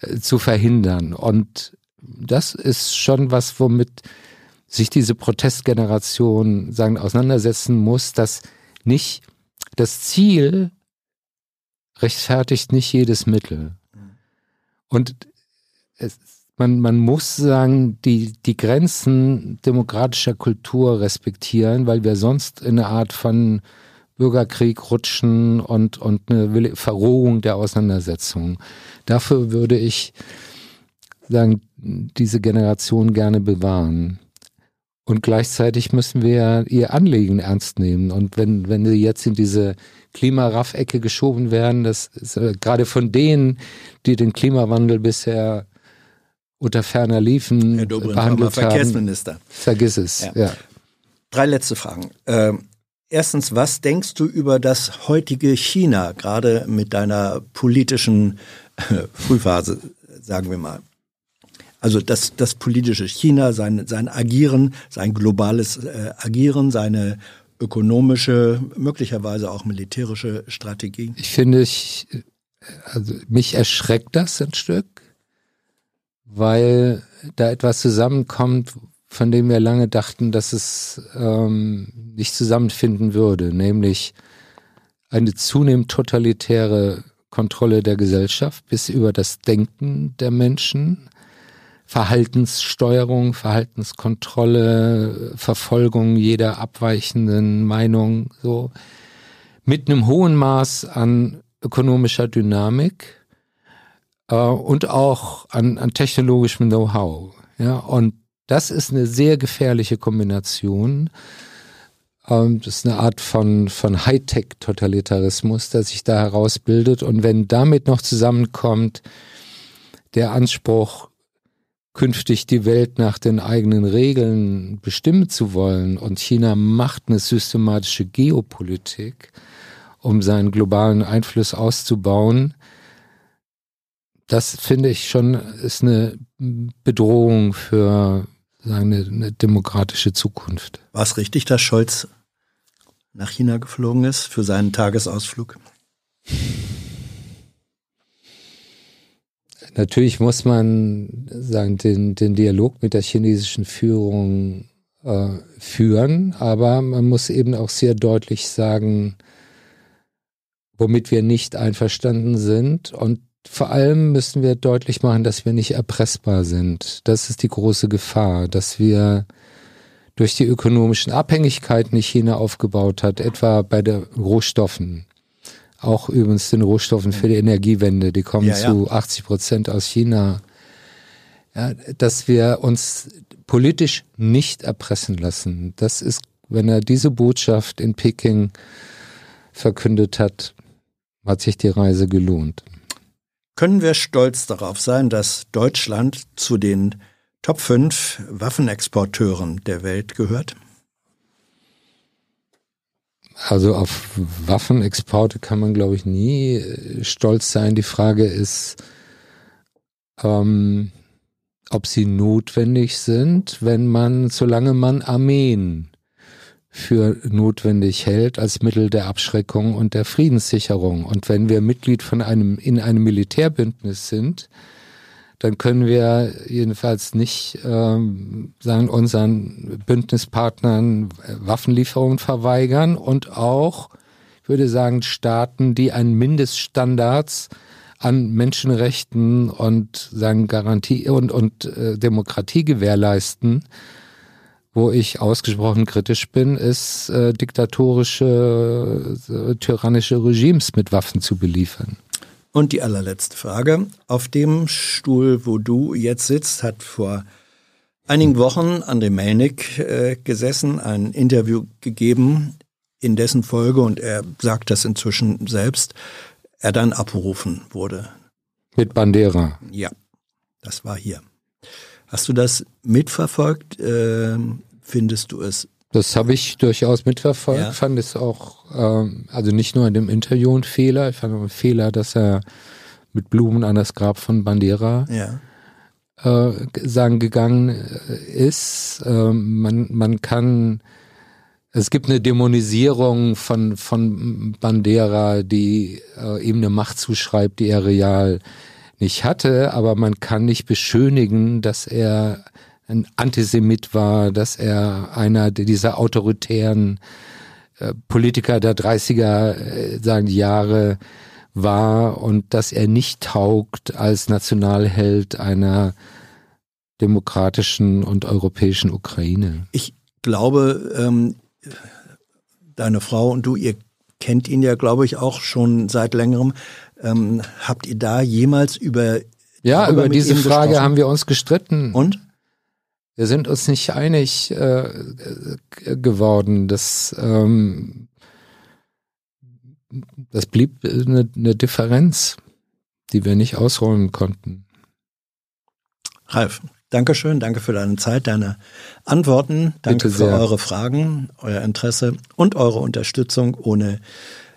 äh, zu verhindern. Und das ist schon was, womit sich diese Protestgeneration sagen auseinandersetzen muss, dass nicht das Ziel rechtfertigt nicht jedes Mittel. Und es, man, man muss sagen, die, die Grenzen demokratischer Kultur respektieren, weil wir sonst in eine Art von Bürgerkrieg rutschen und, und eine Verrohung der Auseinandersetzung. Dafür würde ich sagen, diese Generation gerne bewahren. Und gleichzeitig müssen wir ihr Anliegen ernst nehmen. Und wenn, wenn sie jetzt in diese Klimaraffecke geschoben werden, das ist äh, gerade von denen, die den Klimawandel bisher unter ferner Liefen Herr Dobrindt behandelt Verkehrsminister. Haben. Vergiss es. Ja. ja. Drei letzte Fragen. Ähm, erstens, was denkst du über das heutige China, gerade mit deiner politischen äh, Frühphase, sagen wir mal? Also das, das politische China, sein, sein Agieren, sein globales äh, Agieren, seine ökonomische, möglicherweise auch militärische Strategie? Ich finde, ich, also mich erschreckt das ein Stück weil da etwas zusammenkommt, von dem wir lange dachten, dass es ähm, nicht zusammenfinden würde, nämlich eine zunehmend totalitäre Kontrolle der Gesellschaft bis über das Denken der Menschen, Verhaltenssteuerung, Verhaltenskontrolle, Verfolgung jeder abweichenden Meinung, so. Mit einem hohen Maß an ökonomischer Dynamik, äh, und auch an, an technologischem Know-how. Ja, und das ist eine sehr gefährliche Kombination. Ähm, das ist eine Art von, von Hightech-Totalitarismus, der sich da herausbildet. Und wenn damit noch zusammenkommt der Anspruch, künftig die Welt nach den eigenen Regeln bestimmen zu wollen und China macht eine systematische Geopolitik, um seinen globalen Einfluss auszubauen, das finde ich schon ist eine Bedrohung für sagen, eine, eine demokratische Zukunft. War es richtig, dass Scholz nach China geflogen ist für seinen Tagesausflug? Natürlich muss man sagen, den, den Dialog mit der chinesischen Führung äh, führen, aber man muss eben auch sehr deutlich sagen, womit wir nicht einverstanden sind. Und vor allem müssen wir deutlich machen, dass wir nicht erpressbar sind. Das ist die große Gefahr, dass wir durch die ökonomischen Abhängigkeiten, die China aufgebaut hat, etwa bei den Rohstoffen, auch übrigens den Rohstoffen für die Energiewende, die kommen ja, ja. zu 80 Prozent aus China, ja, dass wir uns politisch nicht erpressen lassen. Das ist, wenn er diese Botschaft in Peking verkündet hat, hat sich die Reise gelohnt. Können wir stolz darauf sein, dass Deutschland zu den Top 5 Waffenexporteuren der Welt gehört? Also auf Waffenexporte kann man, glaube ich, nie äh, stolz sein. Die Frage ist, ähm, ob sie notwendig sind, wenn man, solange man Armeen für notwendig hält als Mittel der Abschreckung und der Friedenssicherung. Und wenn wir Mitglied von einem, in einem Militärbündnis sind, dann können wir jedenfalls nicht ähm, sagen, unseren Bündnispartnern Waffenlieferungen verweigern und auch, ich würde sagen, Staaten, die einen Mindeststandards an Menschenrechten und sagen Garantie und, und äh, Demokratie gewährleisten, wo ich ausgesprochen kritisch bin, ist äh, diktatorische, äh, tyrannische Regimes mit Waffen zu beliefern. Und die allerletzte Frage. Auf dem Stuhl, wo du jetzt sitzt, hat vor einigen Wochen André Melnik äh, gesessen, ein Interview gegeben, in dessen Folge, und er sagt das inzwischen selbst, er dann abberufen wurde. Mit Bandera. Ja, das war hier. Hast du das mitverfolgt? Äh, findest du es? Das habe ich durchaus mitverfolgt. Ja. Fand es auch, ähm, also nicht nur in dem Interview ein Fehler. Ich fand auch ein Fehler, dass er mit Blumen an das Grab von Bandera ja. äh, sagen gegangen äh, ist. Äh, man, man kann es gibt eine Dämonisierung von, von Bandera, die äh, ihm eine Macht zuschreibt, die er real nicht hatte, aber man kann nicht beschönigen, dass er ein Antisemit war, dass er einer dieser autoritären äh, Politiker der 30er äh, sagen Jahre war und dass er nicht taugt als Nationalheld einer demokratischen und europäischen Ukraine. Ich glaube, ähm, deine Frau und du, ihr kennt ihn ja, glaube ich, auch schon seit längerem. Ähm, habt ihr da jemals über ja über diese Frage gesprochen? haben wir uns gestritten und wir sind uns nicht einig äh, geworden. Das ähm, das blieb eine, eine Differenz, die wir nicht ausräumen konnten. Ralf, Dankeschön, danke für deine Zeit, deine Antworten, danke für eure Fragen, euer Interesse und eure Unterstützung, ohne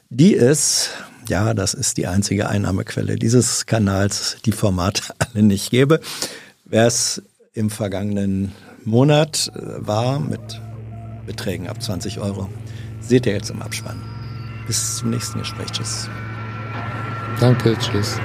die es, ja, das ist die einzige Einnahmequelle dieses Kanals, die Formate [LAUGHS] alle nicht gäbe. Wer es im vergangenen Monat äh, war mit Beträgen ab 20 Euro, seht ihr jetzt im Abspann. Bis zum nächsten Gespräch. Tschüss. Danke, tschüss.